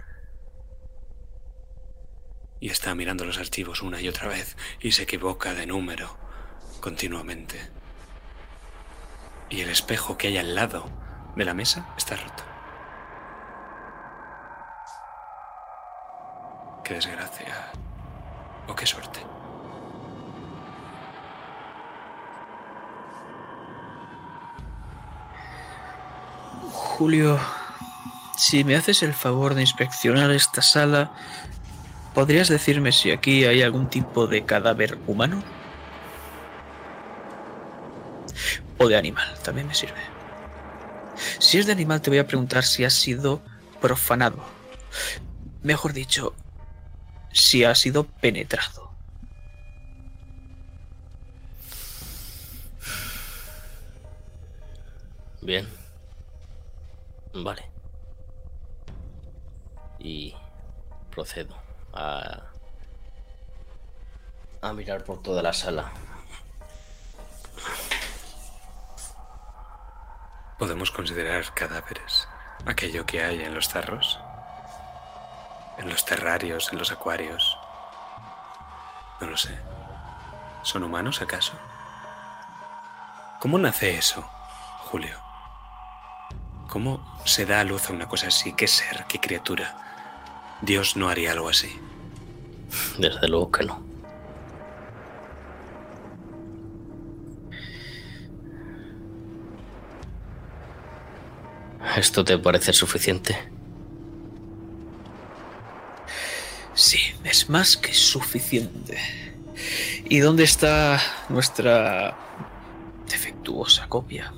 Y está mirando los archivos una y otra vez y se equivoca de número continuamente. Y el espejo que hay al lado de la mesa está roto. Qué desgracia. O qué suerte. Julio, si me haces el favor de inspeccionar esta sala, ¿podrías decirme si aquí hay algún tipo de cadáver humano? O de animal, también me sirve. Si es de animal, te voy a preguntar si ha sido profanado. Mejor dicho, si ha sido penetrado. Bien. Vale. Y procedo a, a mirar por toda la sala. ¿Podemos considerar cadáveres aquello que hay en los tarros? En los terrarios, en los acuarios. No lo sé. ¿Son humanos acaso? ¿Cómo nace eso, Julio? ¿Cómo se da a luz a una cosa así? ¿Qué ser? ¿Qué criatura? Dios no haría algo así. Desde luego que no. ¿Esto te parece suficiente? Sí, es más que suficiente. ¿Y dónde está nuestra defectuosa copia?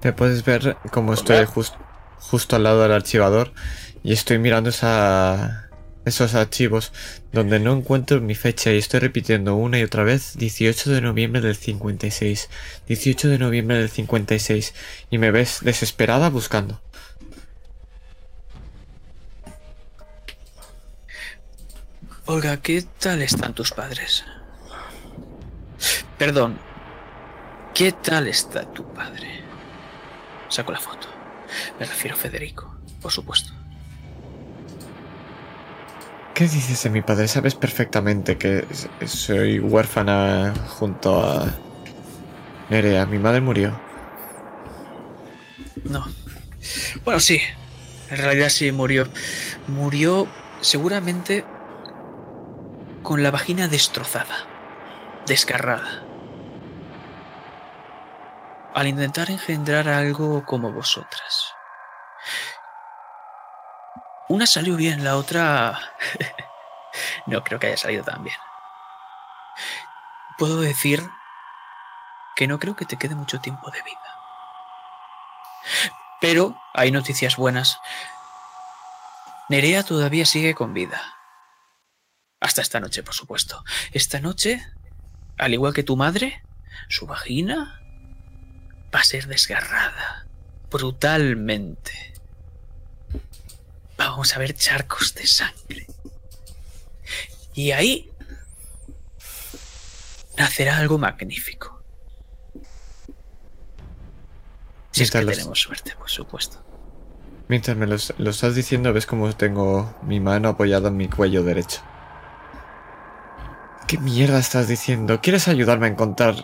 Te puedes ver como estoy jus- justo al lado del archivador y estoy mirando esa, esos archivos donde no encuentro mi fecha y estoy repitiendo una y otra vez 18 de noviembre del 56, 18 de noviembre del 56 y me ves desesperada buscando. Olga, ¿qué tal están tus padres? Perdón, ¿qué tal está tu padre? Saco la foto. Me refiero a Federico, por supuesto. ¿Qué dices de mi padre? Sabes perfectamente que soy huérfana junto a Nerea. Mi madre murió. No. Bueno, sí. En realidad sí murió. Murió seguramente con la vagina destrozada, desgarrada. Al intentar engendrar algo como vosotras. Una salió bien, la otra... no creo que haya salido tan bien. Puedo decir que no creo que te quede mucho tiempo de vida. Pero hay noticias buenas. Nerea todavía sigue con vida. Hasta esta noche, por supuesto. Esta noche, al igual que tu madre, su vagina va a ser desgarrada. Brutalmente. Vamos a ver charcos de sangre. Y ahí nacerá algo magnífico. Si es que los- tenemos suerte, por supuesto. Mientras me lo, estás diciendo, ves como tengo mi mano apoyada en mi cuello derecho. ¿Qué mierda estás diciendo? ¿Quieres ayudarme a encontrar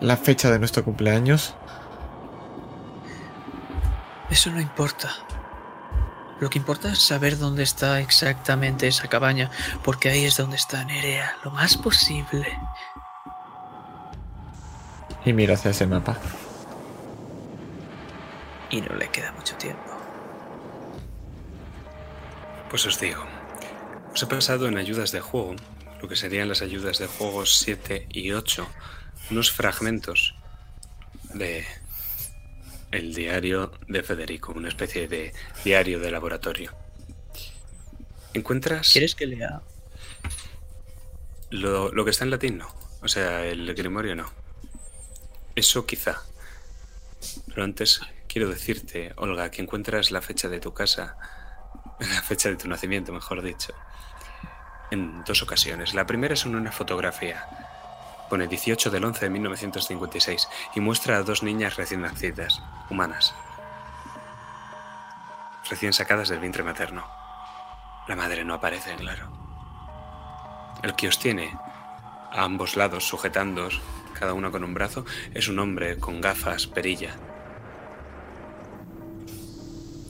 la fecha de nuestro cumpleaños? Eso no importa. Lo que importa es saber dónde está exactamente esa cabaña, porque ahí es donde está Nerea, lo más posible. Y miro hacia ese mapa. Y no le queda mucho tiempo. Pues os digo, os he pasado en ayudas de juego, lo que serían las ayudas de juego 7 y 8, unos fragmentos de el diario de Federico, una especie de diario de laboratorio. ¿Encuentras ¿Quieres que lea? lo, lo que está en latín? No. O sea, el grimorio no. Eso quizá. Pero antes quiero decirte, Olga, que encuentras la fecha de tu casa, la fecha de tu nacimiento, mejor dicho, en dos ocasiones. La primera es en una fotografía. Pone 18 del 11 de 1956 y muestra a dos niñas recién nacidas, humanas, recién sacadas del vientre materno. La madre no aparece, claro. El que os tiene a ambos lados sujetándoos, cada uno con un brazo, es un hombre con gafas, perilla.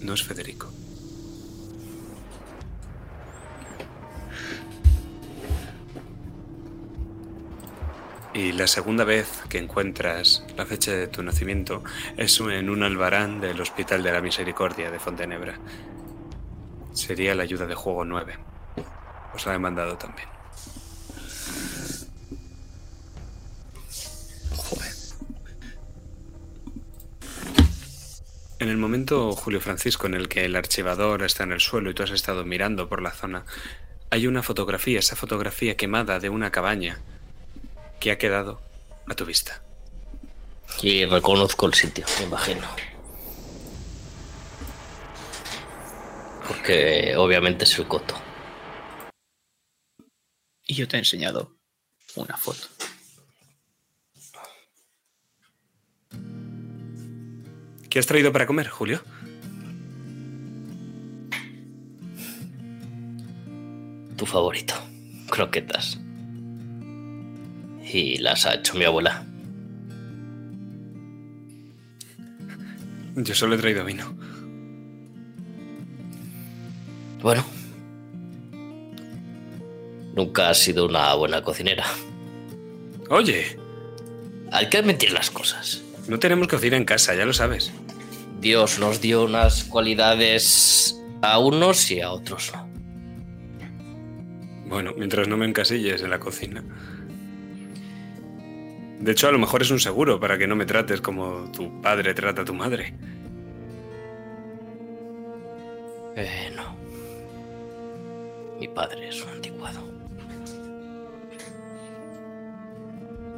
No es Federico. Y la segunda vez que encuentras la fecha de tu nacimiento es en un albarán del Hospital de la Misericordia de Fontenebra. Sería la ayuda de juego 9. Os la he mandado también. En el momento, Julio Francisco, en el que el archivador está en el suelo y tú has estado mirando por la zona, hay una fotografía, esa fotografía quemada de una cabaña que ha quedado a tu vista. Y reconozco el sitio, me imagino. Porque obviamente es el coto. Y yo te he enseñado una foto. ¿Qué has traído para comer, Julio? Tu favorito. Croquetas. Y las ha hecho mi abuela. Yo solo he traído vino. Bueno. Nunca has sido una buena cocinera. Oye, Hay que admitir las cosas. no tenemos cocina en casa, ya lo sabes. Dios nos dio unas cualidades a unos y a otros no. Bueno, mientras no me encasilles en la cocina. De hecho, a lo mejor es un seguro para que no me trates como tu padre trata a tu madre. Eh, no. Mi padre es un anticuado.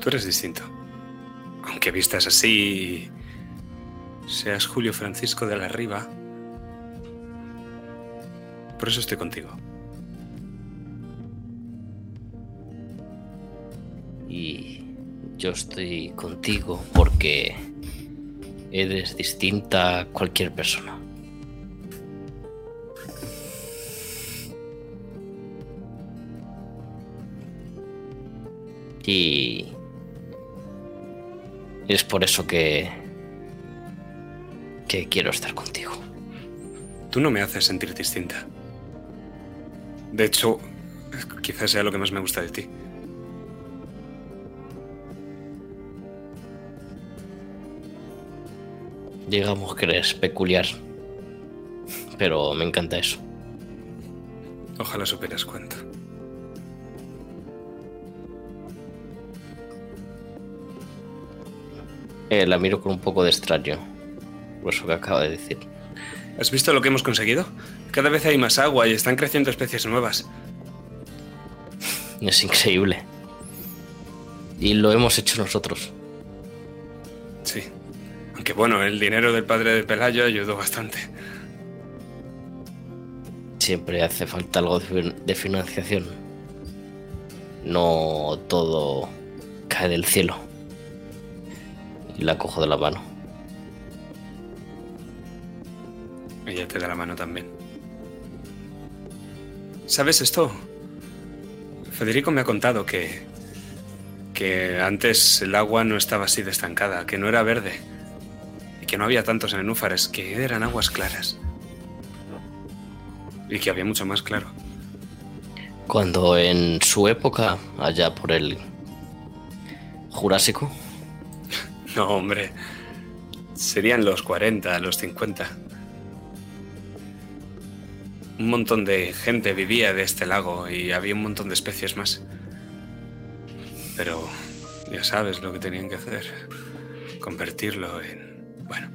Tú eres distinto. Aunque vistas así, seas Julio Francisco de la Riva. Por eso estoy contigo. Y yo estoy contigo porque eres distinta a cualquier persona. Y es por eso que que quiero estar contigo. Tú no me haces sentir distinta. De hecho, quizás sea lo que más me gusta de ti. Digamos que eres peculiar, pero me encanta eso. Ojalá supieras cuánto. Eh, la miro con un poco de extraño, por eso que acaba de decir. ¿Has visto lo que hemos conseguido? Cada vez hay más agua y están creciendo especies nuevas. Es increíble. Y lo hemos hecho nosotros. Sí. Aunque bueno, el dinero del padre de Pelayo ayudó bastante. Siempre hace falta algo de fin- de financiación. No todo cae del cielo. Y la cojo de la mano. Ella te da la mano también. ¿Sabes esto? Federico me ha contado que. que antes el agua no estaba así de estancada, que no era verde. Y que no había tantos nenúfares, que eran aguas claras. Y que había mucho más claro. Cuando en su época, allá por el Jurásico, No, hombre. Serían los 40, los 50. Un montón de gente vivía de este lago y había un montón de especies más. Pero ya sabes lo que tenían que hacer. Convertirlo en... Bueno.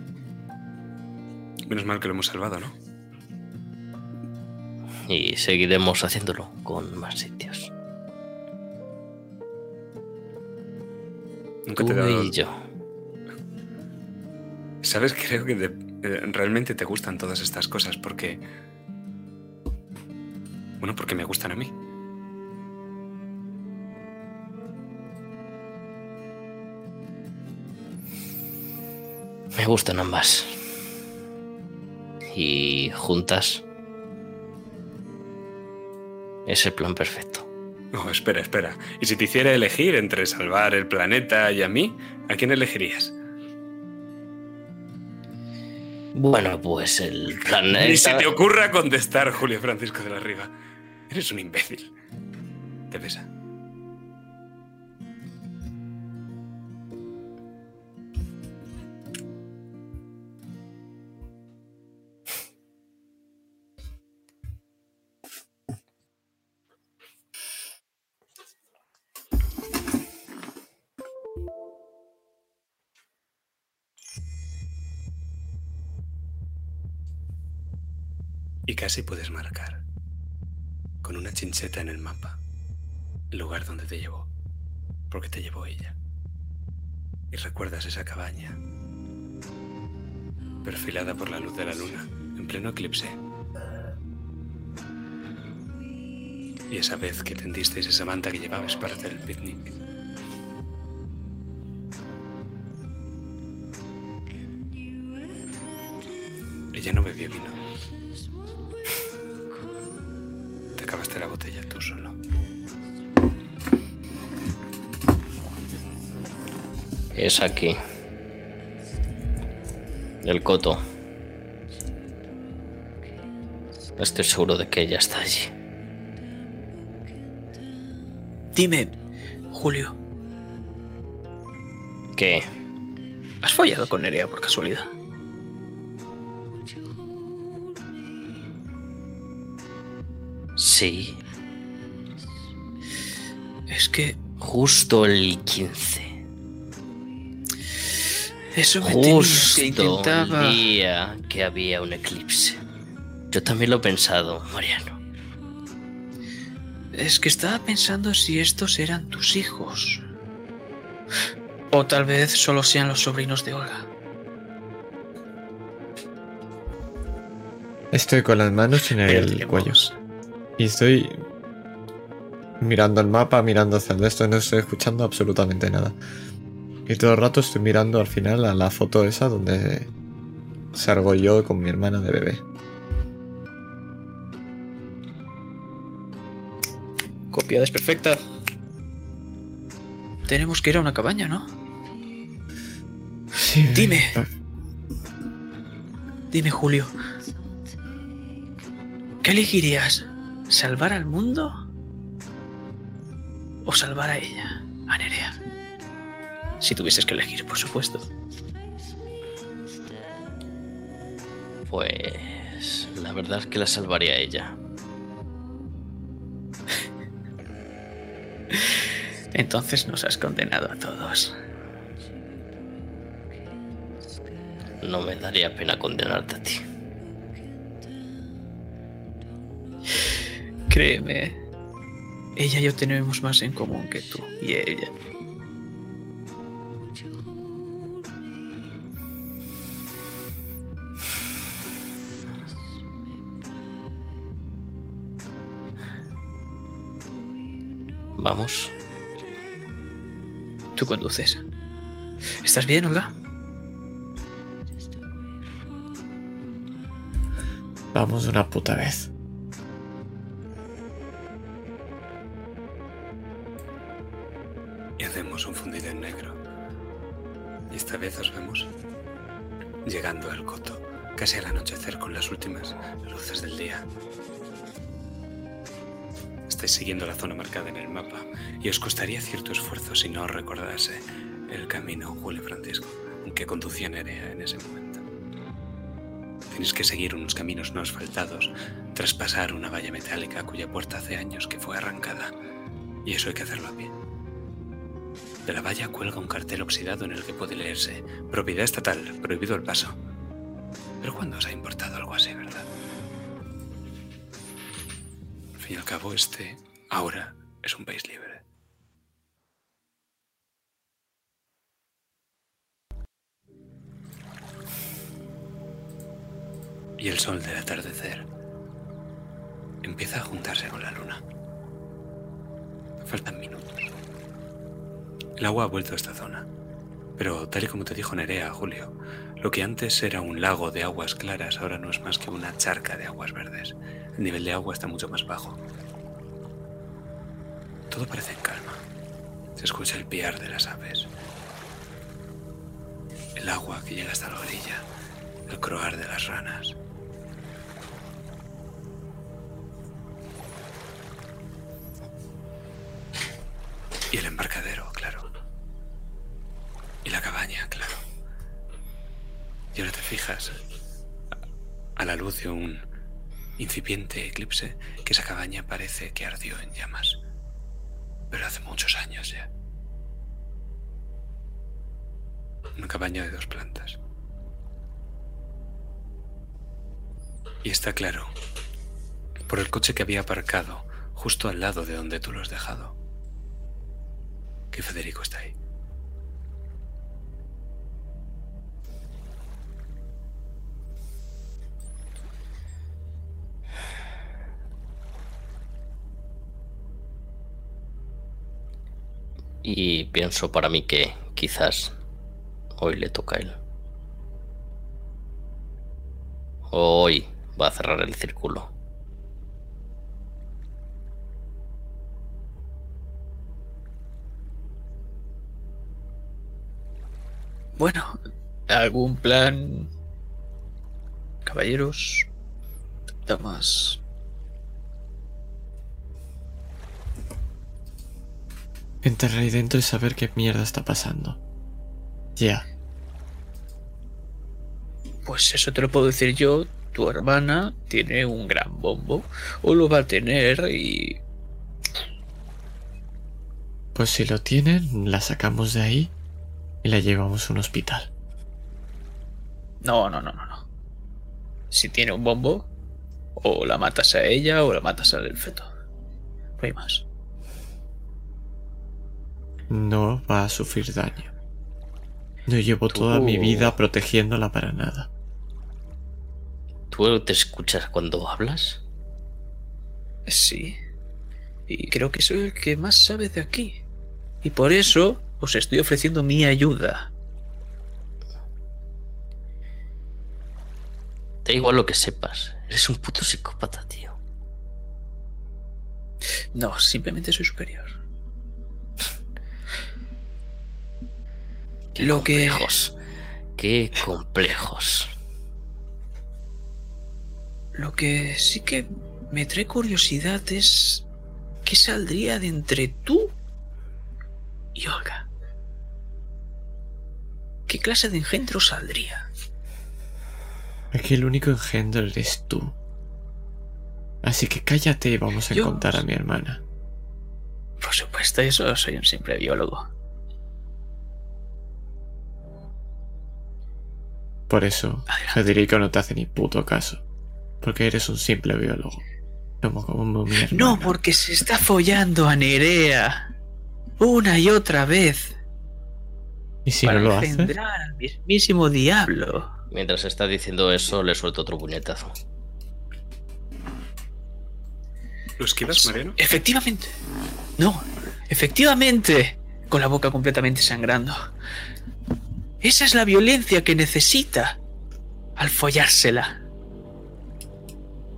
Menos mal que lo hemos salvado, ¿no? y seguiremos haciéndolo con más sitios. Nunca Tú te he dado... y yo. ¿Sabes? Creo que de- eh, realmente te gustan todas estas cosas porque... Bueno, porque me gustan a mí. Me gustan ambas. Y juntas es el plan perfecto. No, espera, espera. ¿Y si te hiciera elegir entre salvar el planeta y a mí, a quién elegirías? Bueno, pues el plan Ni se te ocurra contestar, Julio Francisco de la Riva. Eres un imbécil. Te pesa. Casi puedes marcar, con una chincheta en el mapa, el lugar donde te llevó, porque te llevó ella. y recuerdas esa cabaña, perfilada por la luz de la luna, en pleno eclipse. Y esa vez que tendisteis esa manta que llevabas para hacer el picnic. Ella no bebió vino. Te acabaste la botella tú solo. Es aquí. El coto. Estoy seguro de que ella está allí. Dime, Julio, ¿Qué? ¿has follado con Nerea por casualidad? Sí, Es que justo el 15. eso me que Justo intentaba... el día que había un eclipse. Yo también lo he pensado, Mariano. Es que estaba pensando si estos eran tus hijos. O tal vez solo sean los sobrinos de Olga. Estoy con las manos en el cuello. Y estoy mirando el mapa, mirando hacia el de esto, no estoy escuchando absolutamente nada. Y todo el rato estoy mirando al final a la foto esa donde salgo yo con mi hermana de bebé. Copia desperfecta. Tenemos que ir a una cabaña, ¿no? Sí, Dime. Dime, Julio. ¿Qué elegirías? ¿Salvar al mundo? ¿O salvar a ella? A. Si tuvieses que elegir, por supuesto. Pues la verdad es que la salvaría ella. Entonces nos has condenado a todos. No me daría pena condenarte a ti. Créeme. Ella y yo tenemos más en común que tú y ella. Vamos. Tú conduces. ¿Estás bien, Olga? Vamos de una puta vez. Esta vez os vemos llegando al coto, casi al anochecer con las últimas luces del día. Estáis siguiendo la zona marcada en el mapa y os costaría cierto esfuerzo si no recordase el camino Julio Francisco que conducía Nerea en ese momento. Tenéis que seguir unos caminos no asfaltados, traspasar una valla metálica cuya puerta hace años que fue arrancada, y eso hay que hacerlo a pie. De la valla cuelga un cartel oxidado en el que puede leerse Propiedad estatal, prohibido el paso. Pero ¿cuándo os ha importado algo así, verdad? Al fin y al cabo, este ahora es un país libre. Y el sol del atardecer empieza a juntarse con la luna. Faltan minutos. El agua ha vuelto a esta zona. Pero tal y como te dijo Nerea, Julio, lo que antes era un lago de aguas claras ahora no es más que una charca de aguas verdes. El nivel de agua está mucho más bajo. Todo parece en calma. Se escucha el piar de las aves. El agua que llega hasta la orilla. El croar de las ranas. Y el embarcadero, claro. Y la cabaña, claro. Y ahora te fijas, a, la luz de un incipiente eclipse, que esa cabaña parece que ardió en llamas. Pero hace muchos años ya. Una cabaña de dos plantas. Y está claro, por el coche que había aparcado justo al lado de donde tú lo has dejado, que Federico está ahí. Y pienso para mí que quizás hoy le toca a él. Hoy va a cerrar el círculo. Bueno, ¿algún plan? Caballeros, damas. Entrar ahí dentro y saber qué mierda está pasando. Ya. Pues eso te lo puedo decir yo. Tu hermana tiene un gran bombo. O lo va a tener y... Pues si lo tienen, la sacamos de ahí y la llevamos a un hospital. No, no, no, no, no. Si tiene un bombo, o la matas a ella o la matas al feto. No hay más. No va a sufrir daño. No llevo toda mi vida protegiéndola para nada. ¿Tú te escuchas cuando hablas? Sí. Y creo que soy el que más sabe de aquí. Y por eso os estoy ofreciendo mi ayuda. Da igual lo que sepas. Eres un puto psicópata, tío. No, simplemente soy superior. Qué Lo que- complejos. Qué complejos. Lo que sí que me trae curiosidad es qué saldría de entre tú y Olga. ¿Qué clase de engendro saldría? Aquí el único engendro eres tú. Así que cállate y vamos a Dios. contar a mi hermana. Por supuesto, eso soy un simple biólogo. Por eso. Federico no te hace ni puto caso. Porque eres un simple biólogo. Como, como mi. No, porque se está follando a Nerea. Una y otra vez. ¿Y si para no lo hace? engendrar al mismísimo diablo. Mientras está diciendo eso, le suelto otro puñetazo. ¿Lo esquivas, Mariano? Efectivamente. No, efectivamente. Con la boca completamente sangrando. Esa es la violencia que necesita al follársela.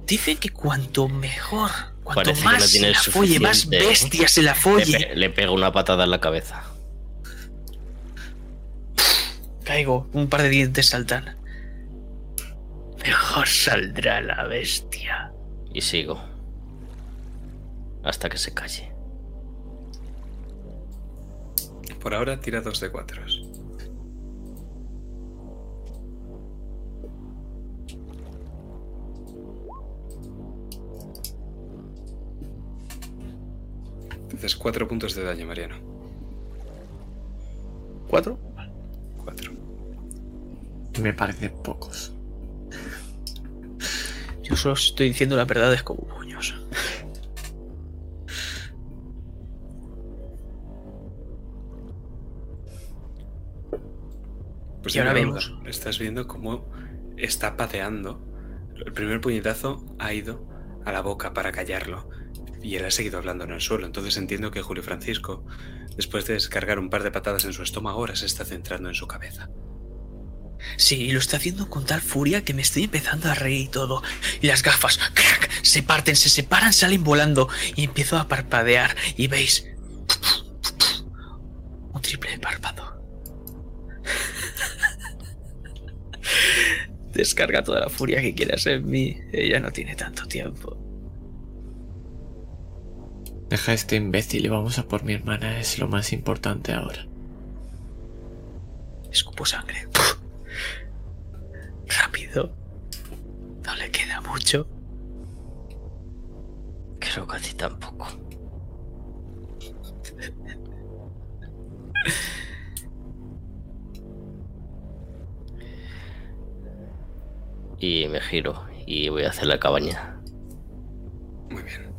Dicen que cuanto mejor, cuanto Parece que no más se la folle, más ¿eh? bestia se la Le, folle. pe- le pego una patada en la cabeza. Caigo, un par de dientes saltan. Mejor saldrá la bestia. Y sigo. Hasta que se calle. Por ahora tira dos de cuatro. Entonces cuatro puntos de daño, Mariano. ¿Cuatro? Cuatro. Me parecen pocos. Yo solo estoy diciendo las verdades como puños. Pues Y ahora vemos. Estás viendo cómo está pateando. El primer puñetazo ha ido a la boca para callarlo. Y él ha seguido hablando en el suelo. Entonces entiendo que Julio Francisco, después de descargar un par de patadas en su estómago, ahora se está centrando en su cabeza. Sí, y lo está haciendo con tal furia que me estoy empezando a reír y todo. Y las gafas, crack, se parten, se separan, salen volando. Y empiezo a parpadear. Y veis. Un triple párpado. Descarga toda la furia que quieras en mí. Ella no tiene tanto tiempo. Deja a este imbécil y vamos a por mi hermana. Es lo más importante ahora. Escupo sangre. Rápido. No le queda mucho. Creo que a ti tampoco. Y me giro y voy hacia la cabaña. Muy bien.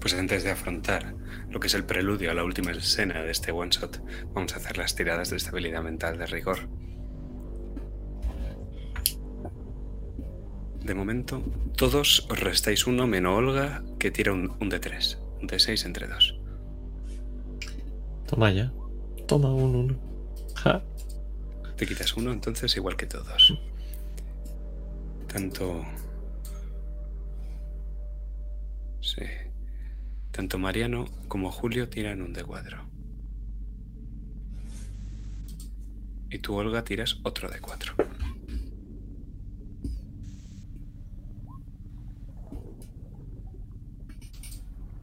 Pues antes de afrontar lo que es el preludio a la última escena de este one shot, vamos a hacer las tiradas de estabilidad mental de rigor. De momento, todos os restáis uno menos Olga, que tira un, un de 3. Un de 6 entre dos. Toma ya. Toma un uno. Ja. Te quitas uno, entonces igual que todos. Tanto. Sí. Tanto Mariano como Julio tiran un de cuatro. Y tú, Olga, tiras otro de cuatro.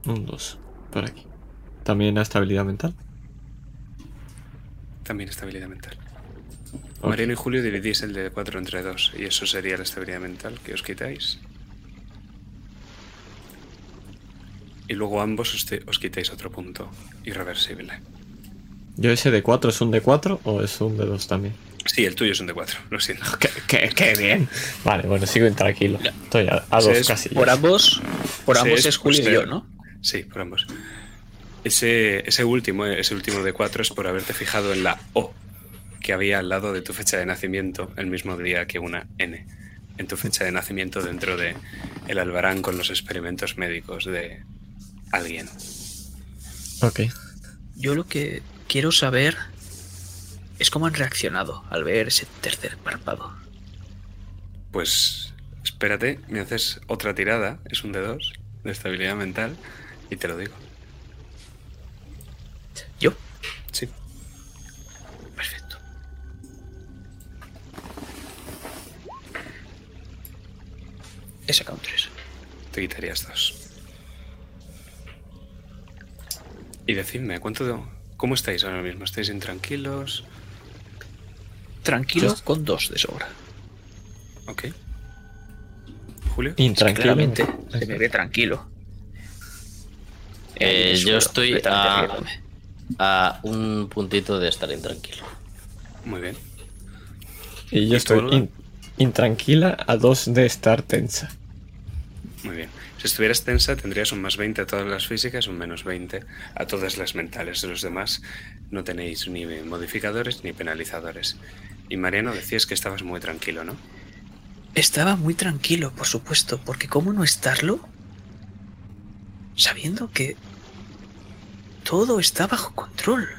Un 2. Por aquí. También estabilidad mental. También estabilidad mental. Mariano y Julio dividís el de 4 entre 2 y eso sería la estabilidad mental que os quitáis. Y luego ambos os, te- os quitáis otro punto irreversible. ¿Yo ese de 4 es un de 4 o es un de 2 también? Sí, el tuyo es un de 4, lo siento. ¡Qué, qué, qué bien! Vale, bueno, sigo intranquilo. Estoy a, dos es casillas. Por ambos, por ambos es es Julio y yo, ¿no? Sí, por ambos. Ese, ese último, ese último de 4 es por haberte fijado en la O que había al lado de tu fecha de nacimiento el mismo día que una N en tu fecha de nacimiento dentro de el albarán con los experimentos médicos de alguien. Ok. Yo lo que quiero saber es cómo han reaccionado al ver ese tercer párpado. Pues espérate, me haces otra tirada, es un de 2 de estabilidad mental y te lo digo. ¿Yo? Sí. Perfecto. He sacado un 3. Te quitarías dos. Y decidme, ¿cuánto, ¿cómo estáis ahora mismo? ¿Estáis intranquilos? Tranquilo Just- con dos de sobra. Ok. Julio. Intranquilo. Claramente se me ve tranquilo. Eh, yo estoy a-. A un puntito de estar intranquilo. Muy bien. Y yo ¿Y tú, estoy in- intranquila a dos de estar tensa. Muy bien. Si estuvieras tensa, tendrías un más 20 a todas las físicas, un menos 20 a todas las mentales. Los demás, no tenéis ni modificadores ni penalizadores. Y Mariano, decías que estabas muy tranquilo, ¿no? Estaba muy tranquilo, por supuesto, porque ¿cómo no estarlo? Sabiendo que todo está bajo control.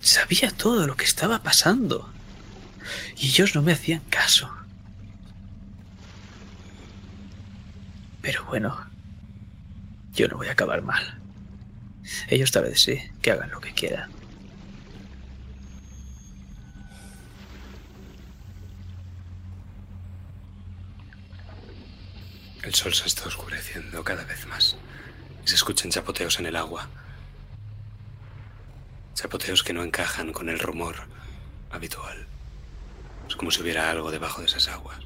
Sabía todo lo que estaba pasando. Y ellos no me hacían caso. Pero bueno, yo no voy a acabar mal. Ellos tal vez sí, que hagan lo que quieran. El sol se está oscureciendo cada vez más y se escuchan chapoteos en el agua. Chapoteos que no encajan con el rumor habitual. Es como si hubiera algo debajo de esas aguas.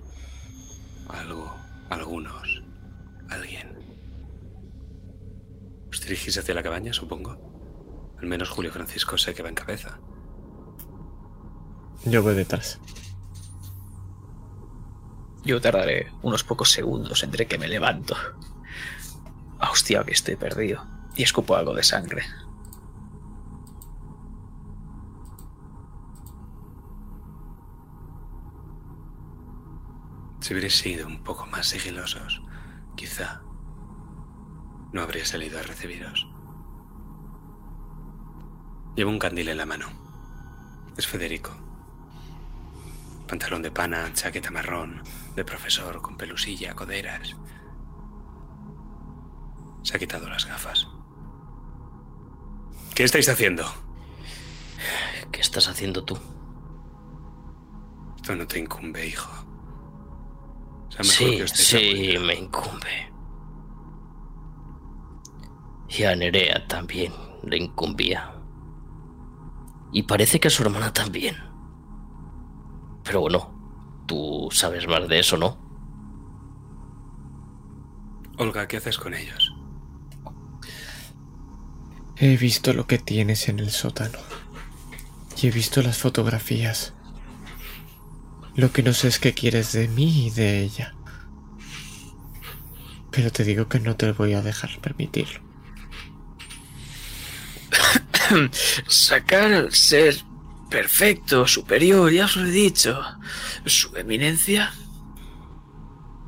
Algo, algunos, alguien. ¿Os dirigís hacia la cabaña, supongo? Al menos Julio Francisco sé que va en cabeza. Yo voy detrás. Yo tardaré unos pocos segundos entre que me levanto. Ah, Hostia, que estoy perdido. Y escupo algo de sangre. Si hubierais sido un poco más sigilosos, quizá no habría salido a recibiros. Llevo un candil en la mano. Es Federico. Pantalón de pana, chaqueta marrón, de profesor, con pelusilla, coderas. Se ha quitado las gafas. ¿Qué estáis haciendo? ¿Qué estás haciendo tú? Esto no te incumbe, hijo. O sea, mejor Sí, que deis sí, me incumbe. Y a Nerea también le incumbía. Y parece que a su hermana también. Pero bueno, tú sabes más de eso, ¿no? Olga, ¿qué haces con ellos? He visto lo que tienes en el sótano. Y he visto las fotografías. Lo que no sé es qué quieres de mí y de ella. Pero te digo que no te voy a dejar permitirlo. Sacar al ser perfecto, superior, ya os lo he dicho. Su eminencia.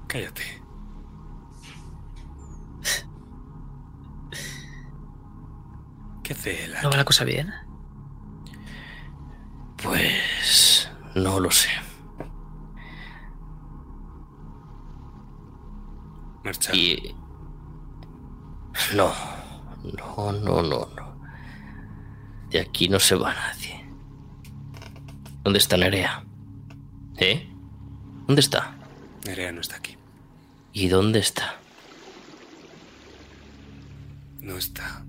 ¿Qué hace él ¿No va la cosa bien? Pues no lo sé. Marchar. Y... No, no, no, no, no. De aquí no se va nadie. ¿Dónde está Nerea? ¿Eh? ¿Dónde está? Nerea no está aquí. ¿Y dónde está? No está.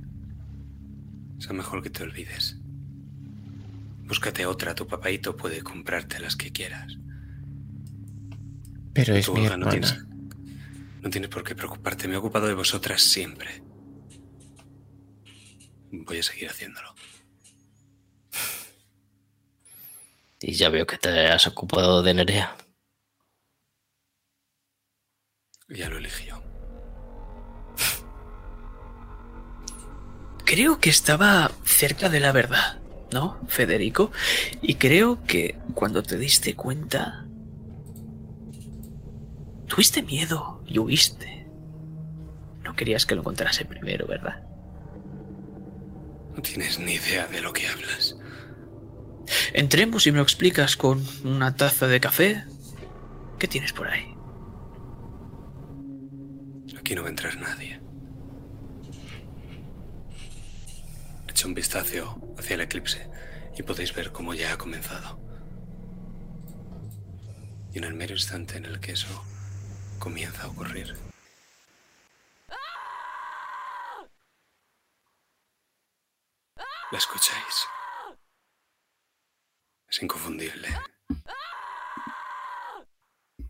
Es mejor que te olvides. Búscate otra, tu papaito puede comprarte las que quieras. Pero es mi Olga, no tienes, no tienes por qué preocuparte. Me he ocupado de vosotras siempre. Voy a seguir haciéndolo. Y ya veo que te has ocupado de Nerea. Ya lo eligió. Creo que estaba cerca de la verdad, ¿no, Federico? Y creo que cuando te diste cuenta... Tuviste miedo y huiste. No querías que lo encontrase primero, ¿verdad? No tienes ni idea de lo que hablas. Entremos y me lo explicas con una taza de café. ¿Qué tienes por ahí? Aquí no va a entrar nadie. Echa un vistazo hacia el eclipse y podéis ver cómo ya ha comenzado. Y en el mero instante en el que eso comienza a ocurrir. ¿La escucháis? Es inconfundible.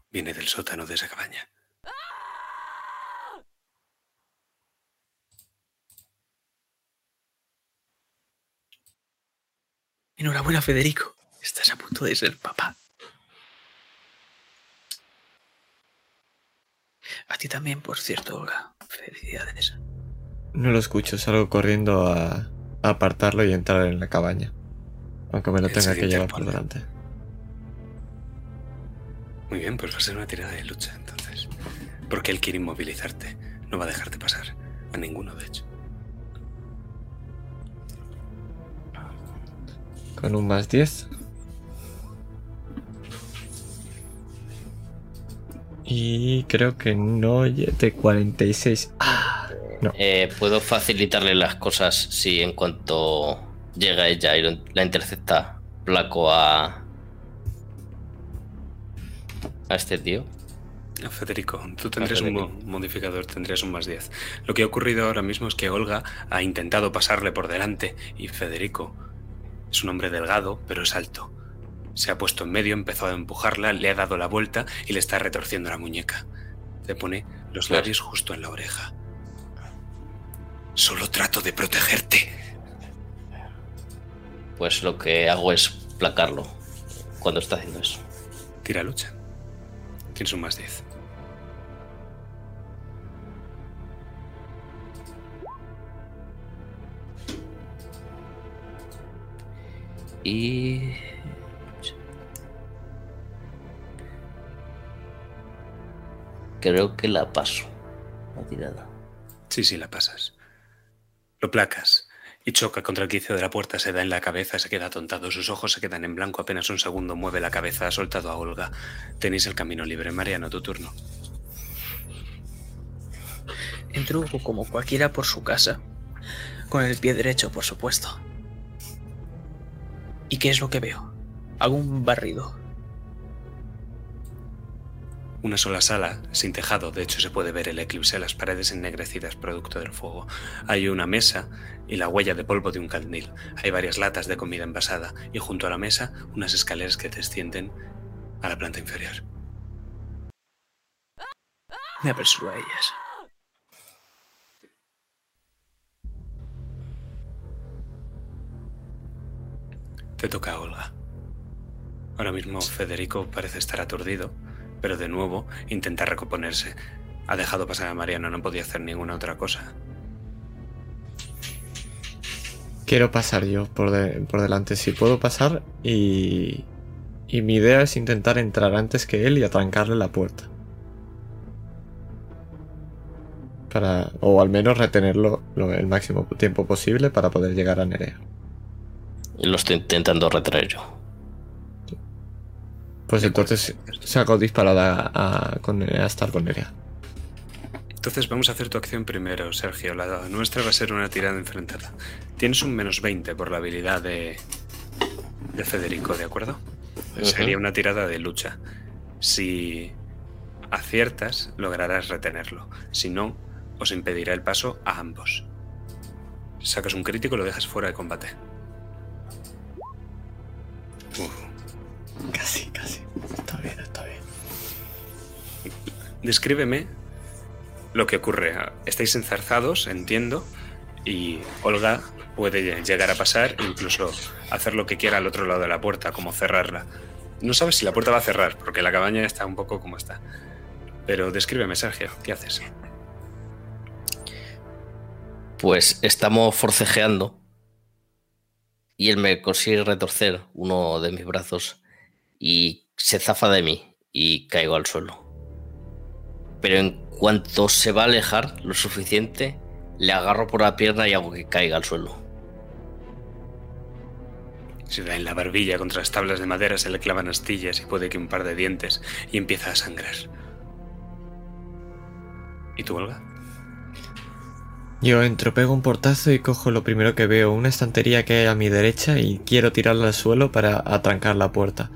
Viene del sótano de esa cabaña. Enhorabuena, Federico. Estás a punto de ser papá. A ti también, por cierto, Olga. Felicidades. No lo escucho, salgo corriendo a, a apartarlo y entrar en la cabaña. Aunque me lo tenga que llevar por delante. Muy bien, pues va a ser una tirada de lucha entonces. Porque él quiere inmovilizarte. No va a dejarte pasar. A ninguno, de hecho. Con un más 10. Y creo que no de 46. Ah, no. Eh, Puedo facilitarle las cosas si en cuanto llega ella y la intercepta, placo a. a este tío. Federico, tú tendrías un Federico. modificador, tendrías un más 10. Lo que ha ocurrido ahora mismo es que Olga ha intentado pasarle por delante y Federico es un hombre delgado, pero es alto. Se ha puesto en medio, empezó a empujarla, le ha dado la vuelta y le está retorciendo la muñeca. Le pone los labios justo en la oreja. Solo trato de protegerte. Pues lo que hago es placarlo cuando está haciendo eso. Tira lucha. Tienes un más 10. Y. Creo que la paso. La tirada. Sí, sí, la pasas. Lo placas y choca contra el quicio de la puerta, se da en la cabeza, se queda atontado, sus ojos se quedan en blanco apenas un segundo, mueve la cabeza, ha soltado a Olga. Tenéis el camino libre. Mariano, tu turno. Entro como cualquiera por su casa. Con el pie derecho, por supuesto. ¿Y qué es lo que veo? Hago un barrido. Una sola sala, sin tejado, de hecho se puede ver el eclipse, las paredes ennegrecidas producto del fuego. Hay una mesa y la huella de polvo de un candil. Hay varias latas de comida envasada y junto a la mesa unas escaleras que descienden a la planta inferior. Me apresuro a ellas. Te toca a Olga. Ahora mismo Federico parece estar aturdido, pero de nuevo intenta recomponerse. Ha dejado pasar a Mariano, no podía hacer ninguna otra cosa. Quiero pasar yo por, de- por delante. Si puedo pasar y... Y mi idea es intentar entrar antes que él y atrancarle la puerta. Para, o al menos retenerlo lo- el máximo tiempo posible para poder llegar a Nerea. Y lo estoy intentando retraer yo. Pues entonces saco disparada a, con, a estar con Nerea. Entonces vamos a hacer tu acción primero, Sergio. La nuestra va a ser una tirada enfrentada. Tienes un menos 20 por la habilidad de, de Federico, ¿de acuerdo? Sería una tirada de lucha. Si aciertas, lograrás retenerlo. Si no, os impedirá el paso a ambos. Sacas un crítico, lo dejas fuera de combate. Uf. Casi, casi. Está bien, está bien. Descríbeme lo que ocurre. Estáis enzarzados, entiendo, y Olga puede llegar a pasar, incluso hacer lo que quiera al otro lado de la puerta, como cerrarla. No sabes si la puerta va a cerrar, porque la cabaña está un poco como está. Pero descríbeme, Sergio, ¿qué haces? Pues estamos forcejeando y él me consigue retorcer uno de mis brazos y se zafa de mí y caigo al suelo. Pero en cuanto se va a alejar lo suficiente, le agarro por la pierna y hago que caiga al suelo. Se da en la barbilla contra las tablas de madera, se le clavan astillas y puede que un par de dientes y empieza a sangrar. ¿Y tú, Olga? Yo entro, pego un portazo y cojo lo primero que veo, una estantería que hay a mi derecha y quiero tirarla al suelo para atrancar la puerta.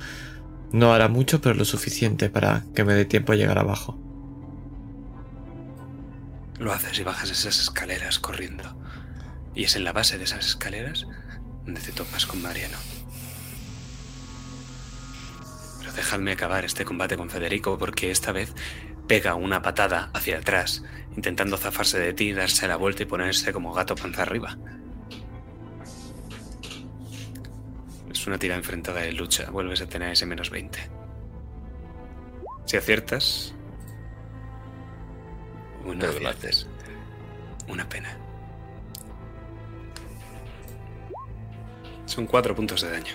No hará mucho, pero lo suficiente para que me dé tiempo a llegar abajo. Lo haces y bajas esas escaleras corriendo. Y es en la base de esas escaleras donde te topas con Mariano. Pero dejadme acabar este combate con Federico porque esta vez pega una patada hacia atrás, intentando zafarse de ti, darse la vuelta y ponerse como gato panza arriba. Es una tira enfrentada de lucha, vuelves a tener ese menos 20. Si aciertas... Una gracias. una pena. Son cuatro puntos de daño.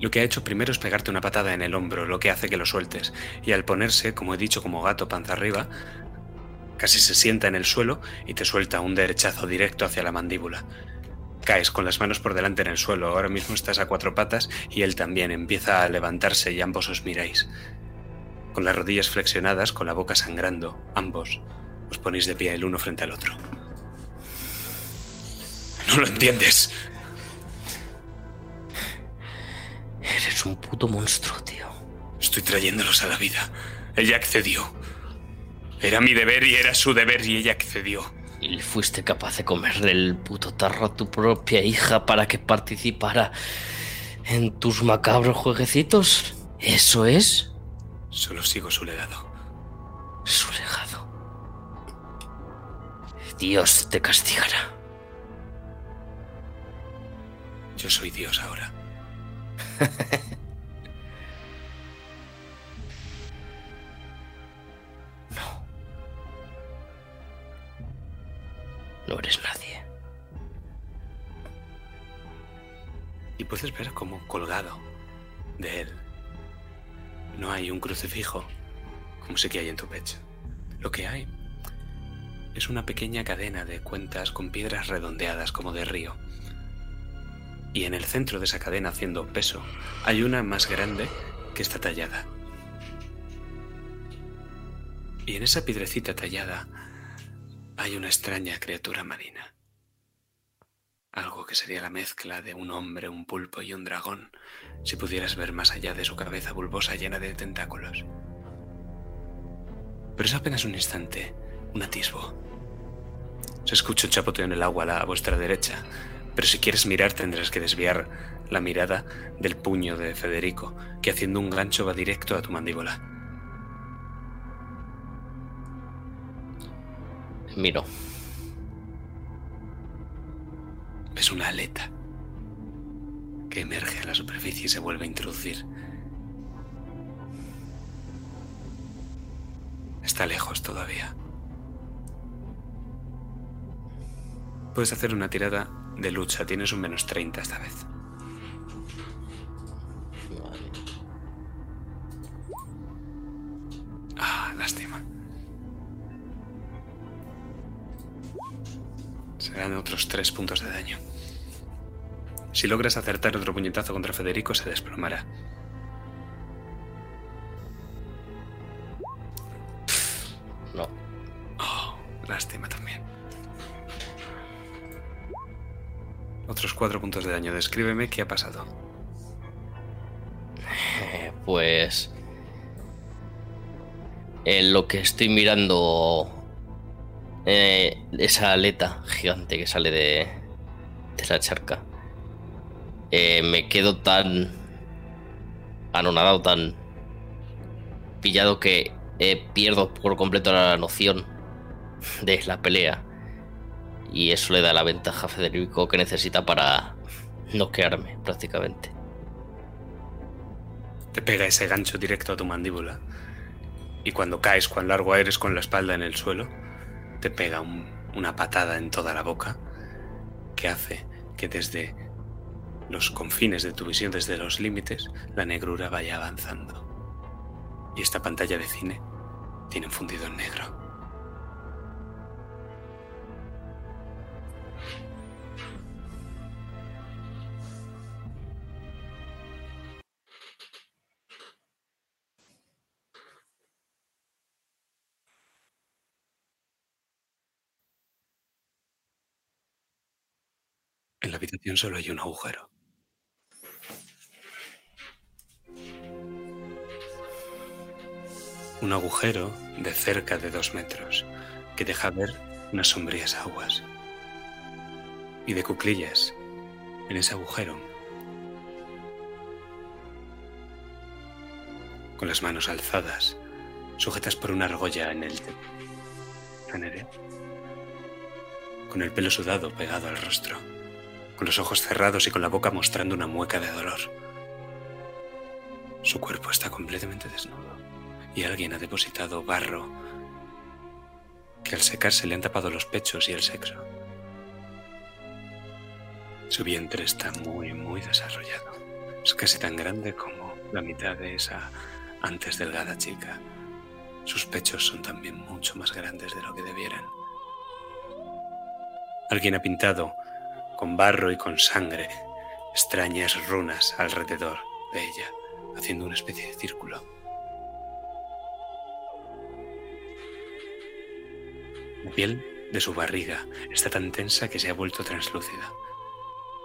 Lo que ha hecho primero es pegarte una patada en el hombro, lo que hace que lo sueltes. Y al ponerse, como he dicho, como gato panza arriba, casi se sienta en el suelo y te suelta un derechazo directo hacia la mandíbula. Caes con las manos por delante en el suelo, ahora mismo estás a cuatro patas y él también empieza a levantarse y ambos os miráis. Con las rodillas flexionadas, con la boca sangrando, ambos os ponéis de pie el uno frente al otro. No lo entiendes. Eres un puto monstruo, tío. Estoy trayéndolos a la vida. Ella accedió. Era mi deber y era su deber y ella accedió. ¿Y fuiste capaz de comerle el puto tarro a tu propia hija para que participara en tus macabros jueguecitos? ¿Eso es Solo sigo su legado. su legado? Dios te castigará. Yo soy Dios ahora. No eres nadie. Y puedes ver como colgado de él. No hay un crucifijo, como sí que hay en tu pecho. Lo que hay es una pequeña cadena de cuentas con piedras redondeadas como de río. Y en el centro de esa cadena, haciendo peso, hay una más grande que está tallada. Y en esa piedrecita tallada hay una extraña criatura marina. Algo que sería la mezcla de un hombre, un pulpo y un dragón, si pudieras ver más allá de su cabeza bulbosa llena de tentáculos. Pero es apenas un instante, un atisbo. Se escucha un chapoteo en el agua a, a vuestra derecha, pero si quieres mirar tendrás que desviar la mirada del puño de Federico, que haciendo un gancho va directo a tu mandíbula. Miro. Es una aleta que emerge a la superficie y se vuelve a introducir. Está lejos todavía. Puedes hacer una tirada de lucha. Tienes un menos 30 esta vez. Serán otros tres puntos de daño. Si logras acertar otro puñetazo contra Federico, se desplomará. No. Oh, lástima también. Otros cuatro puntos de daño. Descríbeme qué ha pasado. Eh, Pues. En lo que estoy mirando. Eh, esa aleta gigante que sale de. de la charca. eh, me quedo tan. anonadado, tan. pillado que eh, pierdo por completo la noción de la pelea. Y eso le da la ventaja a Federico que necesita para noquearme, prácticamente. Te pega ese gancho directo a tu mandíbula. Y cuando caes, cuán largo eres con la espalda en el suelo, te pega un- una patada en toda la boca que hace que desde los confines de tu visión, desde los límites, la negrura vaya avanzando. Y esta pantalla de cine tiene un fundido en negro. Habitación solo hay un agujero. Un agujero de cerca de dos metros que deja ver unas sombrías aguas. Y de cuclillas, en ese agujero, con las manos alzadas, sujetas por una argolla en el Nerea, con el pelo sudado pegado al rostro, con los ojos cerrados y con la boca mostrando una mueca de dolor. Su cuerpo está completamente desnudo y alguien ha depositado barro que al secarse le han tapado los pechos y el sexo. Su vientre está muy, muy desarrollado. Es casi tan grande como la mitad de esa antes delgada chica. Sus pechos son también mucho más grandes de lo que debieran. Alguien ha pintado con barro y con sangre extrañas runas alrededor de ella, haciendo una especie de círculo. La piel de su barriga está tan tensa que se ha vuelto translúcida.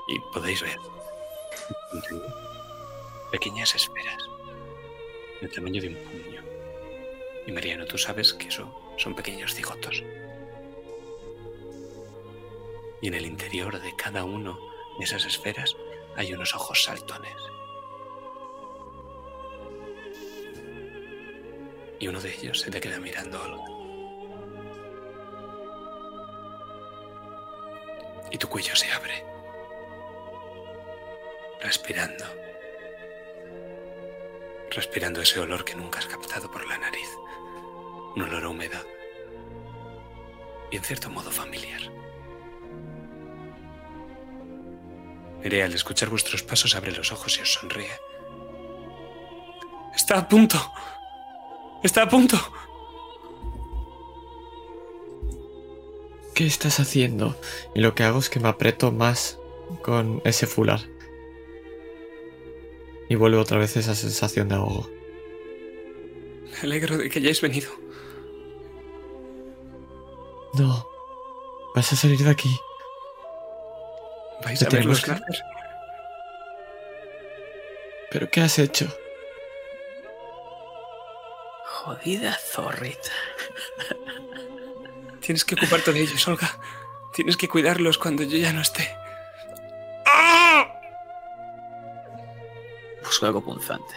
Y podéis ver pequeñas esferas del tamaño de un puño. Y Mariano, tú sabes que eso son pequeños cigotos. Y en el interior de cada uno de esas esferas hay unos ojos saltones. Y uno de ellos se te queda mirando a Olga. Y tu cuello se abre. Respirando. Respirando ese olor que nunca has captado por la nariz. Un olor a humedad. Y en cierto modo familiar. Al escuchar vuestros pasos, abre los ojos y os sonríe. Está a punto. Está a punto. ¿Qué estás haciendo? Y lo que hago es que me aprieto más con ese fular. Y vuelve otra vez esa sensación de ahogo. Me alegro de que hayáis venido. No. Vas a salir de aquí. ¿Vais a nacer? ¿Pero qué has hecho? Jodida zorrita. Tienes que ocuparte de ellos, Olga. Tienes que cuidarlos cuando yo ya no esté. ¡Ah! Busco algo punzante.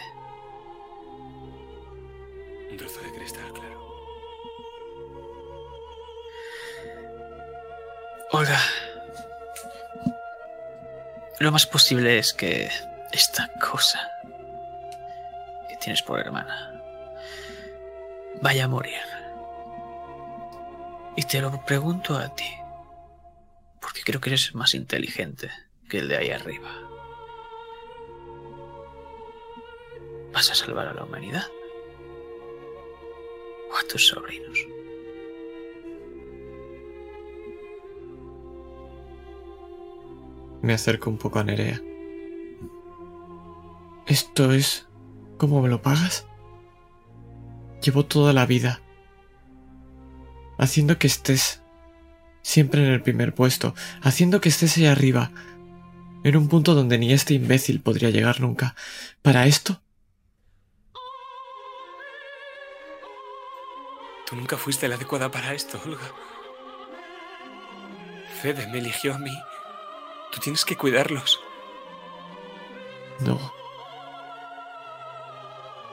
Un trozo de cristal, claro. Olga. Lo más posible es que esta cosa que tienes por hermana vaya a morir. Y te lo pregunto a ti, porque creo que eres más inteligente que el de ahí arriba. ¿Vas a salvar a la humanidad? ¿O a tus sobrinos? Me acerco un poco a Nerea. ¿Esto es cómo me lo pagas? Llevo toda la vida haciendo que estés siempre en el primer puesto, haciendo que estés ahí arriba, en un punto donde ni este imbécil podría llegar nunca. ¿Para esto? Tú nunca fuiste la adecuada para esto, Olga. Fede me eligió a mí. Tú tienes que cuidarlos. No.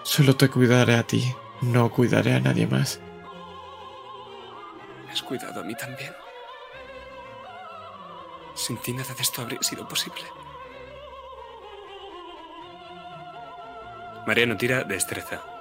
Solo te cuidaré a ti, no cuidaré a nadie más. Me has cuidado a mí también. Sin ti nada de esto habría sido posible. Mariano tira destreza.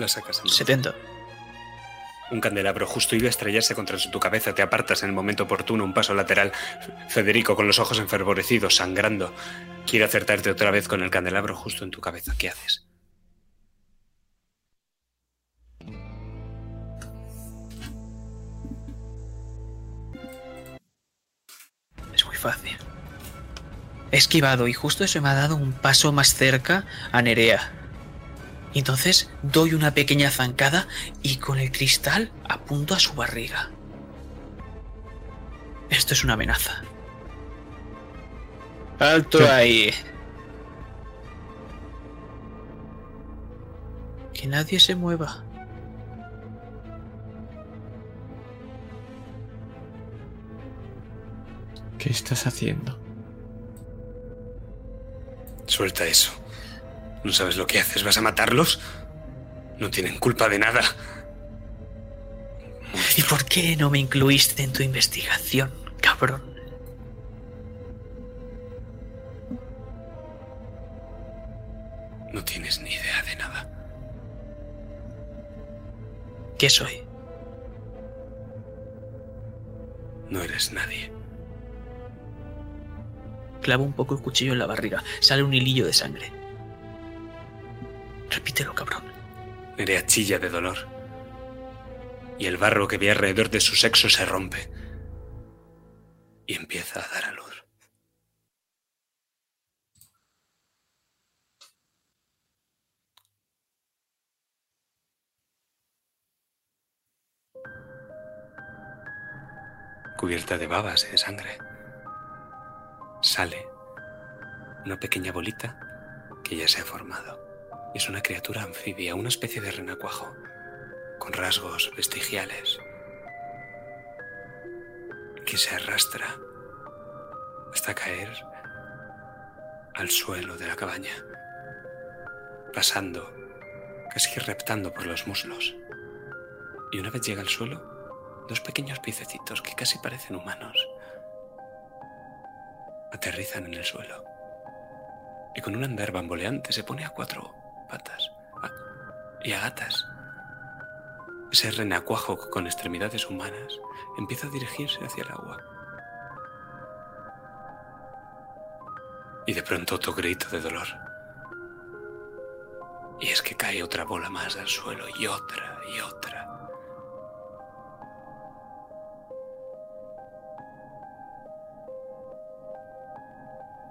La sacas. entonces. 70. Un candelabro justo iba a estrellarse contra tu cabeza. Te apartas en el momento oportuno, un paso lateral. Federico, con los ojos enfervorecidos, sangrando, quiere acertarte otra vez con el candelabro justo en tu cabeza. ¿Qué haces? Es muy fácil. He esquivado y justo eso me ha dado un paso más cerca a Nerea. Y entonces doy una pequeña zancada y con el cristal apunto a su barriga. Esto es una amenaza. Alto ¿Qué? ahí. Que nadie se mueva. ¿Qué estás haciendo? Suelta eso. ¿No sabes lo que haces? ¿Vas a matarlos? No tienen culpa de nada. ¿Y por qué no me incluiste en tu investigación, cabrón? No tienes ni idea de nada. ¿Qué soy? No eres nadie. Clavo un poco el cuchillo en la barriga. Sale un hilillo de sangre. Repítelo, cabrón. Nerea chilla de dolor. Y el barro que ve alrededor de su sexo se rompe. Y empieza a dar a luz. Cubierta de babas y de sangre. Sale una pequeña bolita que ya se ha formado. Es una criatura anfibia, una especie de renacuajo, con rasgos vestigiales, que se arrastra hasta caer al suelo de la cabaña, pasando, casi reptando por los muslos. Y una vez llega al suelo, dos pequeños piececitos que casi parecen humanos aterrizan en el suelo. Y con un andar bamboleante se pone a cuatro patas y a gatas. Ese renacuajo con extremidades humanas empieza a dirigirse hacia el agua. Y de pronto otro grito de dolor. Y es que cae otra bola más al suelo y otra y otra.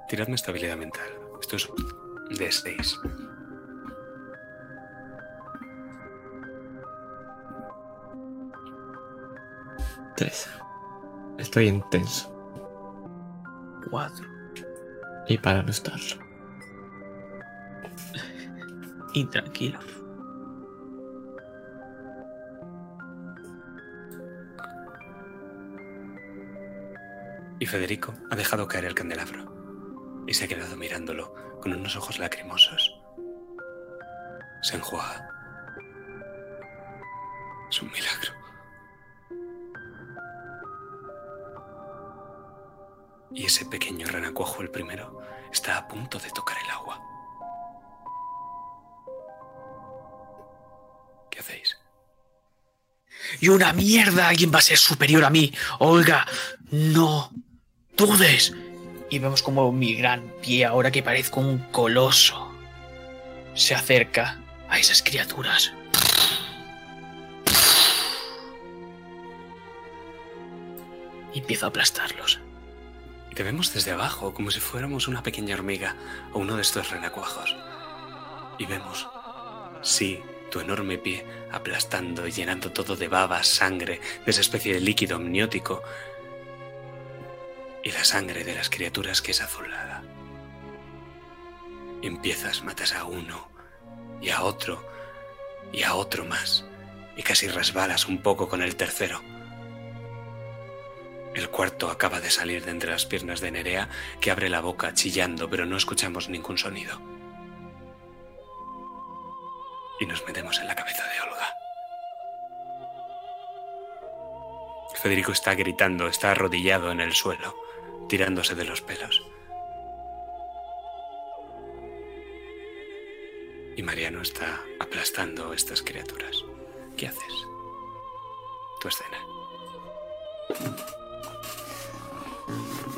Tiradme estabilidad mental. Esto es de 6. Tres. Estoy intenso. Cuatro. Y para no estarlo. Intranquilo. Y Federico ha dejado caer el candelabro y se ha quedado mirándolo con unos ojos lacrimosos. Se enjuaga. Es un milagro. y ese pequeño renacuajo, el primero, está a punto de tocar el agua. ¿Qué hacéis? ¡Y una mierda! Alguien va a ser superior a mí. Olga, no dudes. Y vemos como mi gran pie, ahora que parezco un coloso, se acerca a esas criaturas. Y empieza a aplastarlos. Te vemos desde abajo, como si fuéramos una pequeña hormiga o uno de estos renacuajos. Y vemos, sí, tu enorme pie aplastando y llenando todo de baba, sangre, de esa especie de líquido amniótico. Y la sangre de las criaturas que es azulada. Empiezas, matas a uno, y a otro, y a otro más, y casi resbalas un poco con el tercero. El cuarto acaba de salir de entre las piernas de Nerea, que abre la boca chillando, pero no escuchamos ningún sonido. Y nos metemos en la cabeza de Olga. Federico está gritando, está arrodillado en el suelo, tirándose de los pelos. Y Mariano está aplastando estas criaturas. ¿Qué haces? Tu escena.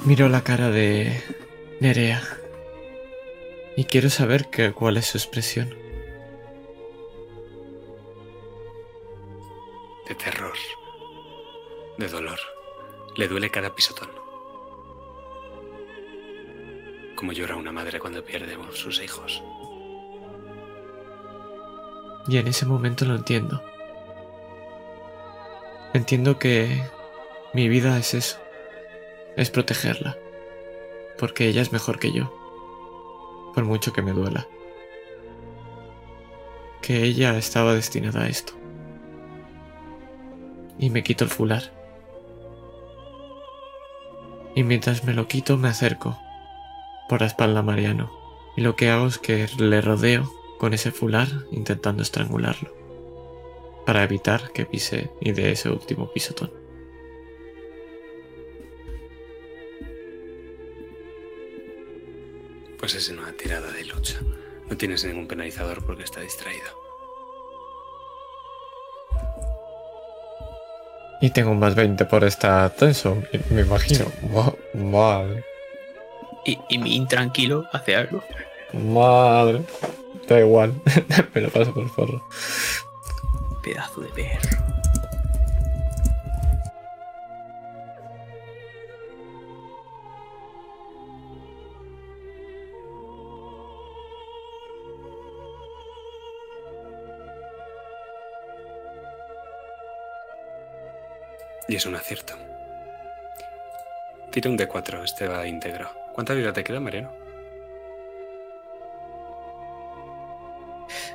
Miro la cara de Nerea y quiero saber que- cuál es su expresión. de terror, de dolor. Le duele cada pisotón. Como llora una madre cuando pierde a sus hijos. Y en ese momento lo entiendo. Entiendo que mi vida es eso. Es protegerla. Porque ella es mejor que yo. Por mucho que me duela. Que ella estaba destinada a esto. Y me quito el fular. Y mientras me lo quito me acerco por la espalda a Mariano. Y lo que hago es que le rodeo con ese fular intentando estrangularlo. Para evitar que pise y dé ese último pisotón. Pues es una tirada de lucha. No tienes ningún penalizador porque está distraído. Y tengo un más 20 por esta tenso, me imagino. Ma- Madre. Y, y mi intranquilo hace algo. Madre. Da igual. me lo paso por el forro. Pedazo de perro. Y es un acierto. Tira un D4, este va íntegro. ¿Cuánta vida te queda, Mariano?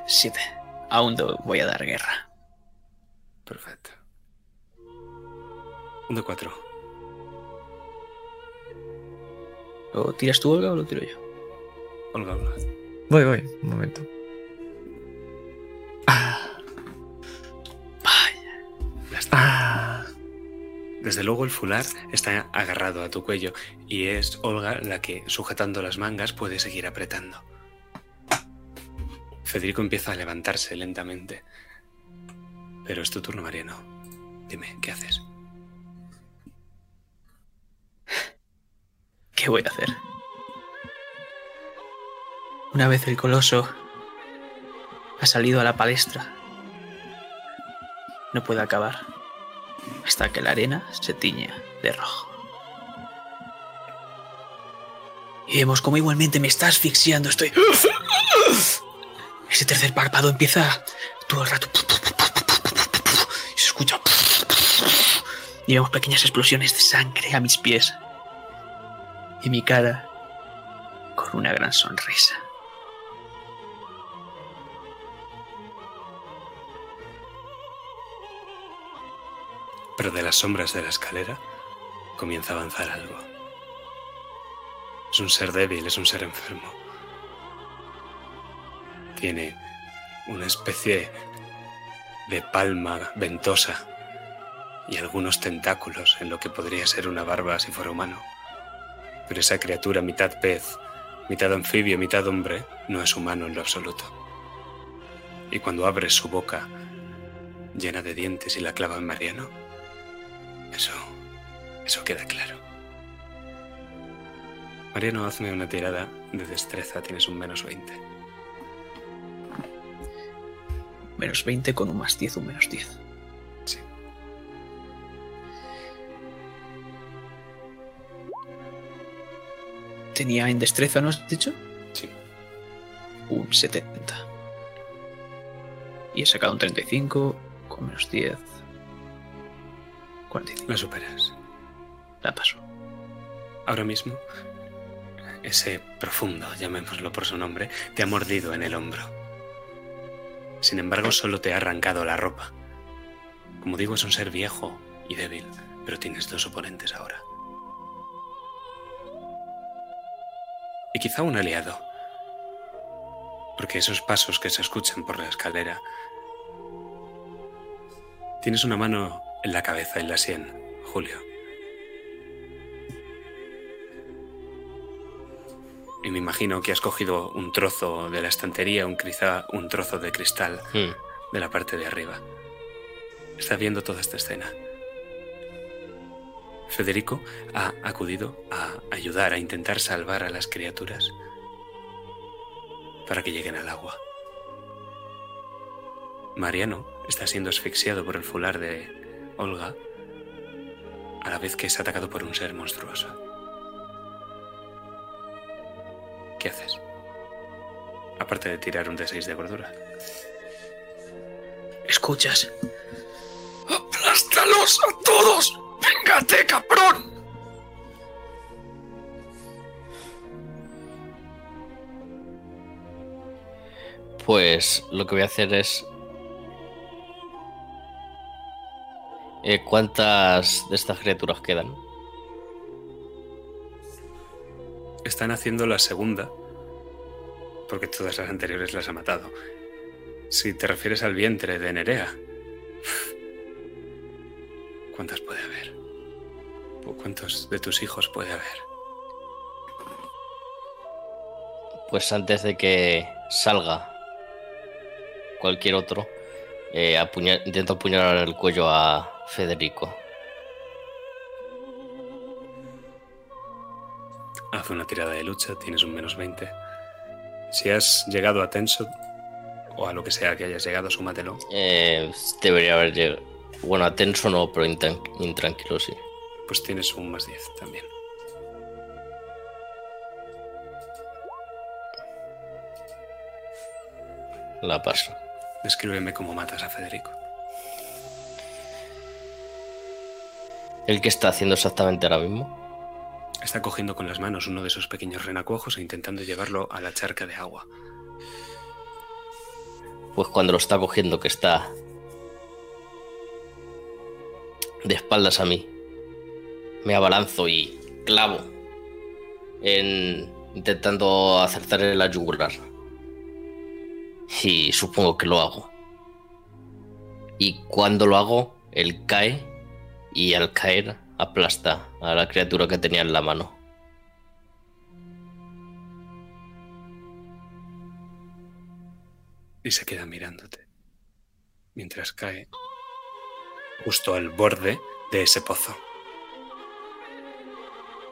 Siete. Aún voy a dar guerra. Perfecto. Un D4. ¿Lo tiras tú, Olga, o lo tiro yo? Olga, Olga. Voy, voy, un momento. Desde luego el fular está agarrado a tu cuello y es Olga la que, sujetando las mangas, puede seguir apretando. Federico empieza a levantarse lentamente. Pero es tu turno, Mariano. Dime, ¿qué haces? ¿Qué voy a hacer? Una vez el coloso ha salido a la palestra, no puede acabar hasta que la arena se tiña de rojo. Y vemos como igualmente me está asfixiando, estoy... Ese tercer párpado empieza todo el rato... Y se escucha... Y vemos pequeñas explosiones de sangre a mis pies y mi cara con una gran sonrisa. De las sombras de la escalera comienza a avanzar algo. Es un ser débil, es un ser enfermo. Tiene una especie de palma ventosa y algunos tentáculos en lo que podría ser una barba si fuera humano. Pero esa criatura mitad pez, mitad anfibio, mitad hombre, no es humano en lo absoluto. Y cuando abre su boca, llena de dientes y la clava en Mariano. Eso. Eso queda claro. Mariano, hazme una tirada de destreza. Tienes un menos 20. Menos 20 con un más 10, un menos 10. Sí. Tenía en destreza, ¿no has dicho? Sí. Un 70. Y he sacado un 35 con menos 10. 45. La superas. La paso. Ahora mismo, ese profundo, llamémoslo por su nombre, te ha mordido en el hombro. Sin embargo, solo te ha arrancado la ropa. Como digo, es un ser viejo y débil, pero tienes dos oponentes ahora. Y quizá un aliado. Porque esos pasos que se escuchan por la escalera... Tienes una mano en la cabeza, en la sien, Julio. Y me imagino que has cogido un trozo de la estantería, un, quizá un trozo de cristal Hmm. de la parte de arriba. Estás viendo toda esta escena. Federico ha acudido a ayudar, a intentar salvar a las criaturas para que lleguen al agua. Mariano está siendo asfixiado por el fular de Olga a la vez que es atacado por un ser monstruoso. ¿Qué haces? Aparte de tirar un D6 de gordura. ¿Escuchas? ¡Aplástalos a todos! ¡Véngate, cabrón! Pues lo que voy a hacer es. Eh, ¿Cuántas de estas criaturas quedan? Están haciendo la segunda, porque todas las anteriores las ha matado. Si te refieres al vientre de Nerea, ¿cuántas puede haber? ¿O cuántos de tus hijos puede haber? Pues antes de que salga cualquier otro, eh, apuña- intento apuñalar el cuello a Federico. Haz una tirada de lucha, tienes un menos 20. Si has llegado a Tenso, o a lo que sea que hayas llegado, súmatelo. Eh, debería haber llegado. Bueno, a tenso no, pero intran- intranquilo sí. Pues tienes un más 10 también. La paso. Descríbeme cómo matas a Federico. ¿El que está haciendo exactamente ahora mismo? Está cogiendo con las manos uno de esos pequeños renacuajos e intentando llevarlo a la charca de agua. Pues cuando lo está cogiendo, que está de espaldas a mí, me abalanzo y clavo en intentando acertar en la yugular. Y supongo que lo hago. Y cuando lo hago, él cae y al caer aplasta a la criatura que tenía en la mano. y se queda mirándote mientras cae justo al borde de ese pozo.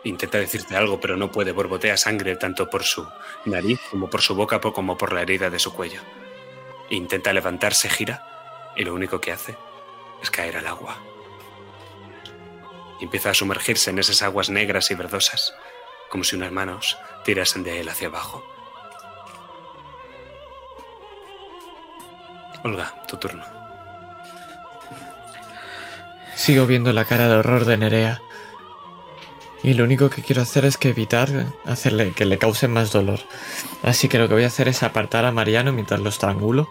Intenta decirte algo, pero no puede. Borbotea sangre tanto por su nariz como por su boca como por la herida de su cuello. Intenta levantarse, gira y lo único que hace es caer al agua. Y empieza a sumergirse en esas aguas negras y verdosas, como si unas manos tirasen de él hacia abajo. Olga, tu turno. Sigo viendo la cara de horror de Nerea. Y lo único que quiero hacer es que evitar hacerle que le cause más dolor. Así que lo que voy a hacer es apartar a Mariano mientras lo estrangulo.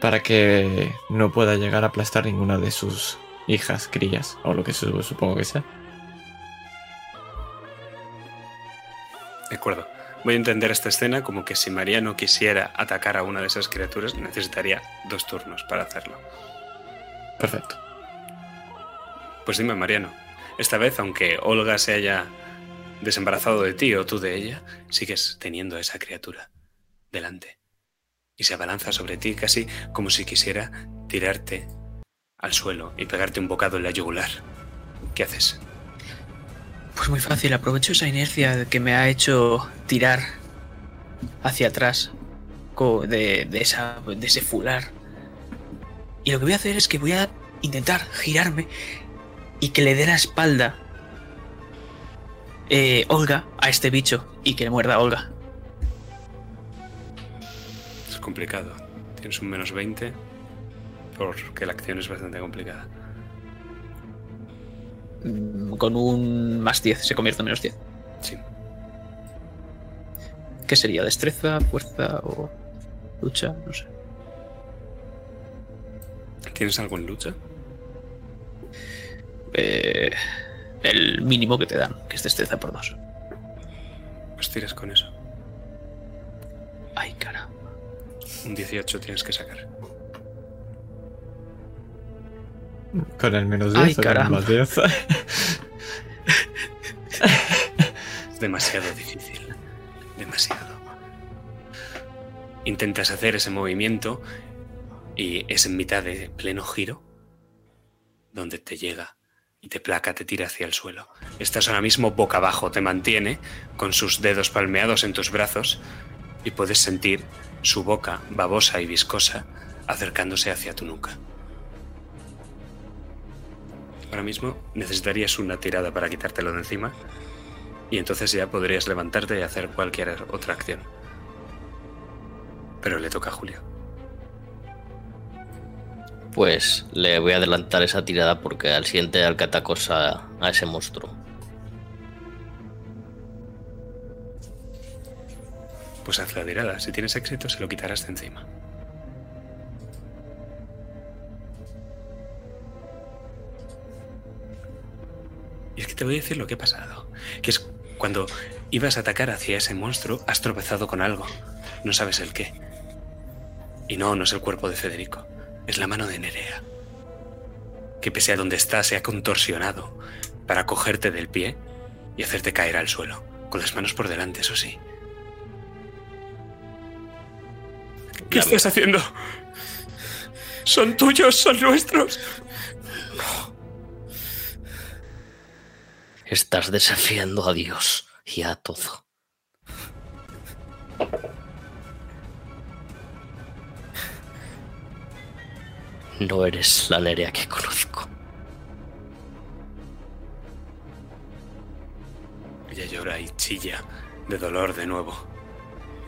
Para que no pueda llegar a aplastar ninguna de sus hijas, crías, o lo que su- supongo que sea. De acuerdo. Voy a entender esta escena como que si Mariano quisiera atacar a una de esas criaturas, necesitaría dos turnos para hacerlo. Perfecto. Pues dime, Mariano, esta vez, aunque Olga se haya desembarazado de ti o tú de ella, sigues teniendo a esa criatura delante. Y se abalanza sobre ti casi como si quisiera tirarte al suelo y pegarte un bocado en la yugular. ¿Qué haces? Pues muy fácil, aprovecho esa inercia que me ha hecho tirar hacia atrás co- de, de esa, de ese fular. Y lo que voy a hacer es que voy a intentar girarme y que le dé la espalda eh, Olga a este bicho y que le muerda a Olga. Es complicado. Tienes un menos 20 porque la acción es bastante complicada. Con un más 10 se convierte en menos 10. Sí. ¿Qué sería? ¿Destreza, fuerza o lucha? No sé. ¿Tienes algo en lucha? Eh, el mínimo que te dan, que es destreza por dos. Pues tiras con eso. Ay, cara. Un 18 tienes que sacar. Con el menos Ay, 10 o con el más 10. Es demasiado difícil. Demasiado. Intentas hacer ese movimiento y es en mitad de pleno giro donde te llega y te placa, te tira hacia el suelo. Estás ahora mismo boca abajo, te mantiene con sus dedos palmeados en tus brazos y puedes sentir su boca babosa y viscosa acercándose hacia tu nuca. Ahora mismo necesitarías una tirada para quitártelo de encima y entonces ya podrías levantarte y hacer cualquier otra acción. Pero le toca a Julio. Pues le voy a adelantar esa tirada porque al siguiente al que atacosa a ese monstruo. Pues haz la tirada. Si tienes éxito, se lo quitarás de encima. Y es que te voy a decir lo que ha pasado. Que es cuando ibas a atacar hacia ese monstruo, has tropezado con algo. No sabes el qué. Y no, no es el cuerpo de Federico. Es la mano de Nerea. Que pese a donde está, se ha contorsionado para cogerte del pie y hacerte caer al suelo. Con las manos por delante, eso sí. ¿Qué La estás haciendo? Son tuyos, son nuestros. Estás desafiando a Dios y a todo. No eres la Nerea que conozco. Ella llora y chilla de dolor de nuevo.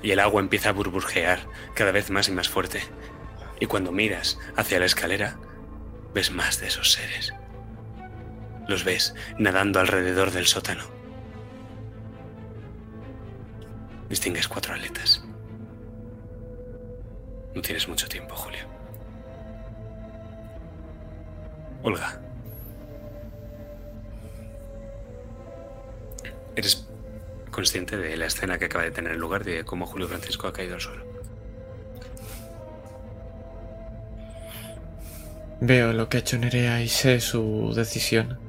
Y el agua empieza a burbujear cada vez más y más fuerte. Y cuando miras hacia la escalera, ves más de esos seres. Los ves nadando alrededor del sótano. Distingues cuatro aletas. No tienes mucho tiempo, Julio. Olga. ¿Eres consciente de la escena que acaba de tener lugar de cómo Julio Francisco ha caído al suelo? Veo lo que ha hecho Nerea y sé su decisión.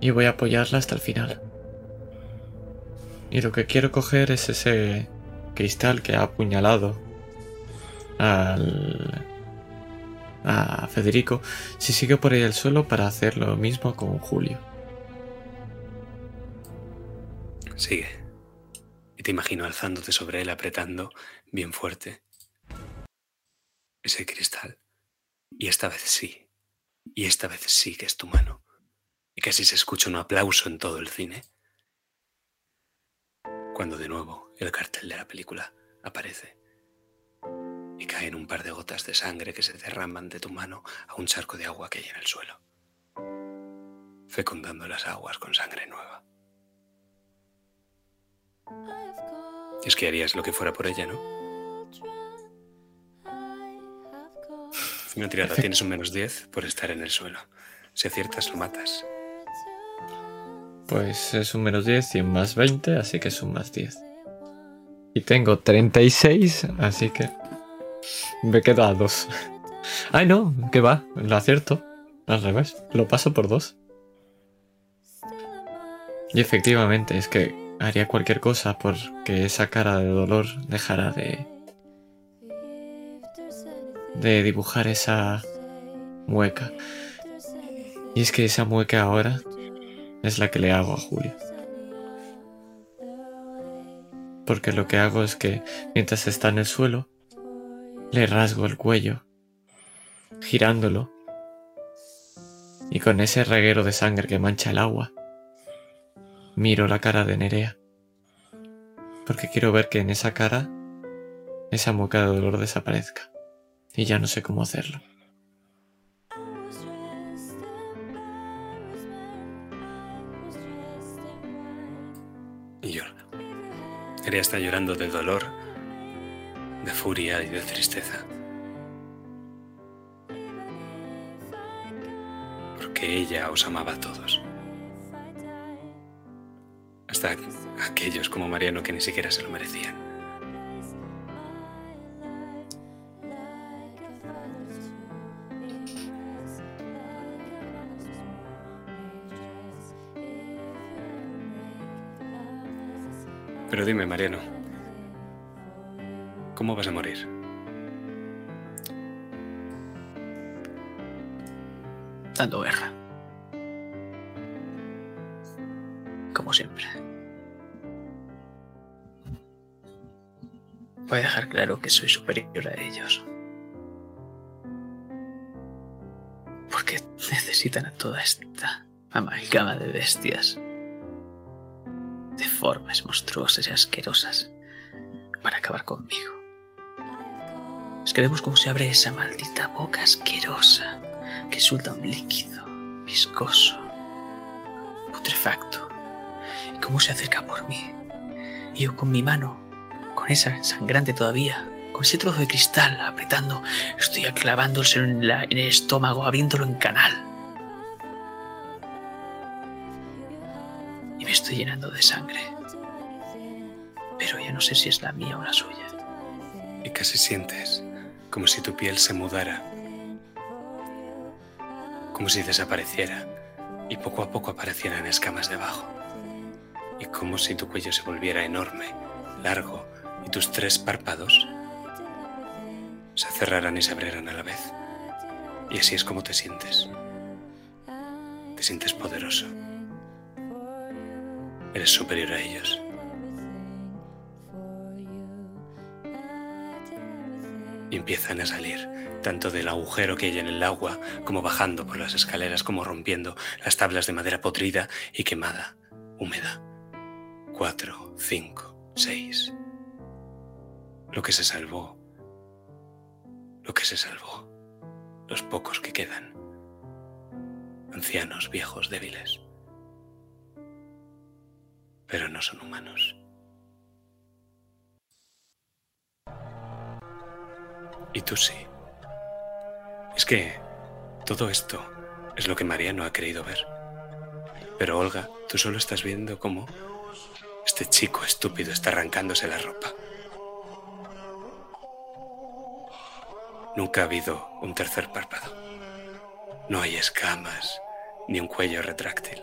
Y voy a apoyarla hasta el final. Y lo que quiero coger es ese cristal que ha apuñalado al a Federico si sigue por ahí al suelo para hacer lo mismo con Julio. Sigue. Y te imagino alzándote sobre él, apretando bien fuerte ese cristal. Y esta vez sí. Y esta vez sí que es tu mano. Y casi se escucha un aplauso en todo el cine. Cuando de nuevo el cartel de la película aparece. Y caen un par de gotas de sangre que se derraman de tu mano a un charco de agua que hay en el suelo. Fecundando las aguas con sangre nueva. Es que harías lo que fuera por ella, ¿no? Una tirada, tienes un menos 10 por estar en el suelo. Si aciertas, lo matas. Pues es un menos 10 y un más 20, así que es un más 10. Y tengo 36, así que me quedo a 2. Ay, no, que va, lo acierto. Al revés, lo paso por 2. Y efectivamente, es que haría cualquier cosa porque esa cara de dolor dejara de, de dibujar esa mueca. Y es que esa mueca ahora es la que le hago a Julio. Porque lo que hago es que mientras está en el suelo, le rasgo el cuello, girándolo, y con ese reguero de sangre que mancha el agua, miro la cara de Nerea. Porque quiero ver que en esa cara esa mueca de dolor desaparezca. Y ya no sé cómo hacerlo. Y llora. Nerea está llorando de dolor, de furia y de tristeza. Porque ella os amaba a todos. Hasta aquellos como Mariano que ni siquiera se lo merecían. Pero dime, Mariano, ¿cómo vas a morir? Dando guerra. Como siempre. Voy a dejar claro que soy superior a ellos. Porque necesitan a toda esta amalgama de bestias deformes, monstruosas y asquerosas para acabar conmigo. Es que vemos cómo se abre esa maldita boca asquerosa que suelta un líquido viscoso, putrefacto, y cómo se acerca por mí. Y yo con mi mano, con esa sangrante todavía, con ese trozo de cristal apretando, estoy clavándose en, la- en el estómago, abriéndolo en canal. Llenando de sangre. Pero ya no sé si es la mía o la suya. Y casi sientes como si tu piel se mudara, como si desapareciera y poco a poco aparecieran escamas debajo, y como si tu cuello se volviera enorme, largo, y tus tres párpados se cerraran y se abrieran a la vez. Y así es como te sientes. Te sientes poderoso. Eres superior a ellos. y empiezan a salir, tanto del agujero que hay en el agua, como bajando por las escaleras, como rompiendo las tablas de madera podrida y quemada, húmeda. Cuatro, cinco, seis. Lo que se salvó. Lo que se salvó. Los pocos que quedan. Ancianos, viejos, débiles. Pero no son humanos. Y tú sí. Es que todo esto es lo que Mariano ha querido ver. Pero Olga, tú solo estás viendo cómo este chico estúpido está arrancándose la ropa. Nunca ha habido un tercer párpado. No hay escamas ni un cuello retráctil.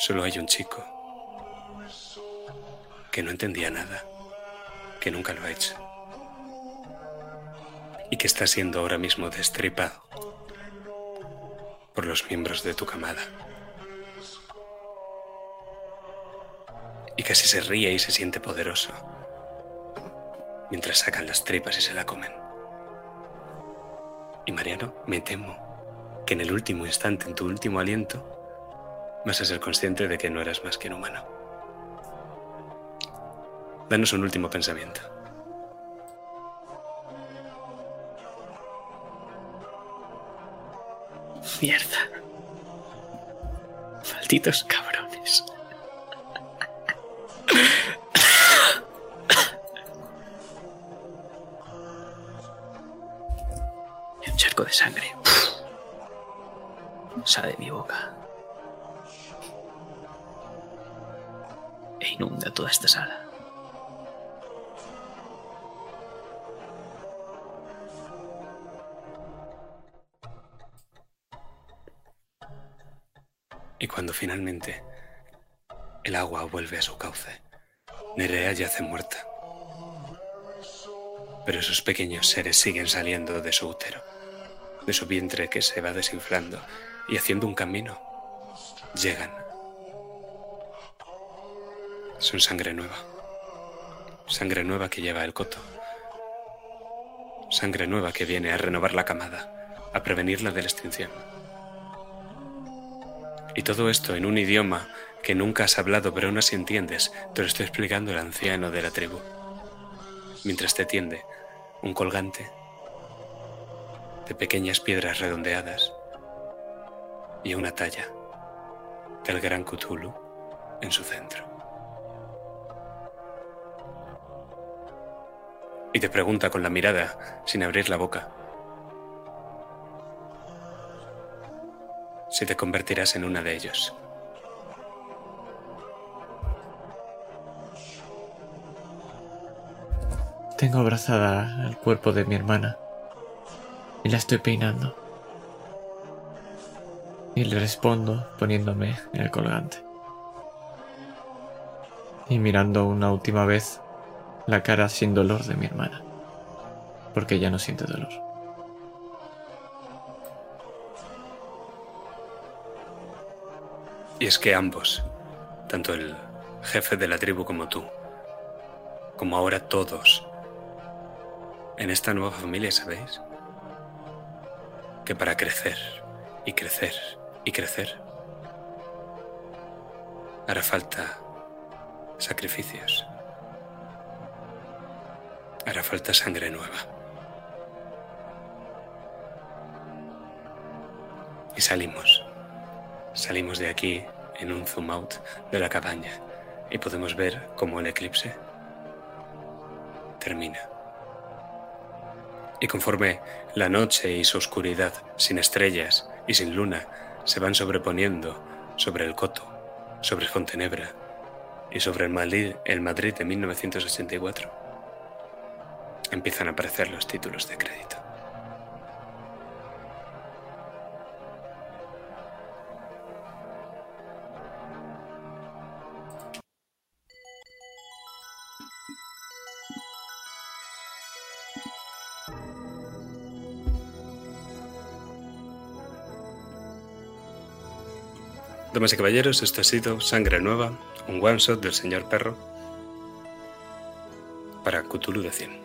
Solo hay un chico que no entendía nada que nunca lo ha hecho y que está siendo ahora mismo destripado por los miembros de tu camada. Y casi se ríe y se siente poderoso mientras sacan las tripas y se la comen. Y Mariano, me temo que en el último instante, en tu último aliento, vas a ser consciente de que no eras más que un humano. Danos un último pensamiento. Mierda. Malditos cabrones. Un charco de sangre. Sale de mi boca. Inunda toda esta sala. Y cuando finalmente el agua vuelve a su cauce, Nerea yace muerta. Pero esos pequeños seres siguen saliendo de su útero, de su vientre que se va desinflando y haciendo un camino. Llegan. Son sangre nueva. Sangre nueva que lleva el coto. Sangre nueva que viene a renovar la camada, a prevenirla de la extinción. Y todo esto en un idioma que nunca has hablado pero aún así entiendes, te lo estoy explicando el anciano de la tribu. Mientras te tiende un colgante de pequeñas piedras redondeadas y una talla del gran Cthulhu en su centro. Y te pregunta con la mirada, sin abrir la boca, si te convertirás en una de ellos. Tengo abrazada al cuerpo de mi hermana y la estoy peinando. Y le respondo poniéndome en el colgante. Y mirando una última vez la cara sin dolor de mi hermana. Porque ya no siente dolor. Y es que ambos, tanto el jefe de la tribu como tú, como ahora todos, en esta nueva familia, ¿sabéis? Que para crecer y crecer y crecer hará falta sacrificios. Hará falta sangre nueva. Y salimos. Salimos de aquí en un zoom out de la cabaña y podemos ver cómo el eclipse termina. Y conforme la noche y su oscuridad, sin estrellas y sin luna, se van sobreponiendo sobre el Coto, sobre Fontenebra y sobre el Madrid, el Madrid de 1984, empiezan a aparecer los títulos de crédito. Damas y caballeros, esto ha sido Sangre Nueva, un one shot del señor perro para Cthulhu de 100.